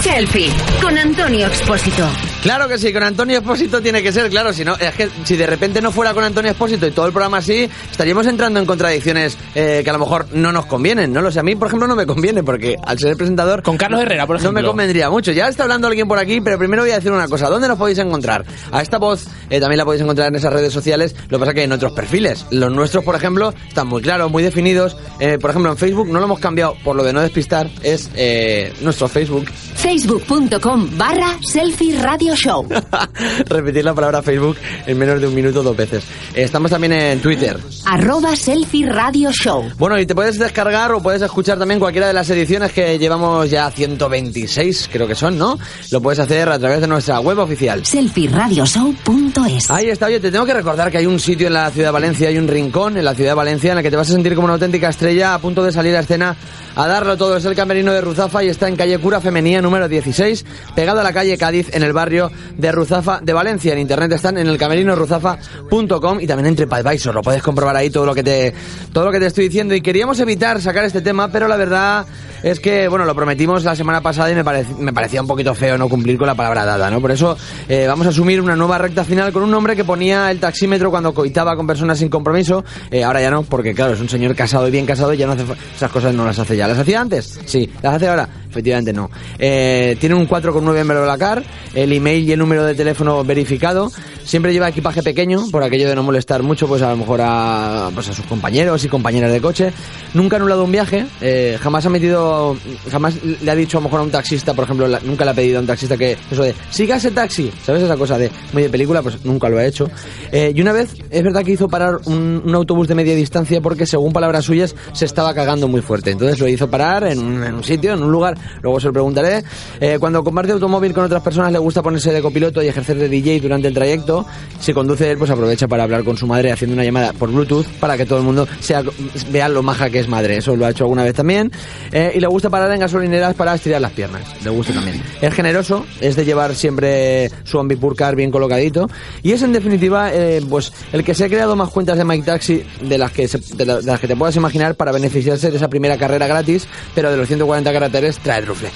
Selfie con Antonio Expósito. Claro que sí, con Antonio Espósito tiene que ser, claro, si no, es que si de repente no fuera con Antonio Espósito y todo el programa así, estaríamos entrando en contradicciones eh, que a lo mejor no nos convienen, no lo sé, a mí por ejemplo no me conviene porque al ser el presentador... Con Carlos Herrera, por ejemplo. No me convendría mucho, ya está hablando alguien por aquí, pero primero voy a decir una cosa, ¿dónde nos podéis encontrar? A esta voz eh, también la podéis encontrar en esas redes sociales, lo que pasa que en otros perfiles, los nuestros por ejemplo están muy claros, muy definidos, Eh, por ejemplo en Facebook no lo hemos cambiado por lo de no despistar, es eh, nuestro Facebook, Facebook.com barra Selfie Radio Show. *laughs* repetir la palabra Facebook en menos de un minuto dos veces. Estamos también en Twitter. Arroba Selfie Radio Show. Bueno, y te puedes descargar o puedes escuchar también cualquiera de las ediciones que llevamos ya 126, creo que son, ¿no? Lo puedes hacer a través de nuestra web oficial. Selfieradioshow.es. Ahí está, oye, te tengo que recordar que hay un sitio en la ciudad de Valencia, hay un rincón en la ciudad de Valencia en el que te vas a sentir como una auténtica estrella a punto de salir a escena a darlo todo. Es el camerino de Ruzafa y está en calle Cura Femenía número 16, pegado a la calle Cádiz en el barrio de Ruzafa de Valencia. En internet están en el camerinoruzafa.com y también en TripAdvisor. Lo puedes comprobar ahí todo lo que te todo lo que te estoy diciendo. Y queríamos evitar sacar este tema, pero la verdad es que, bueno, lo prometimos la semana pasada y me, parec- me parecía un poquito feo no cumplir con la palabra dada, ¿no? Por eso eh, vamos a asumir una nueva recta final con un hombre que ponía el taxímetro cuando coitaba con personas sin compromiso. Eh, ahora ya no, porque claro, es un señor casado y bien casado y ya no hace esas cosas no las hace ya. ¿Las hacía antes? Sí. ¿Las hace ahora? Efectivamente no. Eh, tiene un 4,9 en Verolacar, el y el número de teléfono verificado. Siempre lleva equipaje pequeño, por aquello de no molestar mucho, pues a lo mejor a, pues sus compañeros y compañeras de coche. Nunca ha anulado un viaje, eh, jamás ha metido, jamás le ha dicho a lo mejor a un taxista, por ejemplo, nunca le ha pedido a un taxista que, eso de, siga ese taxi, ¿sabes esa cosa de muy de película? Pues nunca lo ha hecho. Eh, y una vez, es verdad que hizo parar un, autobús de media distancia porque, según palabras suyas, se estaba cagando muy fuerte. Entonces lo hizo parar en un, sitio, en un lugar, luego se lo preguntaré. Eh, cuando comparte automóvil con otras personas le gusta ponerse de copiloto y ejercer de DJ durante el trayecto. Si conduce él, pues aprovecha para hablar con su madre haciendo una llamada por Bluetooth para que todo el mundo sea, vea lo maja que es madre. Eso lo ha hecho alguna vez también. Eh, y le gusta parar en gasolineras para estirar las piernas. Le gusta también. Es generoso, es de llevar siempre su ambipurcar bien colocadito. Y es en definitiva, eh, pues el que se ha creado más cuentas de Mike Taxi de las que se- de la- de las que te puedas imaginar para beneficiarse de esa primera carrera gratis, pero de los 140 caracteres trae rufles.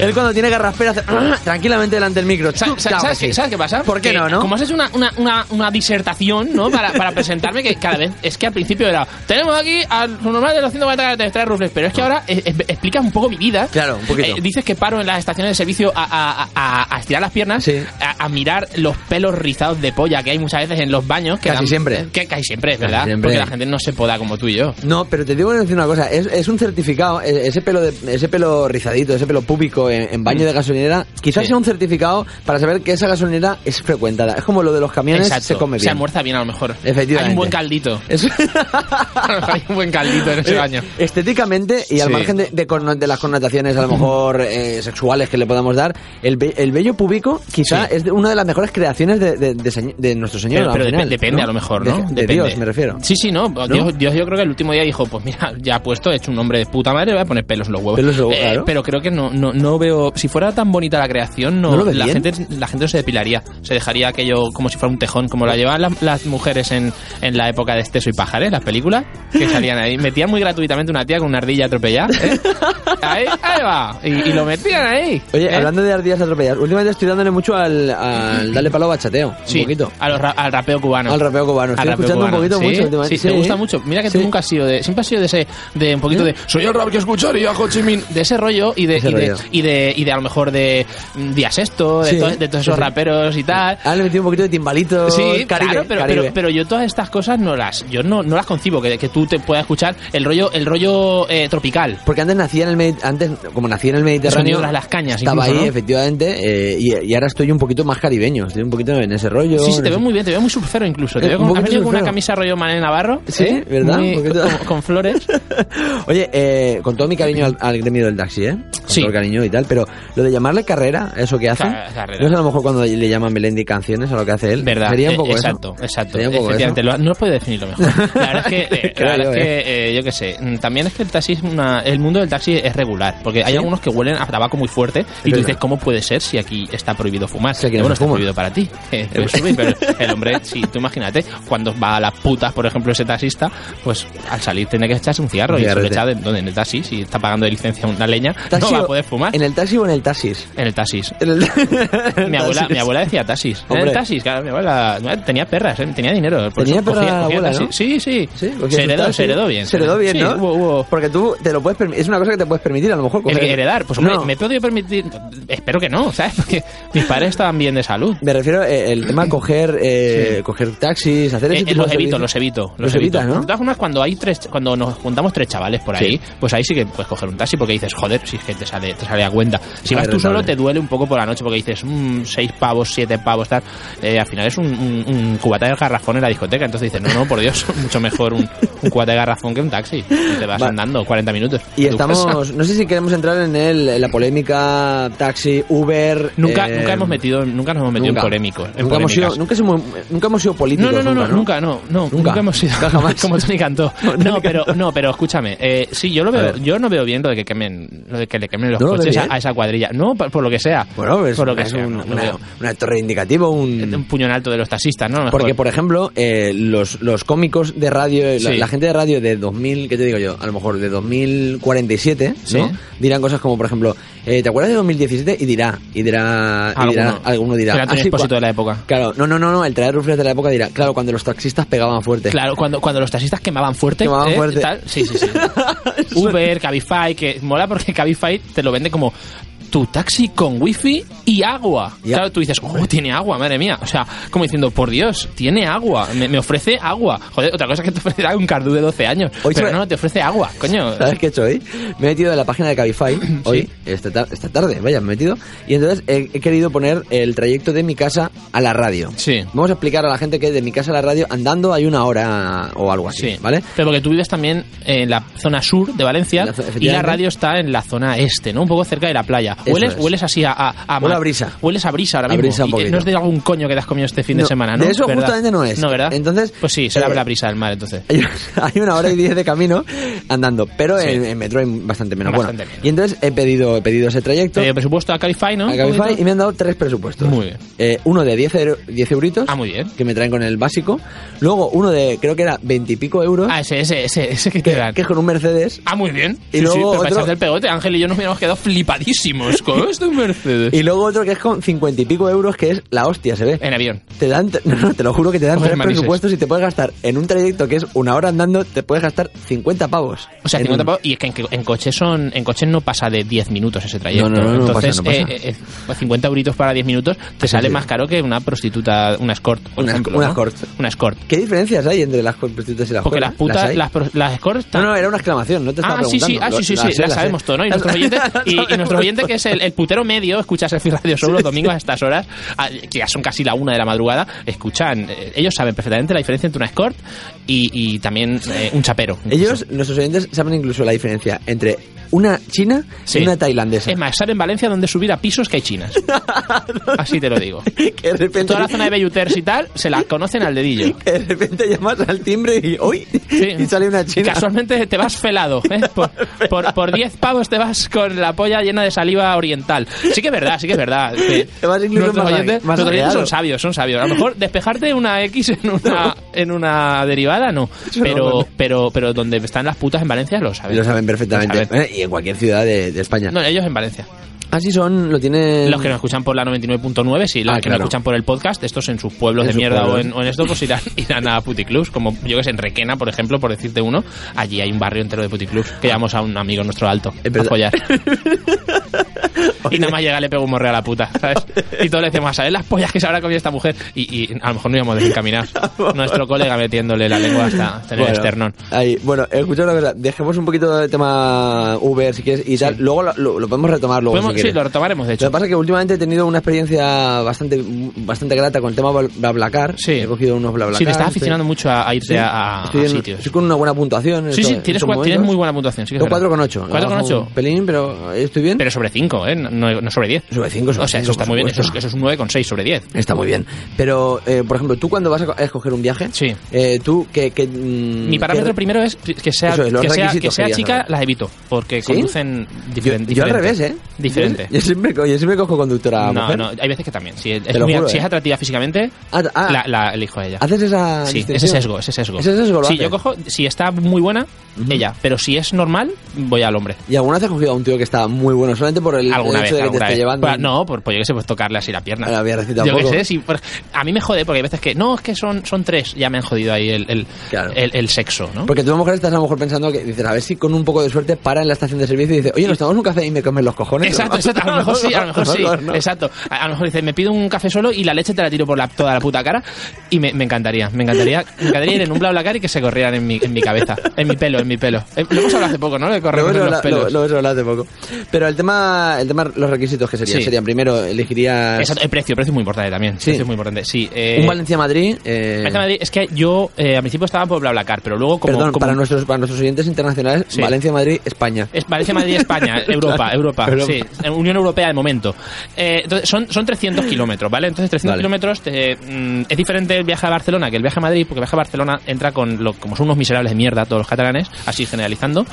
Él cuando tiene garraspera hace tranquilamente delante del micro. Sa- sa- Claro ¿Sabes, qué, sí. ¿Sabes qué pasa? ¿Por qué Que no, no? Como has hecho una, una, una, una disertación, ¿no? Para, para presentarme, que cada vez. Es que al principio era. Tenemos aquí al normal de los 140 caracteres, trae rufles. Pero es que ahora eh, eh, explica un poco mi vida. Claro, un poquito. Eh, dices que paro en las estaciones de servicio a, a- a- a estirar las piernas, a, a mirar los pelos rizados de polla que hay muchas veces en los baños. Que Casi siempre. Que casi siempre, es Casi ¿verdad? siempre. Porque la gente no se poda como tú y yo. No, pero te digo decir una cosa, es, es un certificado, e- ese pelo de, ese pelo rizadito, ese pelo púbico en, en baño de gasolinera, quizás Sí. sea un certificado para saber que esa gasolinera es frecuentada. Es como lo de los camiones, Exacto. se come bien. Se almuerza bien a lo mejor. Efectivamente. Hay un buen caldito. *laughs* mejor *laughs* hay un buen caldito en ese baño. Estéticamente y al Sí. margen de, de las connotaciones a lo mejor eh, sexuales que le podamos dar, el, vello púbico quizá Sí. es una de las mejores creaciones de, de- nuestro Señor. Pero, pero final, depende ¿no? a lo mejor, ¿no? De. Dios, me refiero. Sí, sí, no. Dios, Dios yo creo que el último día dijo, pues mira, ya ha puesto, he hecho un nombre de puta madre, voy a poner pelos en los huevos. Pelos en los huevos, Eh, claro. Pero creo que no, no, no veo... Si fuera tan bonita la creación, no, ¿No lo ves la, bien? gente, la gente no se depilaría. Se dejaría aquello como si fuera un tejón, como la llevaban las, las mujeres en, en la época de Esteso y Pájares, las películas, que salían ahí. Metían muy gratuitamente una tía con una ardilla atropellada. ¿eh? Ahí, ahí va. Y, y lo metían ahí. Oye, ¿eh? hablando de ardillas atropelladas, últimamente estoy dándole mucho al, al *clears throat* darle palo a bachateo. Sí, un poquito. a los ra- al rapeo cubano. Al rapeo cubano. Estoy rapeo escuchando un poquito ¿Sí? mucho últimamente. Sí, te gusta mucho. Mira que tú nunca has sido de. Siempre has sido de ese. De un poquito de. Soy el rap que escucharía Ho Chi Minh. De ese rollo y de, Ese y de, y de, y de a lo mejor de mm, Díaz Esto, de, Sí, to- de todos esos sí. raperos y tal. Ah, le metí un poquito de timbalito. Sí, Caribe, claro, pero, Caribe. pero, pero yo todas estas cosas no las, yo no, no las concibo, que, que tú te puedas escuchar el rollo, el rollo eh, tropical. Porque antes nacía en el Medi- antes como nací en el Mediterráneo, de las cañas estaba incluso, ahí ¿no? efectivamente eh, y, y ahora estoy un poquito más caribeño, estoy un poquito en ese rollo. Sí, sí, te veo muy bien, te veo muy surfero incluso. Te Eh, veo con, con una camisa rollo Mané Navarro. *laughs* Sí, ¿eh? ¿verdad? Muy- Un poquito. con, con flores. *laughs* Oye, eh, con todo mi cariño al, al gremio del taxi, ¿eh? Con Sí. todo el cariño y tal, pero lo de llamarle carrera, eso que hace, carrera. no es a lo mejor cuando le llaman Melendi canciones a lo que hace él. Verdad. Sería un eh, poco exacto, eso. exacto. Eso. lo- no puedo definirlo mejor. *laughs* La verdad es que, eh, la Creo verdad yo, es que eh, yo qué sé, mm, también es que el taxi es una, el mundo del taxi es regular, porque hay ¿Sí? algunos que huelen a tabaco muy fuerte y tú dices, ¿cómo puede ser si aquí está prohibido fumar? Si aquí no bueno, está fuma. prohibido para ti. *laughs* Eh, subir, pero el hombre, si tú imagínate, cuando va a las putas, por ejemplo, ese taxista, pues al salir tiene que echarse un cigarro y se lo echa de, ¿dónde? en el taxi, si está pagando de licencia una leña, ¿Taxi no va a poder fumar. ¿En el taxi o en el taxis? En el taxis. En el- *laughs* Mi *laughs* abuela, taxis. mi abuela decía taxis. En el taxis, claro, mi abuela tenía perras, ¿eh? tenía dinero. por Tenía eso perra la abuela, taxis. ¿no? Sí, sí. Se, heredó, taxi. se heredó bien. Se heredó bien, Sí, ¿no? hubo- hubo- Porque tú te lo puedes es una cosa que te puedes permitir a lo mejor. El que heredar, pues hombre, No. me he podido permitir. Espero que no, ¿sabes? Porque mis padres estaban bien de salud. Me refiero eh, el tema coger, eh, coger taxis, hacer ese Eh, eh, tipo los de evito, los evito. Los, Los evito. ¿no? De todas formas, cuando hay tres, cuando nos juntamos tres chavales por ahí, Sí. pues ahí sí que puedes coger un taxi porque dices, joder, si es que te sale, te sale a cuenta. Si vas tú solo te duele un poco por la noche porque dices, mmm, seis pavos, siete pavos, tal. Eh, al final es un, un, un cubata de garrafón en la discoteca. Entonces dices, no, no, por Dios, *laughs* mucho mejor un, un cubata de garrafón que un taxi. Y te vas Va. andando 40 minutos. Y casa. estamos, no sé si queremos entrar en, el, en la polémica taxi, Uber. Nunca, eh, nunca hemos metido, nunca nos hemos metido nunca. en polémicos. en Nunca hemos, sido, nunca, somos- nunca hemos sido políticos. no, no, no, nunca, no, no, Nunca. nunca hemos sido Nunca jamás. *laughs* como Tony Cantó. *laughs* No, pero, no, pero escúchame, eh, sí, yo lo veo, yo no veo bien lo de que quemen, lo de que le quemen los ¿No lo ves coches a, esa cuadrilla. No, por, por lo que sea. Bueno, es, por lo que es sea, un, no, una, veo. un acto reivindicativo, un... un puño en alto de los taxistas, ¿no? Porque, por ejemplo, eh, los, los cómicos de radio, la, gente de radio de 2000, ¿qué te digo yo? A lo mejor de 2047, ¿no? Sí. Dirán cosas como, por ejemplo, eh, ¿te acuerdas de 2017? Y dirá, y dirá, y dirá Alguno. alguno dirá. Antonio "Ah, sí, de la época. Claro, no, no, no, no, el traer rufles de la época dirá, claro, cuando los taxistas pegaban fuerte. Claro, cuando, cuando los taxistas quemaban fuerte. Quemaban ¿eh? fuerte. Tal, sí, sí, sí. *laughs* Uber, Cabify, que mola porque Cabify te lo vende como tu taxi con wifi y agua. Ya. Claro, tú dices, oh, tiene agua, madre mía. O sea, como diciendo, por Dios, tiene agua, me, me ofrece agua. Joder, otra cosa es que te ofrecerá un cardú de 12 años. Hoy pero me- no, te ofrece agua, coño. ¿Sabes qué he hecho hoy? Me he metido en la página de Cabify *clears throat* hoy, esta, esta tarde, vaya, me he metido. Y entonces he, he querido poner el trayecto de mi casa a la radio. Sí. Vamos a explicar a la gente que de mi casa a la radio andando hay una hora o algo así, Sí, ¿vale? Pero porque tú vives también en la zona sur de Valencia La y la radio está en la zona este, ¿no? Un poco cerca de la playa. Eso Hueles, es. hueles así a, a, a Huele a brisa. Hueles a brisa ahora A mismo. brisa un Y, eh, no es de algún coño que te has comido este fin de semana, ¿no? de eso ¿Verdad? justamente no es. No, ¿verdad? Entonces, Pues sí, será eh, la brisa del mar, entonces. *laughs* Hay, una hora y diez de camino andando, pero Sí. en, en metro hay bastante menos. Bastante bueno, menos. y entonces he pedido, he pedido ese trayecto Te presupuesto a Cabify, ¿no? a poquito. y me han dado tres presupuestos. Muy bien. Eh, uno de 10, euro- 10 euritos. Ah, muy bien. Que me traen con el básico. Luego uno de, creo que era 20 y pico euros. Ah, ese, ese, ese, ese que te dan. que es con un Mercedes. Ah, muy bien. Y sí, luego sí, pero otro- para echarte el pegote, Ángel y yo nos hubiéramos quedado flipadísimos con este Mercedes. Y luego otro que es con 50 y pico euros, que es la hostia, se ve. En avión. Te dan, no, no, te lo juro que te dan tres manises. presupuestos y te puedes gastar en un trayecto que es una hora andando, te puedes gastar 50 pavos. O sea, En 50 un- pavos, y es que en, en coche son en coche no pasa de 10 minutos ese trayecto. No, no, Entonces, pasa, pasa. eh, eh, eh, 50 euritos para 10 minutos te Sí, sale sí. más caro que una prostituta, una escort, por Una, ejemplo. una escort. Una escort. ¿Qué diferencias hay entre las prostitutas y las Porque las putas, las, pro- las escorts No, no, era una exclamación, no te estaba Ah, sí, sí, preguntando. ah, sí, sí, Lo- sí, las las sabemos todo, ¿no? Y *laughs* nuestros oyentes, y, y nuestro oyente que es el, putero medio, escucha Selfie Radio Show los domingos a estas horas, que ya son casi la una de la madrugada, escuchan, eh, ellos saben perfectamente la diferencia entre una escort y, también eh, un chapero. Ellos, nuestros oyentes, saben incluso la diferencia entre una china Sí. y una tailandesa. Es más, estar en Valencia donde subir a pisos que hay chinas. *laughs* Así te lo digo. *laughs* que de repente, Toda la zona de Belluters y tal se la conocen al dedillo. *laughs* que de repente llamas al timbre y ¡uy! y sale una china. Casualmente te vas felado. ¿eh? Por, por, por 10 pavos te vas con la polla llena de saliva oriental. Sí que es verdad, sí que es verdad. que Te vas incluso nuestros más- oyentes, más nuestros oyentes arreado. son sabios, son sabios. A lo mejor despejarte una X en una, en una derivada, no. Pero, no, no. pero, pero donde están las putas en Valencia lo saben. Lo saben perfectamente. Lo saben. En cualquier ciudad de, de España. No, ellos en Valencia. Así son, lo tienen... Los que nos escuchan por la 99.9, sí, los Ah, que claro. nos escuchan por el podcast, estos en sus pueblos En de sus mierda o en, o en esto, pues irán, *laughs* irán a puticlubs, como yo que sé, en Requena, por ejemplo, por decirte uno, allí hay un barrio entero de puticlubs que llamamos a un amigo nuestro alto a follar. *laughs* y nada más llega le pego un morreo a la puta, ¿sabes? Y todos le decimos, ¿sabes las pollas que se habrá comido esta mujer? Y, y a lo mejor no íbamos desencaminados. *laughs* Nuestro colega metiéndole la lengua hasta, hasta en el Bueno, esternón. ahí, bueno, escucha una cosa, dejemos un poquito de tema Uber si quieres y tal, luego lo, lo- lo podemos retomar luego Podemos- si sí, quieres. lo retomaremos, de hecho. Lo que pasa es que últimamente he tenido una experiencia bastante bastante grata con el tema Bla- BlaBlaCar. Sí. He cogido unos BlaBlaCar. Sí, te estás estoy- aficionando mucho a, a irte Sí. a, a estoy, en- sitios. estoy con una buena puntuación. Sí, esto- sí, en tienes, cua- tienes muy buena puntuación. Sí que Tengo verdad. 4,8. 4,8. Un pelín, pero estoy bien. Pero sobre 5, ¿eh? No, no sobre 10. Sobre 5, sobre O sea, 5, eso está muy bien. Eso es, eso es un 9,6 sobre 10. Está muy bien. Pero, eh, por ejemplo, tú cuando vas a co- a escoger un viaje, Sí. eh, tú que... que mm, Mi parámetro que- primero es que sea, Eso es, los que sea, requisitos que sea quería chica, saber. las evito. Porque conducen diferente. yo al revés, ¿eh? Diferente. Yo, yo siempre, yo siempre cojo conductora No, mujer. no, hay veces que también. Si es, muy- juro, si ¿eh? es atractiva físicamente, Ah, ah. la, la elijo a ella. ¿Haces esa Sí, distinción? ese sesgo, ese sesgo. Ese sesgo lo Si haces. yo cojo, si está muy buena, ella. Pero si es normal, voy al hombre. ¿Y alguna vez has cogido a un tío que está muy bueno solamente por el, alguna el vez, hecho de que te esté llevando? Pues, no, por, pues yo que sé, pues tocarle así la pierna. La yo que sé, sí, por- a mí me jode porque hay veces que, no, es que son, son tres, ya me han jodido ahí el, el, el, el sexo, ¿no? Porque tú a lo mejor estás a lo mejor pensando que dices, a ver si con un poco de suerte para en la estación de servicio y dices, oye, nos tomamos un café y me comes los cojones. Exacto, exacto, a lo mejor sí, a lo mejor sí, exacto. A, a lo mejor dice, me pido un café solo y la leche te la tiro por la, toda la puta cara y me, me encantaría, me encantaría, me encantaría ir en un BlaBlaCar y que se corrieran en mi, en mi cabeza, en mi pelo, en mi pelo. Eh, Lo hemos hablado hace poco, ¿no? De Lo correr hemos en los pelos. lo- lo hemos hablado hace poco. Pero el tema, el tema, los requisitos que serían, Sí. serían primero, elegirías Exacto, el precio, el precio es muy importante también. Sí. El precio es muy importante, sí. eh, un Valencia-Madrid. eh, Valencia-Madrid, es que yo eh, al principio estaba por BlaBlaCar, pero luego como... Perdón, como- para nuestros, para nuestros oyentes internacionales, Sí. Valencia-Madrid, España. Es Valencia, Madrid, España, *laughs* Europa. Europa, Europa. sí, Unión Europea de momento. Eh, entonces, son, son 300 kilómetros, ¿vale? Entonces, 300 Vale. kilómetros te- mm, es diferente el viaje a Barcelona que el viaje a Madrid, porque el viaje a Barcelona entra con, lo, como son unos miserables de mierda todos los catalanes, así generalizando,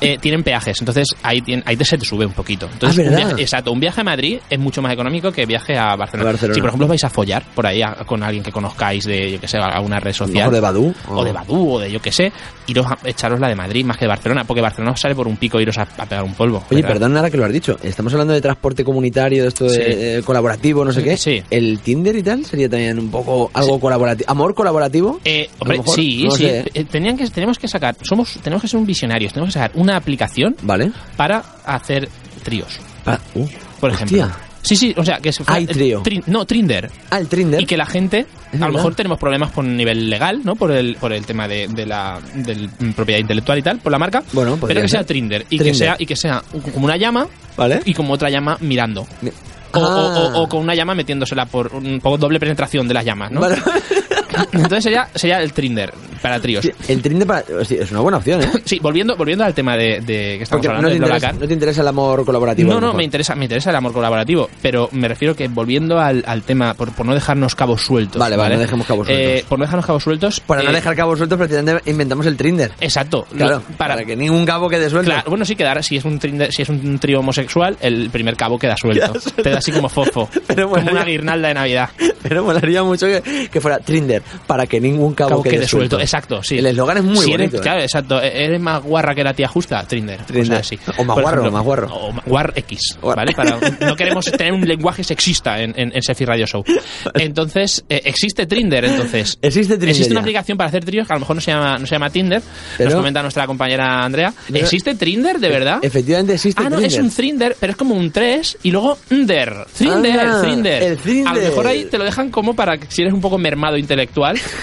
eh, tienen peajes, entonces ahí, ahí te, se te sube un poquito. Entonces, Ah, un viaje- exacto, un viaje a Madrid es mucho más económico que viaje a Barcelona. A Barcelona. Si, por ejemplo, vais a follar por ahí a- con alguien que conozcáis de, yo que sé, alguna red social. mejor de Badoo, O, o- de Badoo, o de yo que sé, iros a echaros la de Madrid más que de Barcelona, porque Barcelona os sale por un pico iros a, a pegar un polvo. Oye, ¿verdad? perdón ahora que lo has dicho. Estamos hablando de transporte comunitario, de esto de Sí. eh, colaborativo, no sé qué. Sí. ¿El Tinder y tal sería también un poco algo colaborativo? ¿Amor colaborativo? Eh, hombre, sí, no sí. sé. Eh, Tenían que, tenemos que sacar, somos, tenemos que ser un visionarios, tenemos que sacar una aplicación Vale. para hacer tríos. Ah, uh, por ejemplo. Sí, sí, o sea, que se Hay trío. no, Trinder. Ah, el Trinder. Y que la gente, a lo mejor tenemos problemas por nivel legal, ¿no? Por el, por el tema de, de la del, mm, propiedad intelectual y tal, por la marca. Bueno, pero que sea. Trinder. Y Trinder. que sea, y que sea como una llama ¿Vale? y como otra llama mirando. O, Ah. o- o- o con una llama metiéndosela por un poco doble penetración de las llamas, ¿no? Vale. *laughs* Entonces sería, sería el Trinder para tríos. Sí, el Trinder para... es una buena opción, ¿eh? Sí, volviendo, volviendo al tema de, de que estamos Porque hablando no te, de interesa, BlaBlaCar. no te interesa el amor colaborativo. No, no, me interesa, me interesa el amor colaborativo, pero me refiero que volviendo al, al tema, por, por no dejarnos cabos sueltos. Vale, vale, no dejemos cabos Eh, sueltos. por no dejarnos cabos sueltos. Para no eh, dejar cabos sueltos, precisamente inventamos el Trinder. Exacto. Claro, para, que ningún cabo quede suelto. Claro, bueno, sí quedar, si es un trinder- si es un trío homosexual, el primer cabo queda suelto. Te da así como fofo. *laughs* Pero como molaría- una guirnalda de Navidad. *laughs* Pero molaría mucho que, que fuera Trinder, para que ningún cabo, Cabo quede, quede suelto. Exacto, sí. El eslogan es muy Si bonito. eres, ¿eh? Claro, exacto. E- Eres más guarra que la tía justa, Trinder. Trinder. así. O más Por guarro, ejemplo, más guarro. O guar X, ¿vale? Para, *laughs* no queremos tener un lenguaje sexista en, en, en Sefi Radio Show. Entonces, eh, existe Trinder, entonces. Existe Trinder Existe una ya. aplicación para hacer tríos que a lo mejor no se llama, no se llama Tinder. Pero- Nos comenta nuestra compañera Andrea. ¿Existe Trinder, de verdad? Efectivamente existe Ah, no, Trinder. es un Trinder, pero es como un 3 y luego Under. Trinder, Ah, Trinder. el Trinder. A lo mejor ahí te lo dejan como para que si eres un poco mermado intelectual,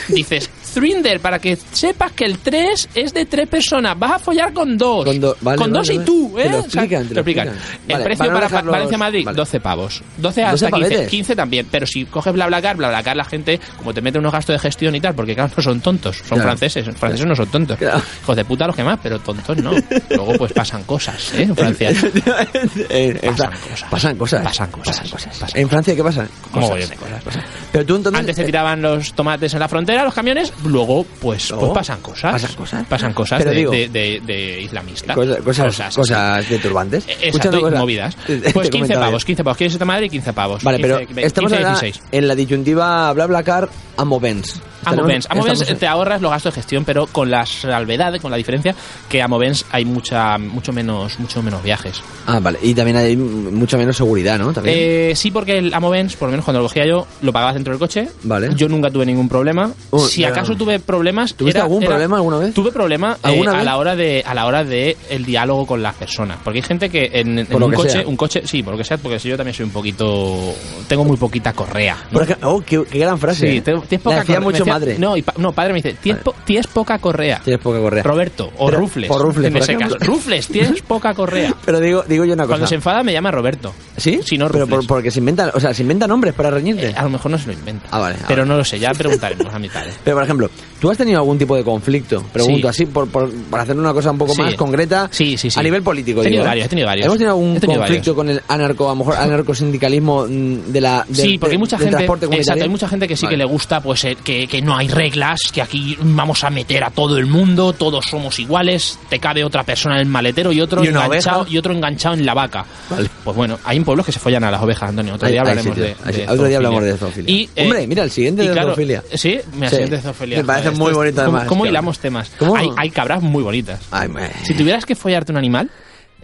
dices Trinder, para que sepas que el 3 es de tres personas. Vas a follar con dos. Con, do- vale, vale, dos y vale. tú, ¿eh? Te lo sea, explican, te lo explican. El Vale, precio para Valencia-Madrid, vale. 12 pavos. 12 12 hasta 15. pavetes. 15 también. Pero si coges BlaBlaCar, BlaBlaCar la gente, como te mete unos gastos de gestión y tal, porque claro, no son tontos, son Claro. franceses. Los franceses no son tontos. Hijos de puta los que más, pero tontos no. *laughs* Luego pues pasan cosas, ¿eh? En Francia. *laughs* En Fra- pasan cosas. Pasan cosas. Pasan cosas. ¿En Francia qué pasa? Cosas. cosas. Pero tú entonces... Antes te tiraban los tomates en la frontera, los camiones, luego pues, No. pues pasan cosas. Pasan cosas. Pasan cosas Pero de, digo- de, de- de islamista. Cosas, cosas, cosas, de turbantes. Exacto, y movidas. Pues 15 comentaba pavos, 15 pavos. ¿Quieres irte a Madrid? 15 pavos. Vale, 15, pero estamos 15, ahora 16. en la disyuntiva BlaBlaCar Amovens. Amovens. Tenemos- Amovens estamos- te ahorras los gastos de gestión, pero con la salvedad, con la diferencia que a Amovens hay mucha, mucho menos, mucho menos viajes. Ah, vale. Y también hay mucha menos seguridad, ¿no? También. Eh, sí, porque el Amovens, por lo menos cuando lo cogía yo, lo pagabas dentro del coche. Vale. Yo nunca tuve ningún problema. Oh, si pero- acaso tuve problemas, ¿Tuviste era- algún era- problema alguna vez? Tuve problema eh, ¿Alguna a la hora de a la hora de el diálogo con las personas, porque hay gente que en, un que coche, sea. un coche, sí, por lo que sea, porque si yo también soy un poquito, tengo muy poquita correa. oh, qué, qué gran frase. Sí, ¿eh? te- tienes poca correa. mucho decía- madre. No, y pa- no, padre me dice, tienes, po- tienes poca correa. Tienes poca correa. Roberto, o Pero- Rufles. o Rufles, en ese caso. Rufles, tienes *laughs* poca correa. Pero digo, digo yo una cosa. Cuando se enfada me llama Roberto. ¿Sí? Si no, Pero por- porque se inventan, o sea, se inventan nombres para reñirte. Eh, a lo mejor no se lo inventa. Ah, vale. ah, Pero no lo sé, ya preguntaremos a mi padre. Pero, por ejemplo, ¿tú has tenido algún tipo de conflicto? Pregunto Sí. así, por, por, por hacer una cosa un poco Sí. más concreta. Sí, sí, sí. A nivel político, He tenido digo, ¿eh? varios, he tenido varios. ¿Hemos tenido algún tenido conflicto con el anarco, a lo mejor anarcosindicalismo mm, de la, del- sí, porque hay mucha gente, exacto, hay mucha gente que sí Vale. que le gusta, pues eh, que, que no hay reglas, que aquí vamos a meter a todo el mundo, todos somos iguales, te cabe otra persona en el maletero y otro ¿Y una enganchado oveja? y otro enganchado en la vaca. Vale. Pues bueno, hay en pueblos que se follan a las ovejas, Antonio. Otro Hay- día hay hablaremos de, de. Otro día hablamos de zoofilia. Y, eh, Hombre, mira, el siguiente de claro, zoofilia. Sí, el Sí. de zoofilia. Me parece muy bonito, ¿Cómo, además, cómo hilamos temas? Hay, hay cabras muy bonitas. Ay, me- Si tuvieras que follarte un animal,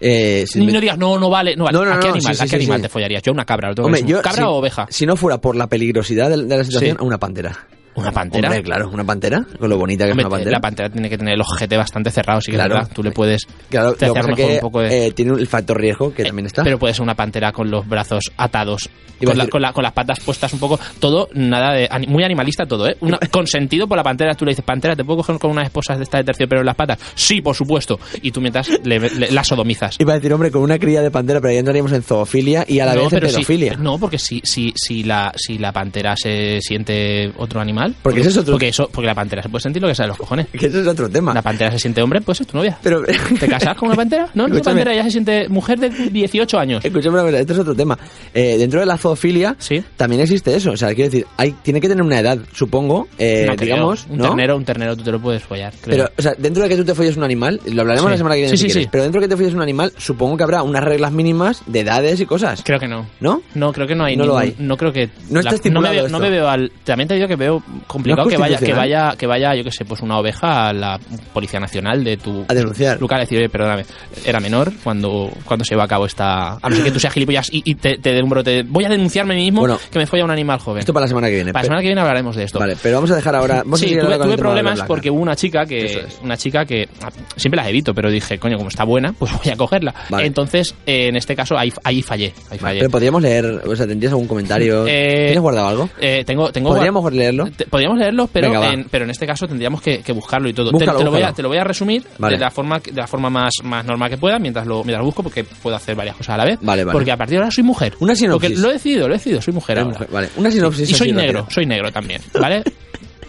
Eh, si ni me- no digas, no, no vale. No, vale. No, no, ¿A qué no, animal, sí, ¿a qué sí, animal sí. te follarías? Yo una cabra. lo tengo Hombre, yo, ¿Cabra si- o oveja? Si no fuera por la peligrosidad de, de la situación, a una pantera. ¿Una pantera? Hombre, claro, una pantera, con lo bonita que Hombre, es una pantera. La pantera tiene que tener el ojete bastante cerrado, sí que Claro. es verdad. Tú le puedes. Claro, lo que que un poco de. eh, tiene el factor riesgo que también está. Pero puede ser una pantera con los brazos atados. Con, la- con la- con las patas puestas un poco, todo, nada de. Muy animalista todo, ¿eh? Una, consentido por la pantera. Tú le dices, pantera, ¿te puedo coger con unas esposas de esta de terciopelo en las patas? Sí, por supuesto. Y tú mientras le, le- la sodomizas. Iba a decir, hombre, con una cría de pantera, pero ahí entraríamos en zoofilia y a la vez en pedofilia. no, porque si, si, si, la, si la pantera se siente otro animal. Porque ese es otro- Porque, eso, porque la pantera se puede sentir lo que sea de los cojones. *laughs* Que eso es otro tema. La pantera se siente hombre, pues es tu novia. Pero, ¿Te casas con una pantera? No, no, una pantera ya se siente mujer de 18 años. Escúchame una cosa, este es otro tema. Eh, dentro de la zoofilia también existe eso. O sea, quiero decir, hay, tiene que tener una edad, supongo, eh, No creo. digamos, un ¿no? ternero, un ternero tú te lo puedes follar. creo. Pero, o sea, dentro de que tú te folles un animal, lo hablaremos Sí. la semana que viene Sí, si sí, quieres, sí. pero dentro de que te folles un animal, supongo que habrá unas reglas mínimas de edades y cosas. Creo que no. ¿No? No, creo que no hay. No lo hay. No creo que. No está me estipulado veo, esto. no me veo al. También te digo que veo complicado ¿No es que vaya, que vaya, que vaya, yo que sé, pues una oveja a la Policía Nacional de tu. A denunciar. Lugar, a decir, oye, perdóname, era menor cuando, cuando se lleva a cabo esta. A no ser que tú seas gilipollas y, y te, te dé un brote. Voy a denunciarme a mí mismo Bueno. que me folla un animal joven. Esto para la semana que viene. Para la semana que viene hablaremos de esto. Vale, pero vamos a dejar ahora. Vamos sí, tuve, problemas porque hubo una chica que una chica que siempre las evito, pero dije, coño, como está buena, pues *laughs* voy a cogerla. Vale. Entonces, eh, en este caso ahí, ahí fallé, ahí fallé. Pero podríamos leer, o sea, ¿tendrías algún comentario? Eh, ¿Tienes guardado algo? Eh, tengo, tengo ¿Podríamos leerlo? Te- Podríamos leerlo, pero, Venga, en, pero en este caso tendríamos que, que buscarlo y todo. Te- Búscalo, te, lo voy a, te lo voy a resumir Vale. de la forma de la forma más, más normal que pueda mientras lo mientras lo busco porque puedo hacer varias cosas a la vez. Vale, vale. Porque a partir de ahora soy mujer. Una sinopsis. Porque lo he decidido, lo he decidido, soy mujer ahora. mujer, vale. Una sinopsis Y soy negro, soy negro también, ¿vale? *laughs*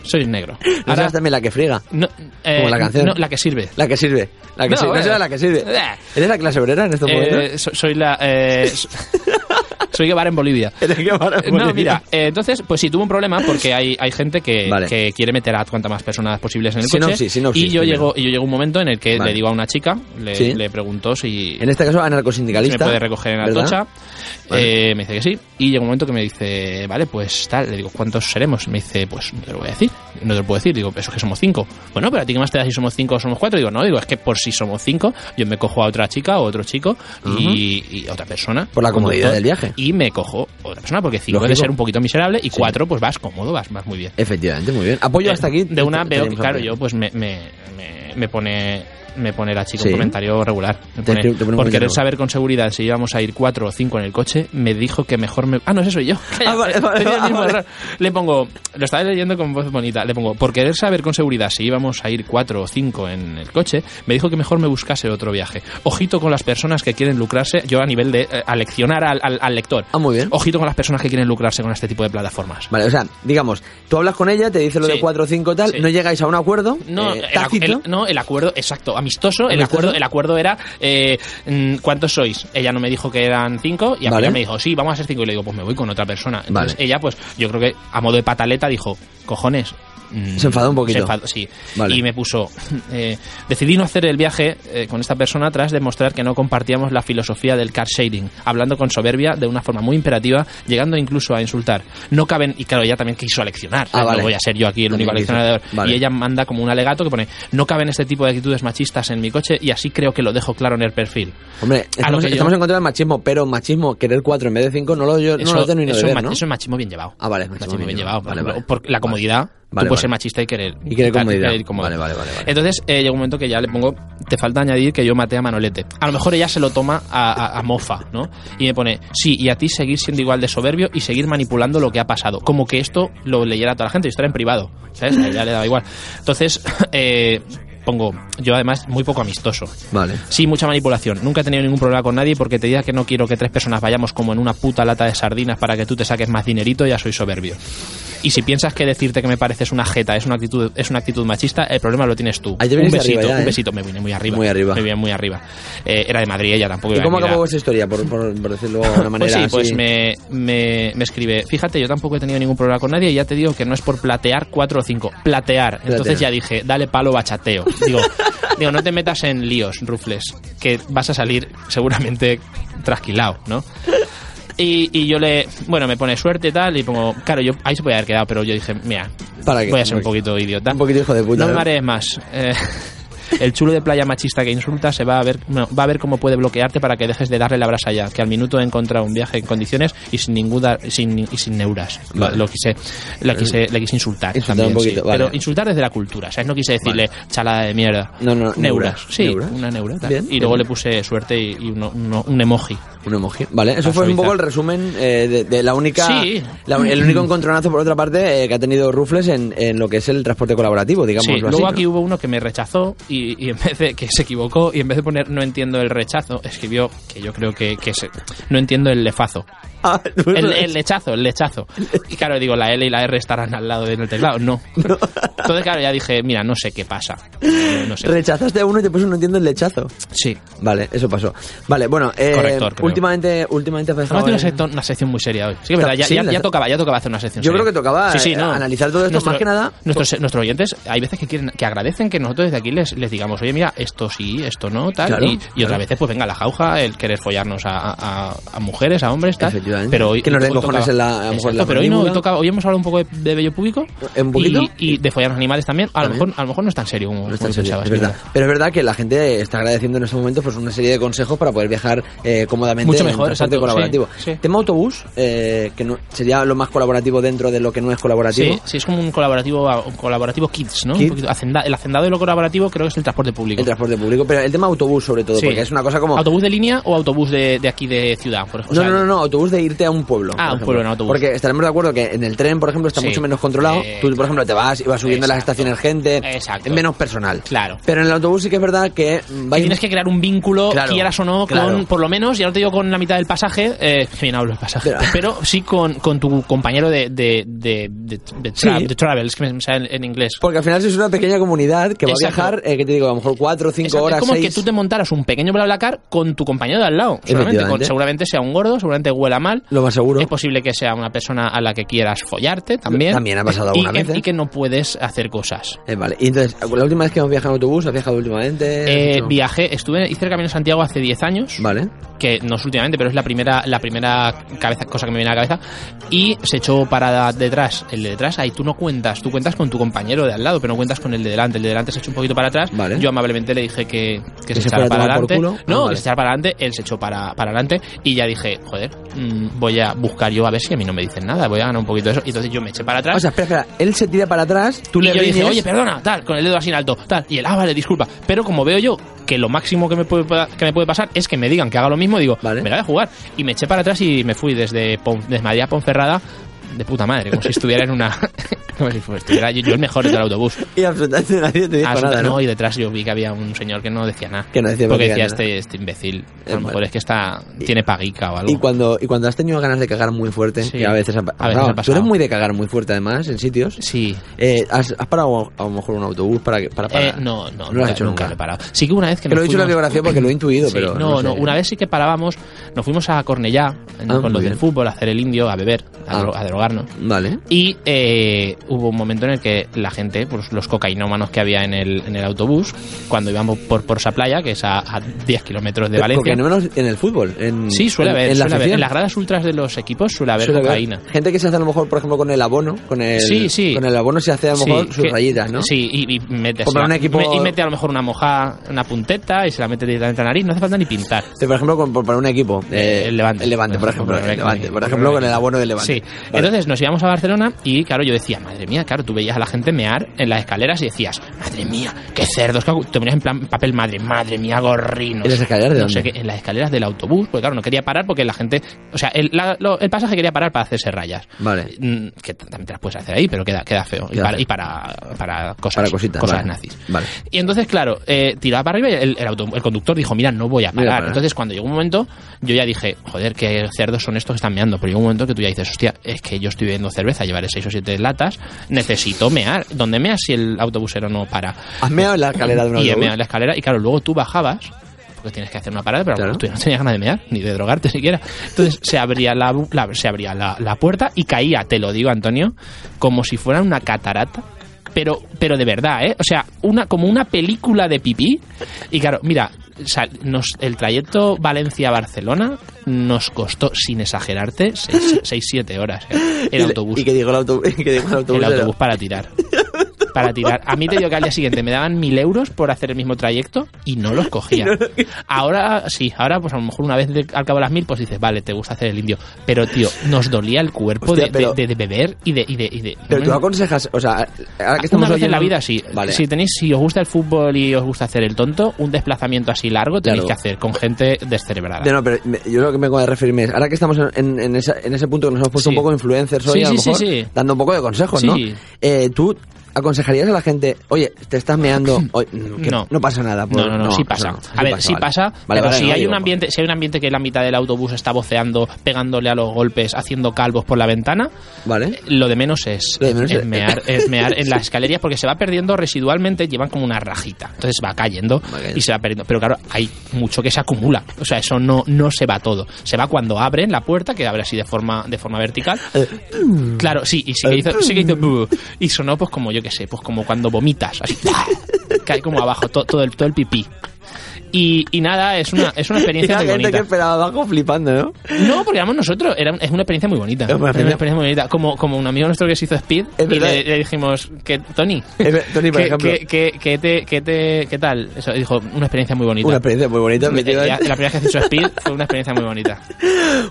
soy negro. *laughs* ¿No serás también la que friega? No, eh, Como la canción. no, la que sirve. La que sirve. La que No, sirve. No bueno. será la que sirve. Eh. ¿Eres la clase obrera en estos Eh, momentos? so- soy la. eh, *laughs* so- soy Guevara en Bolivia. *laughs* Eres Guevara en No, Bolivia. mira, eh, entonces, pues sí, tuve un problema porque hay, hay gente que, Vale. que quiere meter a cuantas más personas posibles en el coche. Sinopsis, sinopsis, y yo primero. llego, y yo llego un momento en el que Vale. le digo a una chica, le, Sí. le pregunto si, En este caso, si anarcosindicalista. me puede recoger en. Atocha. Vale. Eh, me dice que sí. Y llega un momento que me dice, vale, pues tal. Le digo, ¿cuántos seremos? Me dice, pues no te lo voy a decir. No te lo puedo decir. Digo, eso es que somos cinco. Bueno, pero a ti qué más te da si somos cinco o somos cuatro. Digo, no, digo, es que por si somos cinco, yo me cojo a otra chica o otro chico y, otra persona. Por la comodidad del viaje. Y me cojo otra persona, porque cinco Lógico. puede ser un poquito miserable y Sí. cuatro, pues vas cómodo, vas, vas muy bien. Efectivamente, muy bien. Apoyo hasta aquí. De una veo que, claro, yo pues me, me, me, me pone me pone la chica Sí. un comentario regular. Me pone, te por querer saber con seguridad si íbamos a ir cuatro o cinco en el coche, me dijo que mejor me... Ah, no, ese soy yo. *laughs* Ah, vale, vale, *laughs* vale. Le pongo, lo estaba leyendo con voz bonita, le pongo, por querer saber con seguridad si íbamos a ir cuatro o cinco en el coche, me dijo que mejor me buscase otro viaje. Ojito con las personas que quieren lucrarse, yo a nivel de eh, aleccionar al, al, al lector. Ah, muy bien. Ojito con las personas que quieren lucrarse con este tipo de plataformas. Vale, o sea, digamos, tú hablas con ella, te dice lo Sí. de 4 o 5 tal, Sí. no llegáis a un acuerdo No, eh, el, tácito. el- no, el acuerdo, exacto, amistoso. El acuerdo, el acuerdo era eh, mm, ¿cuántos sois? Ella no me dijo que eran cinco y a Vale. mí me dijo, sí, vamos a ser cinco. Y le digo, pues me voy con otra persona. Entonces Vale. ella, pues yo creo que a modo de pataleta dijo, cojones, mm, Se enfadó un poquito. se enfadó, sí. Vale. Y me puso, *laughs* eh, decidí no hacer el viaje eh, con esta persona tras demostrar que no compartíamos la filosofía del car shading, hablando con soberbia de una forma muy imperativa, llegando incluso a insultar. No caben, y claro, ella también quiso leccionar, Ah, no vale. voy a ser yo aquí el único leccionador. Vale. Y ella manda como un alegato que pone, no caben este tipo de actitudes machistas en mi coche y así creo que lo dejo claro en el perfil. Hombre, estamos, yo- estamos en contra del machismo, pero machismo, querer cuatro en vez de cinco, no lo, yo, no Eso, lo termino eso de es ver, ma- ¿no? eso es machismo bien llevado. Ah, vale, Machismo bien llevado. por ejemplo, por la comodidad. Vale, tú puedes vale. ser machista y querer. Y querer comodidad. Vale, vale, vale, vale. Entonces eh, llega un momento que ya le pongo, te falta añadir que yo maté a Manolete. A lo mejor ella se lo toma a, a- a mofa, ¿no? Y me pone, sí, y a ti seguir siendo igual de soberbio y seguir manipulando lo que ha pasado. Como que esto lo leyera toda la gente y estará en privado, ¿sabes? A ella le daba igual. Entonces, *laughs* eh, pongo, yo además muy poco amistoso. Vale. Sí, mucha manipulación. Nunca he tenido ningún problema con nadie porque te diga que no quiero que tres personas vayamos como en una puta lata de sardinas para que tú te saques más dinerito, ya soy soberbio. Y si piensas que decirte que me pareces una jeta es una actitud, es una actitud machista, el problema lo tienes tú. Ahí te un besito, un ¿eh? besito, me vine muy arriba. Muy arriba. Me vine muy arriba. Eh, era de Madrid ella tampoco. ¿Y cómo acabó vuestra historia? Por, por, por decirlo de una *laughs* manera Pues sí, pues me, me, me escribe, fíjate, yo tampoco he tenido ningún problema con nadie y ya te digo que no es por platear cuatro o cinco, platear. Entonces Platear. ya dije, dale palo bachateo. Digo, digo, no te metas en líos, Rufles, que vas a salir seguramente trasquilado, ¿no? Y, y yo le, bueno, me pone suerte y tal, y pongo, claro, yo ahí se podía haber quedado, pero yo dije, mira, ¿Para voy a ser un poquito idiota. Un poquito hijo de puta. No me marees más. Eh, el chulo de playa machista que insulta se va a ver no, va a ver cómo puede bloquearte para que dejes de darle la brasa ya. Que al minuto he encontrado un viaje en condiciones y sin ninguna sin, y sin neuras. Lo- Vale. Lo, quise, quise, le quise insultar. Insultar también, un poquito, sí. vale. Pero insultar desde la cultura. ¿sabes? No quise decirle chalada de mierda. No, no, neuras. neuras. Sí, Neuras. una neura. Bien, y luego le puse suerte y, y uno- uno- un emoji. Un emoji. Vale, eso fue un poco el resumen eh, de, de la única. Sí. la- el único encontronazo, por otra parte, eh, que ha tenido Rufles en, en lo que es el transporte colaborativo, digamos. Sí, luego aquí hubo uno que me rechazó y, y en vez de que se equivocó y en vez de poner no entiendo el rechazo, escribió que yo creo que, que se- no entiendo el lefazo. *laughs* Ah, El, el lechazo, el lechazo. Y claro, digo, la L y la R estarán al lado del teclado. *laughs* No. Entonces, claro, ya dije, mira, no sé qué pasa. No, no sé. Rechazaste a uno y te puso no entiendo el lechazo. Sí. Vale, eso pasó. Vale, bueno, eh, Corrector, creo. últimamente, últimamente has Vamos a dejado hacer una, sección, muy seria hoy. Sí, que verdad, ya, Sí, ya- la- ya tocaba, ya tocaba hacer una sección Yo seria. creo que tocaba, Sí, sí, eh, no. analizar todo esto, más que nada- Nuestros, nuestros oyentes, hay veces que quieren que agradecen que nosotros desde aquí les, les digamos, oye, mira, esto sí, esto no, tal. Claro, y, y claro. otras veces, pues venga, la jauja, el querer follarnos a, a- a mujeres, a hombres, tal. Efectivamente. Pero hoy, Que nos den cojones tocaba- en la- a lo mejor en la Exacto, pero hoy, no, hoy, tocaba- hoy hemos hablado un poco de, de vello público. ¿Un poquito? Y, y de follar a los animales también. A lo, mejor, a lo mejor no es tan serio como, No es tan serio, pensabas, es verdad. Pero es verdad que la gente está agradeciendo en estos momentos pues una serie de consejos para poder viajar eh, cómodamente Mucho en mejor, exacto, colaborativo. sí, sí. Tema autobús, eh, que no, sería lo más colaborativo dentro de lo que no es colaborativo. Sí, sí, es como un colaborativo, un colaborativo kids, ¿no? Un Kids. hacenda- el hacendado de lo colaborativo creo que es el transporte público. El transporte público, pero el tema autobús sobre todo, porque es una cosa como... ¿Autobús de línea o autobús de, de aquí de ciudad? Por ejemplo? No, no, no, no, autobús de irte a un pueblo. Ah, un pueblo en autobús. Porque estaremos de acuerdo que en el tren, por ejemplo, está Sí. mucho menos controlado. Eh, Tú, por ejemplo, te vas y vas subiendo a las Exacto. estaciones gente. Exacto. Es menos personal. Claro. Pero en el autobús sí que es verdad que... Que vais- tienes que crear un vínculo, Claro, quieras o no, claro. con, por lo menos, ya no te digo con la mitad del pasaje, eh, bien hablo el pasaje, Pero- *laughs* pero, sí con, con tu compañero de, de, de, de, de tra- Sí. de travels, que me sale en, en inglés. Porque al final es una pequeña comunidad que va Exacto. a viajar, eh, que te digo, a lo mejor cuatro o cinco Exacto, horas, es como seis... que tú te montaras un pequeño BlaBlaCar con tu compañero de al lado. Seguramente, con- seguramente sea un gordo, seguramente huela mal. Lo más seguro. Es posible que sea una persona a la que quieras follarte también. También ha pasado y alguna que, vez, ¿eh? Y que no puedes hacer cosas. Eh, vale, y entonces, la última vez que hemos viajado en autobús, ¿has viajado últimamente? ¿Has Eh, viajé, estuve, hice el Camino de Santiago hace 10 años. Vale. Que no es últimamente, pero es la primera, la primera cabeza, cosa que me viene a la cabeza. Y se echó para detrás, el de detrás, ahí tú no cuentas, tú cuentas con tu compañero de al lado, pero no cuentas con el de delante. El de delante se echó un poquito para atrás. Vale. Yo amablemente le dije que, que, se, se echara para adelante. culo. No, Ah, que se echara para adelante, él se echó para, para adelante. Y ya dije, joder, mm, voy a buscar yo a ver si a mí no me dicen nada, voy a ganar un poquito de eso. Y entonces yo me eché para atrás. O sea, espera, espera, él se tira para atrás, tú y le yo dije, oye, perdona, tal, con el dedo así en alto, tal. Y él, ah, vale, disculpa. Pero como veo yo que lo máximo que me puede, que me puede pasar es que me digan que haga lo mismo, digo, me la voy a jugar. Y me eché para atrás y me fui desde, Pon- desde Madrid a Ponferrada de puta madre, como si estuviera en una... *laughs* como si fuera- estuviera yo, yo el mejor del autobús. Y absolutamente nadie te dijo Absoluta- nada, ¿no? y detrás yo vi que había un señor que no decía nada. Que no decía Porque decía, este, este imbécil, a Eh, lo mejor bueno. es que está tiene paguica o algo. Y cuando, y cuando has tenido ganas de cagar muy fuerte, Sí. que a veces ha, A veces pasado, ha pasado. Tú eres muy de cagar muy fuerte además en sitios. Sí. Eh, ¿has, has parado a lo mejor un autobús para, que- para parar? Eh, no, no, no lo nunca, has hecho nunca lo he parado. Sí que una vez que nos he dicho en la biografía porque lo he intuido, Sí, pero no, no sé. una vez sí que parábamos, nos fuimos a Cornellá Ah, con los bien. del fútbol a hacer el indio, a beber, a, Ah. Dro- a drogarnos. Vale. Y eh, hubo un momento en el que la gente, pues los cocainómanos que había en el, en el autobús, cuando íbamos por, por esa playa, que es a, a 10 kilómetros de Valencia. menos en el fútbol. En, Sí, suele en- haber. En, la suele haber. afición. En las gradas ultras de los equipos suele haber Suele haber. cocaína. Gente que se hace a lo mejor, por ejemplo, con el abono, con el, Sí, sí. con el abono se hace a lo mejor Sí, sus que- rayitas, ¿no? Sí, y, y mete, Comprar la- un equipo- y mete a lo mejor una moja, una punteta y se la mete directamente en la nariz. No hace falta ni pintar. Sí, por ejemplo, con, por- para un equipo. eh, el Levante. El Levante, por ejemplo. el Levante, por ejemplo, con el abono del Levante. Sí. Entonces nos íbamos a Barcelona y claro, yo decía, madre mía, claro, tú veías a la gente mear en las escaleras y decías, madre mía, qué cerdos, qué agu-". te ponías en plan papel madre, madre mía, gorrinos. ¿En las escaleras de no sé dónde? qué, en las escaleras del autobús, porque claro, no quería parar porque la gente, o sea, el, la- lo- el pasaje quería parar para hacerse rayas. Vale. Mm, Que también te las puedes hacer ahí, pero queda, queda feo. y, para, feo. y para, para cosas, Para cositas. cosas vale. nazis. Vale. Y entonces, claro, eh, tiraba para arriba y el, el auto- el conductor dijo, mira, no voy a parar. Entonces, cuando llegó un momento, yo ya dije, joder, qué cerdos son estos que están meando. Pero llegó un momento que tú ya dices, hostia, es que yo estoy bebiendo cerveza, llevaré seis o siete latas, necesito mear. ¿Dónde meas si el autobusero no para? ¿Has meado en la escalera de un Y he meado en la escalera y claro, luego tú bajabas porque tienes que hacer una parada, pero tú ya no tenías ganas de mear, ni de drogarte siquiera. Entonces se abría la, la- se abría la, la puerta y caía, te lo digo, Antonio, como si fuera una catarata. Pero, pero de verdad, ¿eh? O sea, una, como una película de pipí. Y claro, mira, nos, el trayecto Valencia-Barcelona nos costó, sin exagerarte, 6-7 horas. ¿eh? El *laughs* autobús. ¿Y qué dijo el autobús? ¿Y qué dijo el autobús? El autobús para tirar. *laughs* Para tirar. A mí te digo que al día siguiente me daban mil euros por hacer el mismo trayecto y no los cogía. *laughs* Ahora sí, ahora pues a lo mejor una vez al cabo de las mil pues dices, vale, te gusta hacer el indio. Pero tío, nos dolía el cuerpo Hostia, de, pero- de- de beber y de... Y de, y de- Pero tú aconsejas, o sea, ahora que estamos una vez en la vida sí. Vale. Si tenéis, si os gusta el fútbol y os gusta hacer el tonto, un desplazamiento así largo tenéis Claro. que hacer con gente descerebrada. De no, pero yo lo que me voy a referirme es, ahora que estamos en, en- en esa- en ese punto que nos hemos puesto Sí. un poco influencers hoy, Sí, a lo sí, mejor, dando un poco de consejos, ¿no? Eh, ¿Tú aconsejarías a la gente, oye, te estás meando, *clears throat* que No. no. pasa nada? No, no, no, sí pasa. a ver, sí vale. pasa, Vale, pero vale, si no, hay digo, un ambiente, si hay un ambiente que la mitad del autobús está voceando, pegándole a los golpes, haciendo calvos por la ventana, Vale. lo de menos es, de menos es es- mear, *laughs* es mear en las escaleras porque se va perdiendo residualmente, llevan como una rajita. Entonces va cayendo y se va perdiendo. Pero claro, hay mucho que se acumula. O sea, eso no, no se va todo. Se va cuando abren la puerta, que abre así de forma, de forma vertical. Claro, sí, y sí que hizo, sí que hizo *laughs* y sonó pues como yo que sé, pues como cuando vomitas, así cae como abajo to- todo, el, todo el pipí. Y, y nada, es una, es una Y *laughs* experiencia la muy gente bonita. que esperaba abajo flipando, ¿no? No, porque éramos nosotros. Era, es una experiencia muy bonita. Es una experiencia- muy bonita. Como, como un amigo nuestro que se hizo Speed y le, le dijimos, que Tony, *laughs* Tony, por ¿qué, ejemplo. qué- qué- qué te, te- qué tal? Eso, dijo, una experiencia muy bonita. Una experiencia muy bonita. Me- ya- la primera vez que has hecho Speed *laughs* fue una experiencia muy bonita.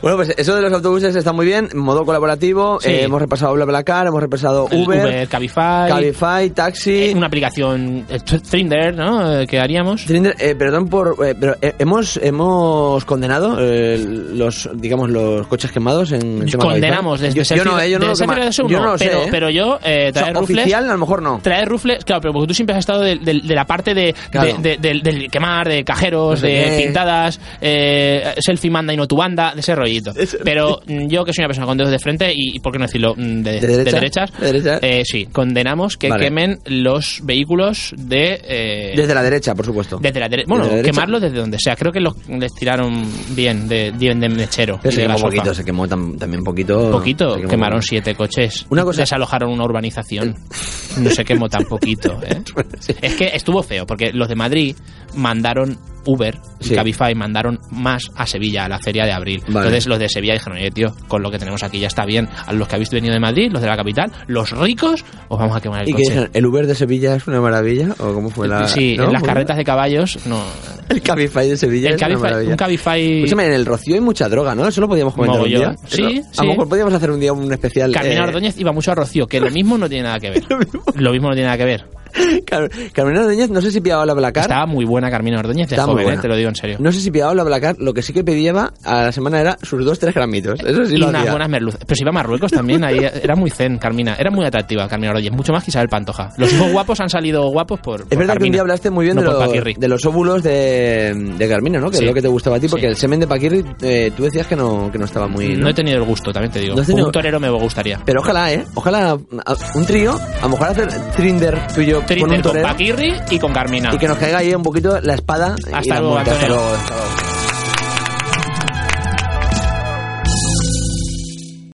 Bueno, pues eso de los autobuses está muy bien, modo colaborativo, Sí. eh, hemos repasado BlaBlaCar, hemos repasado Uber, Uber, Cabify, Cabify, Taxi... una aplicación eh, Trinder, ¿no? Eh, Que haríamos. Trinder, eh, perdón por, eh, pero eh, hemos hemos condenado eh, los digamos los coches quemados en el tema Condenamos desde yo, yo no, yo no, lo yo no lo sé, pero, pero yo eh, O sea, traer rufles oficial a lo mejor no. traer rufles claro pero porque tú siempre has estado de, de- de la parte de, Claro. de- de- del- del quemar de cajeros No sé de qué. pintadas eh, selfie manda y no tu banda de ese rollito pero mm, yo que soy una persona con dedos de frente y, por qué no decirlo mm, de, ¿De derecha? derechas ¿De derecha? eh, sí condenamos que Vale. quemen los vehículos de Desde la derecha, por supuesto. desde la dere- bueno, Desde derecha. quemarlos desde donde sea. Creo que los les tiraron bien de, de, de mechero. Pero se quemó poquito, se quemó tam- también poquito. Poquito, quemó quemaron siete coches. Una cosa- Desalojaron una urbanización. *laughs* No se quemó tan poquito. ¿eh? *laughs* Es que estuvo feo, porque los de Madrid mandaron Uber y Sí. Cabify mandaron más a Sevilla, a la feria de abril. Vale. Entonces los de Sevilla dijeron, oye, tío, con lo que tenemos aquí ya está bien. A los que habéis venido de Madrid, los de la capital, los ricos, os vamos a quemar el ¿Y coche. el Uber de Sevilla es una maravilla? ¿O cómo fue la.? sí, ¿no? en las ¿Fue- carretas de caballos, no. *laughs* El Cabify de Sevilla El es Cabify- un Cabify- Escúchame, en el Rocío hay mucha droga, ¿no? Eso lo podíamos comentar un día. Sí. A lo mejor podríamos hacer un día un especial. Carmina eh, Ordóñez iba mucho a Rocío, que lo mismo no tiene nada que ver. *laughs* lo mismo no tiene nada que ver. Car- Carmina Ordóñez, no sé si pillaba la Blacar. Estaba muy buena Carmina Ordóñez de muy joven, eh, te lo digo en serio. No sé si pillaba la Blacar, lo que sí que pedía a la semana era sus dos, tres gramitos. Eso sí y lo unas hacía. buenas merluzas. Pero si iba a Marruecos también, ahí era muy zen, Carmina. Era muy atractiva Carmina Ordóñez, mucho más que Isabel Pantoja. Los hijos guapos han salido guapos por. Es verdad que un día hablaste muy bien de, los- Paquirri. de los óvulos de, de Carmina, ¿no? Que Sí. es lo que te gustaba a ti, porque Sí. el semen de Paquirri eh, tú decías que no, que no estaba muy... No he tenido el gusto, también te digo. No has tenido- Un torero me gustaría. Pero ojalá, ¿eh? Ojalá un trío, a lo mejor hacer Trinder tú y yo con Trinder con torero Paquirri y con Carmina. y que nos caiga ahí un poquito la espada y Hasta la luego. Hasta luego, hasta luego.